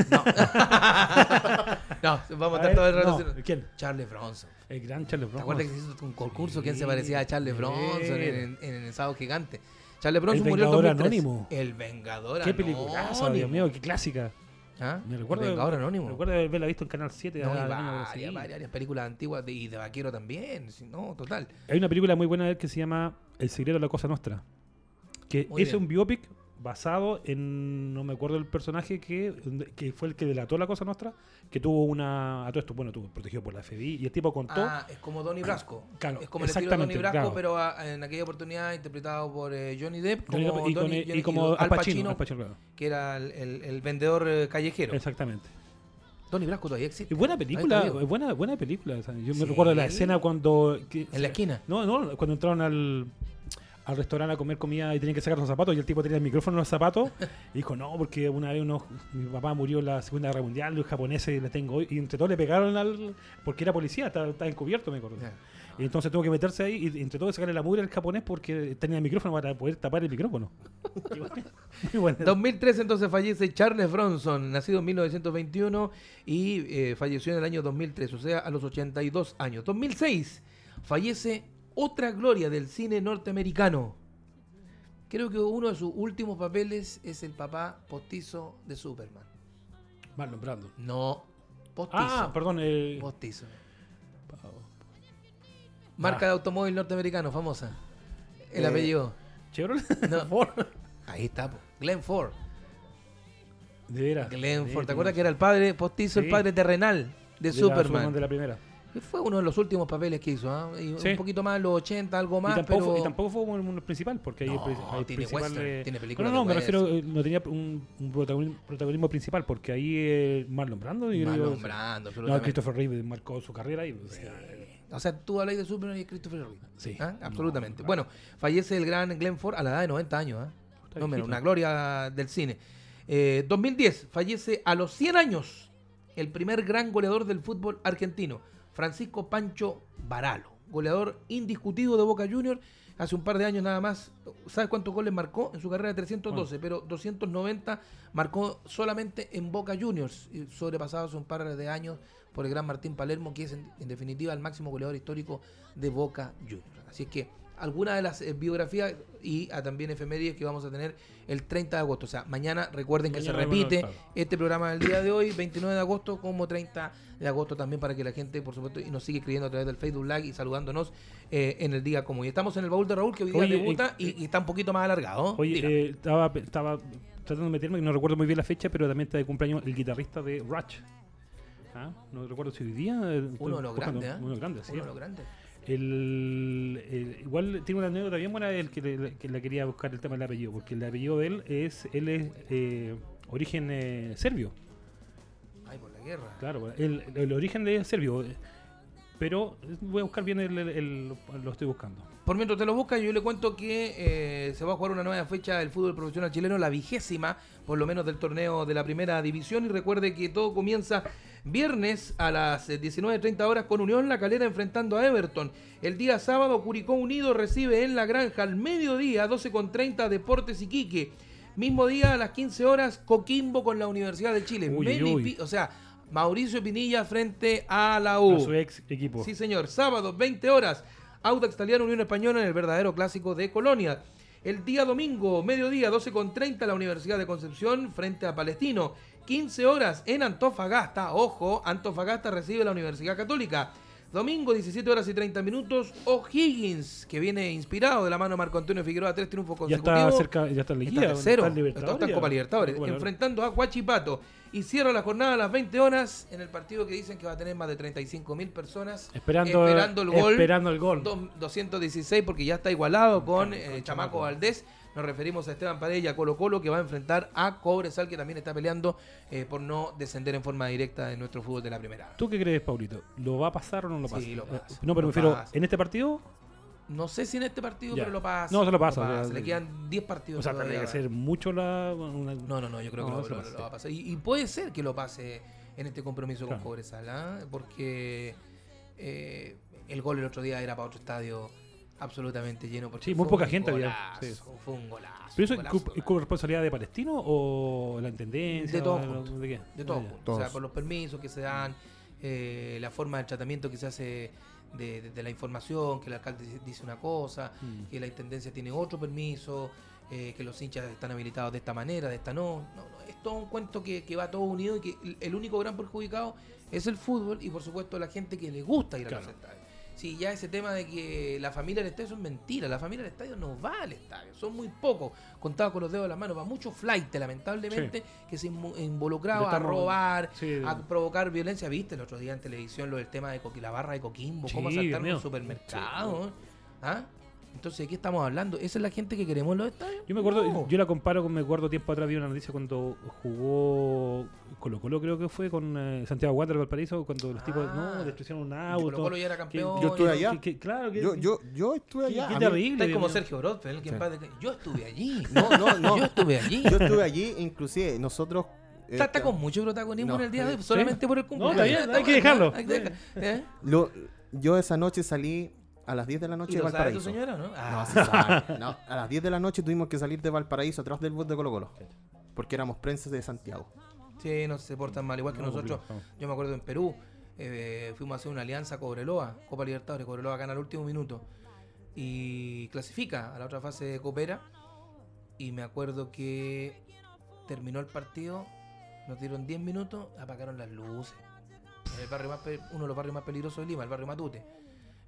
No, vamos a estar todo el rato. no, ¿Quién? Charles Bronson. El gran Charles ¿Te Bronson. acuerdas que se hizo un concurso? ¿Quién se parecía a Charles. Bronson en, en, en el sábado gigante? Charles Bronson El murió en Vengador 2003. Anónimo. El Vengador Qué Anónimo. peliculaza, Dios mío, qué clásica. ¿Ah? Me recuerdo, el Vengador Anónimo. Me recuerdo haberla visto en Canal 7. No, varias, sí. varias, películas antiguas de- y de vaquero también. No, total. Hay una película muy buena de él que se llama El secreto de la cosa nuestra. Que Muy es bien. un biopic basado en. No me acuerdo el personaje que, que fue el que delató la cosa nuestra. Que tuvo una. A todo esto, bueno, tuvo protegido por la FBI. Y el tipo contó. Ah, es como Donnie Brasco. Claro, es como el estilo de Donnie Brasco, claro. pero en aquella oportunidad interpretado por eh, Johnny Depp como y, con- Donnie- y Johnny- como Al Pacino. Pacino, Al Pacino, claro. que era el, el- el vendedor eh, callejero. Exactamente. Donnie Brasco todavía existe. Es buena película, es buena, buena película. o sea, yo Sí. me recuerdo la escena cuando. que- En la esquina. No, no, cuando entraron al, al restaurante a comer comida y tenían que sacar los zapatos y el tipo tenía el micrófono en los zapatos y dijo, no, porque una vez unos, mi papá murió en la Segunda Guerra Mundial, los japoneses le tengo hoy. Y entre todos le pegaron al... porque era policía, estaba, estaba encubierto, me acuerdo. Y entonces tuvo que meterse ahí y entre todos sacarle la mugre al japonés porque tenía el micrófono para poder tapar el micrófono. Bueno, Muy buena. 2003 entonces fallece Charles Bronson, nacido en 1921 y eh, falleció en el año 2003, o sea, a los 82 años. 2006 fallece otra gloria del cine norteamericano. Creo que uno de sus últimos papeles es el papá postizo de Superman. Marlon Brando. No, postizo. Ah, perdón. Eh, Postizo. Marca de automóvil norteamericano, famosa. El Eh, apellido. Chevrolet. No. Ford. Ahí está, po. Glenn Ford. De veras. Glenn Ford. ¿Te acuerdas que era el padre postizo, el padre terrenal de, De la Superman? de la primera. Fue uno de los últimos papeles que hizo, ¿ah? Sí. Un poquito más, los 80, algo más, y, tampoco, pero... fue- y tampoco fue como el principal, porque ahí el tiene principal western, de- tiene No, películas no, no, de me refiero, eh, no tenía un, un protagonismo, protagonismo principal, porque ahí eh, Marlon Brando. y- Marlon Brando, No. Christopher Reeve marcó su carrera y. o sea, O sea, tú hablas de Superman y Christopher Reeve. Sí. ¿Ah? Absolutamente. Bueno, fallece el gran Glenn Ford a la edad de 90 años. ¿ah? No menos, viejito. una gloria del cine. Eh, 2010, fallece a los 100 años el primer gran goleador del fútbol argentino, Francisco Pancho Baralo, goleador indiscutido de Boca Juniors. Hace un par de años nada más, ¿sabes cuántos goles marcó? En su carrera de 312, pero 290 marcó solamente en Boca Juniors, y sobrepasado hace un par de años por el gran Martín Palermo, que es en, en definitiva el máximo goleador histórico de Boca Juniors. Así es que algunas de las eh, biografías y ah, también efemérides que vamos a tener el 30 de agosto. O sea, mañana recuerden que Mañana, se repite bueno, claro. este programa del día de hoy, 29 de agosto, como 30 de agosto también para que la gente, por supuesto, y nos sigue escribiendo a través del Facebook Live y saludándonos eh, en el día como hoy. Estamos en el baúl de Raúl, que hoy día Oye, debuta eh, y, y está un poquito más alargado. Oye, eh, estaba, estaba tratando de meterme, no recuerdo muy bien la fecha, pero también está de cumpleaños el guitarrista de Rush. ¿Ah? No recuerdo si hoy día. eh, Uno de los grandes, ¿eh? Uno de los grandes, sí. Uno de los grandes. El, el- igual tiene una anécdota bien buena el que, le- que la quería buscar el tema del apellido, porque el apellido de él es, él es eh, origen eh, serbio, Ay, por la guerra. claro, el, el origen de él es serbio, pero voy a buscar bien el, el- el- lo estoy buscando. Por mientras te lo buscas, yo le cuento que eh, se va a jugar una nueva fecha del fútbol profesional chileno, la vigésima, por lo menos del torneo de la primera división. Y recuerde que todo comienza viernes a las eh, 19.30 horas con Unión La Calera enfrentando a Everton. El día sábado, Curicó Unido recibe en La Granja al mediodía, 12.30 Deportes Iquique. Mismo día a las 15 horas, Coquimbo con la Universidad de Chile. Uy, uy. O sea, Mauricio Pinilla frente a la U. A su ex equipo. Sí, señor. Sábado, 20 horas. Audax Italiano Unión Española en el verdadero clásico de Colonia. El día domingo, mediodía, 12.30, la Universidad de Concepción frente a Palestino. 15 horas en Antofagasta. Ojo, Antofagasta recibe la Universidad Católica. Domingo, 17 horas y 30 minutos. O'Higgins, que viene inspirado de la mano de Marco Antonio Figueroa, tres triunfos ya consecutivos. está cerca, ya está en Está tercero. está en Está, Libertadores en Copa ya. Libertadores. Bueno, enfrentando a Huachipato. Y cierra la jornada a las 20 horas en el partido que dicen que va a tener más de 35 mil personas. Esperando, esperando el gol. Esperando el gol. Dos- 216 porque ya está igualado con eh, Con Chamaco. Valdés. Nos referimos a Esteban Padilla, Colo Colo, que va a enfrentar a Cobresal, que también está peleando eh, por no descender en forma directa en nuestro fútbol de la primera. ¿Tú qué crees, Paulito? ¿Lo va a pasar o no lo Sí, pasa? lo Eh, pasa, No, pero lo me refiero, pasa. ¿en este partido? No sé si en este partido, Ya. pero lo pasa. No, se lo pasa, o sea, Le quedan 10 partidos. O sea, tendría que ser mucho la... una- No, no, no, yo creo No, que se lo, lo- va a pasar. Y, y puede ser que lo pase en este compromiso Claro. con Cobresal, ¿ah? porque eh, el gol el otro día era para otro estadio absolutamente lleno. porque Sí, muy poca gente había, sí. Fue un golazo. ¿Pero eso es golazo, cu- es hermano. responsabilidad de Palestino o la Intendencia? De todo junto. ¿De qué? De todo, Ah, o sea, por los permisos que se dan, eh, la forma de tratamiento que se hace de, de- de la información, que el alcalde dice- una cosa, Mm. que la intendencia tiene otro permiso, eh, que los hinchas están habilitados de esta manera, de esta no. No, no, es todo un cuento que, que va todo unido y que el, el único gran perjudicado es el fútbol y por supuesto la gente que le gusta ir a Claro. los estadios. Sí, ya ese tema de que la familia del estadio es mentira, la familia del estadio no va al estadio, son muy pocos, contados con los dedos de las manos, va mucho flight lamentablemente que se involucraba a robar, sí. a provocar violencia. ¿Viste el otro día en televisión lo del tema de Coqui- la barra de Coquimbo? ¿Cómo asaltaron un supermercado? ¿Ah? Entonces, ¿de qué estamos hablando? ¿Esa es la gente que queremos en los estadios? Yo me acuerdo, No. yo la comparo con, me acuerdo tiempo atrás vi una noticia cuando jugó Colo Colo creo que fue con eh, Santiago Water Valparaíso cuando los tipos Ah. no destruyeron un auto. Colo Colo ya era que- campeón. Yo estuve allá. que- que- claro que Yo, yo, yo estuve allá. qué terrible. Estás como. Sergio Brodfeld, que en Sí. descanse. Yo estuve allí. No, no, no. Yo estuve allí. Yo estuve allí, inclusive nosotros. Está, está con mucho protagonismo No. en el día de hoy, Sí. solamente por el cumpleaños. está bien, Está hay que dejarlo. hay que dejar- ¿Eh? lo- yo esa noche salí a las 10 de la noche ¿Y de lo sabe tu Valparaíso. señora no? No, Ah. sí sabe. No, a las 10 de la noche tuvimos que salir de Valparaíso atrás del bus de Colo Colo. Porque éramos prensa de Santiago. Sí, no se portan mal, igual que No, nosotros. Yo me acuerdo en Perú, eh, fuimos a hacer una alianza Cobreloa, Copa Libertadores, Cobreloa gana al último minuto y clasifica a la otra fase de Coopera. Y me acuerdo que terminó el partido, nos dieron 10 minutos, apagaron las luces. En el barrio más uno de los barrios más peligrosos de Lima, el barrio Matute.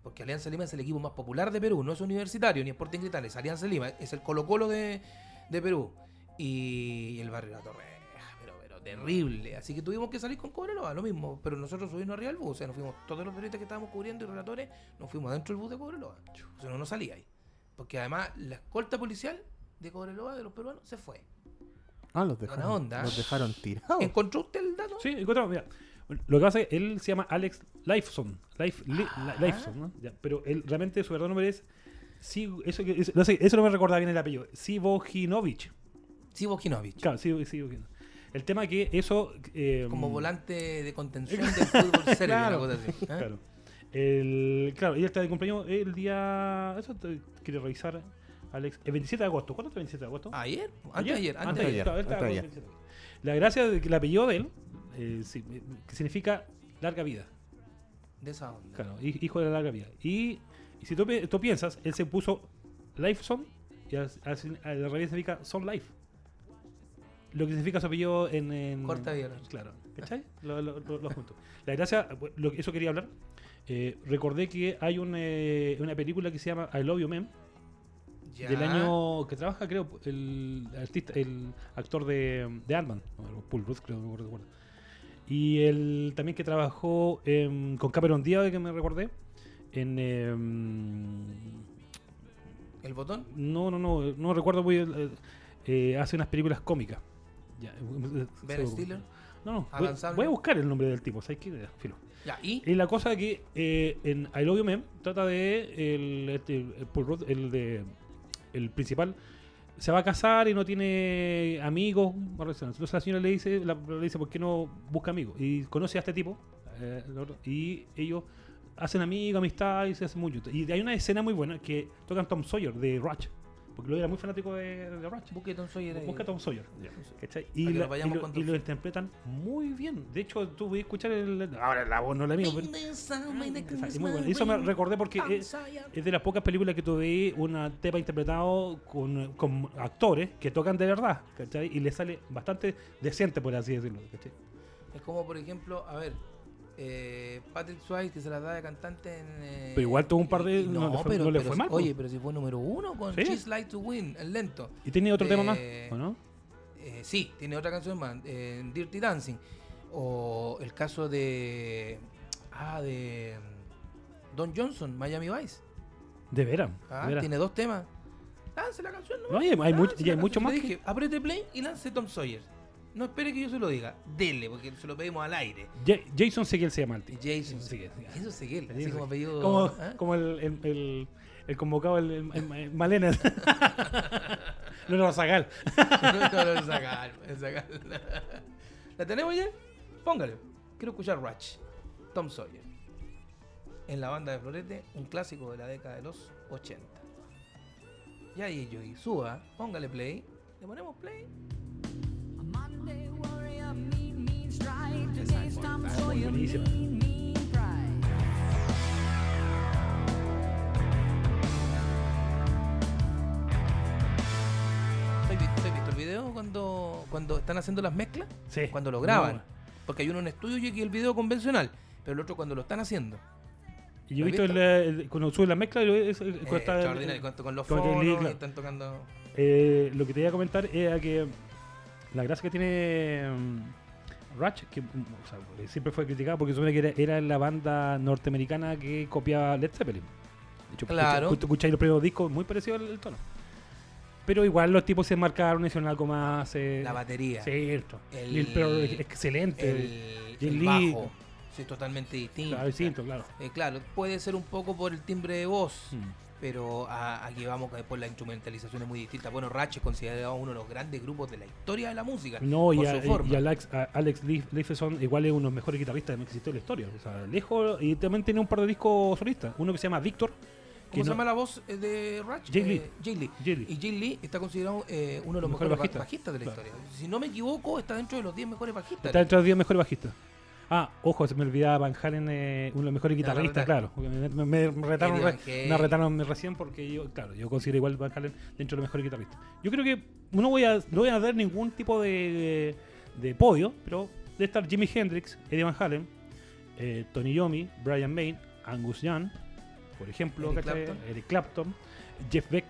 Porque Alianza Lima es el equipo más popular de Perú, no es universitario ni Sporting Cristal, es Alianza Lima, es el Colo Colo de, de Perú. Y el barrio La Torreja, pero, pero terrible. Así que tuvimos que salir con Cobreloa, lo mismo. Pero nosotros subimos arriba del bus, o sea, nos fuimos, todos los periodistas que estábamos cubriendo y relatores, nos fuimos dentro del bus de Cobreloa. O sea, no nos salía ahí. Porque además la escolta policial de Cobreloa, de los peruanos, se fue. Ah, los dejaron, onda. los dejaron tirados. ¿Encontró usted el dato? Sí, encontramos, mira. Lo que pasa es que él se llama Alex Lifeson. Life, li- Ah. Li- Lifeson, ¿no? Ya, pero él realmente su verdadero nombre es. Sí, eso, que- es- no sé, eso no me recordaba bien el apellido. Sivojinovic. Sí, Bojinovic. Claro, sí, sí, Bojino. El tema es que eso. eh, Como volante de contención del fútbol serbio, Claro. una cosa así. ¿eh? Claro. El, claro, ella está de cumpleaños el día. Eso te quiero revisar, Alex. El 27 de agosto. ¿Cuándo es el 27 de agosto? ¿Ayer? Antes de ayer, antes de ayer. ayer. Claro, él estaba antes de con ayer. el 27 de agosto. La gracia de que el apellido de él, eh, sí, eh, que significa larga vida. De esa onda. Claro, hi- hijo de la larga vida. Y, y si tú, pi- tú piensas, él se puso Lifeson y al, al- al revés significa Son Life. Lo que significa su apellido en. en Corta vida. Claro, ¿cachai? Lo, lo, lo- lo junto. La gracia, lo, eso quería hablar. Eh, recordé que hay un, eh, una película que se llama I Love You Man Ya. del año que trabaja, creo, el artista, el actor de, de Ant-Man, o Paul Rudd, creo, no recuerdo. Y el también que trabajó em, con Cameron Díaz, que me recordé, en. em, ¿El botón? no, no, no, no recuerdo muy bien. eh, eh, hace unas películas cómicas. Ya, eh, Ben seguro. Stiller. No, no, voy, a buscar el nombre del tipo, ¿sabes qué? Filo. Ya, y. Y la cosa que eh, en I Love You Man trata de el, este, el el de el principal se va a casar y no tiene amigos entonces la señora le dice la, le dice por qué no busca amigos y conoce a este tipo eh, y ellos hacen amigos amistad y se hacen mucho. Y hay una escena muy buena que tocan Tom Sawyer de Rush porque lo era muy fanático de, de Rush Busque Tom Sawyer. Busca Tom Sawyer. ¿cachai? Y, la- y lo, y interpretan muy bien. De hecho, tú voy a escuchar el. Ahora la voz no es la mía, pero. Muy bueno. Eso me recordé porque es, es de las pocas películas que tú veis una tepa interpretado con, con actores que tocan de verdad, ¿cachai? Y le sale bastante decente, por así decirlo, ¿cachai? Es como, por ejemplo, a ver, eh, Patrick Swayze, que se la da de cantante en... eh, Pero igual tuvo un par de- no le fue- pero, no le pero fue mal. Oye, pero si fue número uno con Sí. She's Like to Win, el lento. ¿Y tiene otro tema más? Eh, ¿O no? Eh, sí, tiene otra canción más, Dirty Dancing. O el caso de... Ah, de... mm, Don Johnson, Miami Vice. De veras. Ah, de veras. tiene dos temas. lance la canción. No, y hay- hay mucho- hay más que- dije, apriete play y lance Tom Sawyer. No espere que yo se lo diga. Dele, porque se lo pedimos al aire. Ja- Jason Seguel se llama el. Jason Seguel. Jason Seguel, así como apellido. Como, ¿ah? como el, el, el, el convocado, el, Malena. no lo Zagal. no, no, sacar, sacar. ¿La tenemos ya? Póngale. Quiero escuchar Ratch. Tom Sawyer. En la banda de Florete, un clásico de la década de los 80. Y ahí, Yogi, suba, póngale play. ¿Le ponemos play? Buenísima. ¿Has visto, visto el video cuando, cuando están haciendo las mezclas? Sí. Cuando lo graban. Porque hay uno en estudio y el video convencional. Pero el otro cuando lo están haciendo. Y yo he ¿Lo visto has el, el- cuando sube la mezcla, es- Eh, está- con, los y claro. están tocando. Eh, lo que te iba a comentar era que la gracia que tiene mm, Ratch, que mm, o sea, siempre fue criticado porque supone que era, era la banda norteamericana que copiaba Led Zeppelin. De hecho, Claro. escucha- escucháis los primeros discos, muy parecido al, al tono. Pero igual los tipos se marcaron, hicieron algo más. eh, La batería. Cierto. El- el- pero excelente. El, el bajo. Sí, es totalmente distinto. Claro, distinto, claro. Eh, claro, puede ser un poco por el timbre de voz. Mm. Pero a- aquí vamos que después la instrumentalización es muy distinta. Bueno, Ratch es considerado uno de los grandes grupos de la historia de la música. No, y, por a- y Alex, a- Alex Lifeson igual es uno de los mejores guitarristas que existió en la historia. O sea, lejos, y también tiene un par de discos solistas. Uno que se llama Victor. ¿Cómo se no- llama la voz eh, de Ratch? Jay. Eh, Jay Lee. Jay Lee. Y Jay Lee está considerado eh, uno de los Mejor mejores bajista. bajistas, bajistas de la Claro. historia. Si no me equivoco, está dentro de los 10 mejores bajistas. Está entre los 10 mejores bajistas. Ah, ojo, se me olvidaba Van Halen, eh, uno de los mejores guitarristas, claro. Me, me- me retaron, re- me retaron recién porque yo, claro, yo considero igual Van Halen dentro de los mejores guitarristas. Yo creo que no voy a, no voy a dar ningún tipo de, de podio, pero debe estar Jimi Hendrix, Eddie Van Halen, eh, Tony Yomi, Brian May, Angus Young, por ejemplo, Eric. Clapton. Eric Clapton, Jeff Beck.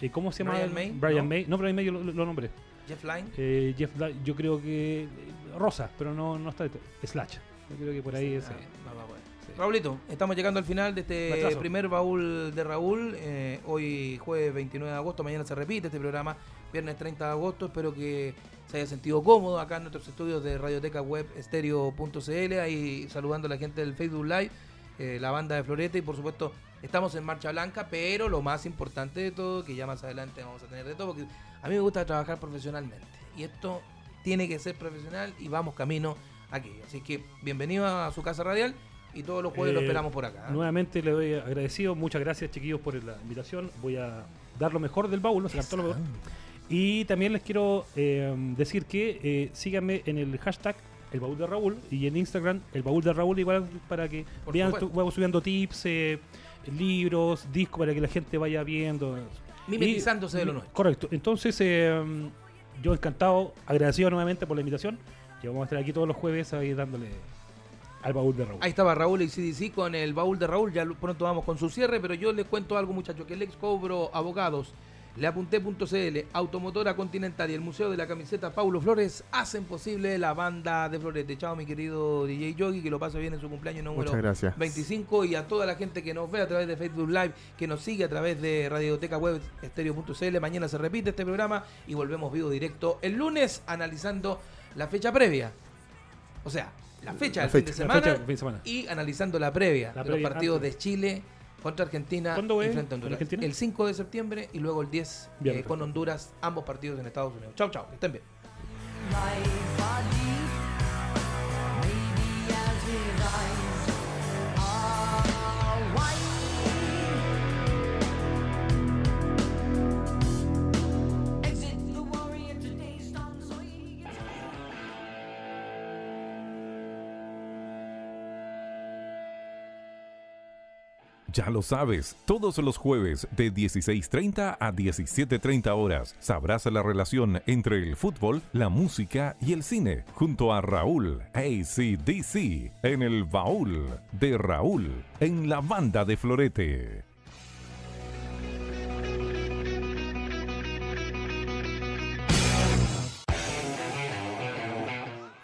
eh, ¿Cómo se llama? Brian May, Brian ¿no? May. No, Brian May yo lo, lo nombré. Jeff Lynne. Eh, Jeff Dye, yo creo que eh, Rosa, pero no, no está Slash. Yo creo que por ahí es. Ah, va, va, bueno. sí. Raulito, estamos llegando al final de este primer baúl de Raúl. Eh, hoy jueves 29 de agosto, mañana se repite este programa, viernes 30 de agosto. Espero que se haya sentido cómodo acá en nuestros estudios de Radioteca Web Estéreo.cl. Ahí saludando a la gente del Facebook Live, eh, la banda de Florete y por supuesto estamos en Marcha Blanca, pero lo más importante de todo, que ya más adelante vamos a tener de todo, porque a mí me gusta trabajar profesionalmente. Y esto tiene que ser profesional y vamos camino a aquello. Así que bienvenido a su casa radial y todos los jueves lo Eh, esperamos por acá. ¿eh? Nuevamente le doy agradecido. Muchas gracias, chiquillos, por la invitación. Voy a dar lo mejor del baúl, no sacar todo lo mejor. Y también les quiero eh, decir que eh, síganme en el hashtag el baúl de Raúl y en Instagram el baúl de Raúl igual para que Por vean vamos subiendo tips, eh, libros, discos para que la gente vaya viendo. Mimetizándose Y- de lo nuestro. Correcto. Entonces, eh, yo encantado, agradecido nuevamente por la invitación. Y vamos a estar aquí todos los jueves ahí dándole al baúl de Raúl. Ahí estaba Raúl y CDC con el baúl de Raúl. Ya pronto vamos con su cierre, pero yo les cuento algo, muchachos, que el ex cobro abogados, leapunté.cl, Automotora Continental y el Museo de la Camiseta Paulo Flores hacen posible la banda de Florete. Chao, mi querido DJ Yogi, que lo pase bien en su cumpleaños número Muchas gracias. 25 y a toda la gente que nos ve a través de Facebook Live, que nos sigue a través de Radioteca Web Estéreo.cl. Mañana se repite este programa y volvemos vivo directo el lunes analizando la fecha previa. O sea, la fecha La del fin de semana, fecha del fin de semana. y analizando la previa La de los partidos antes. de Chile contra Argentina ¿Cuándo y frente a Honduras. ¿Argentina? El 5 de septiembre y luego el 10 Bien, eh, con. Honduras, ambos partidos en Estados Unidos. Chau, chau, que estén bien. Ya lo sabes, todos los jueves de 16.30 a 17.30 horas sabrás la relación entre el fútbol, la música y el cine, junto a Raúl ACDC en el baúl de Raúl en la banda de Florete.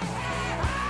Hey,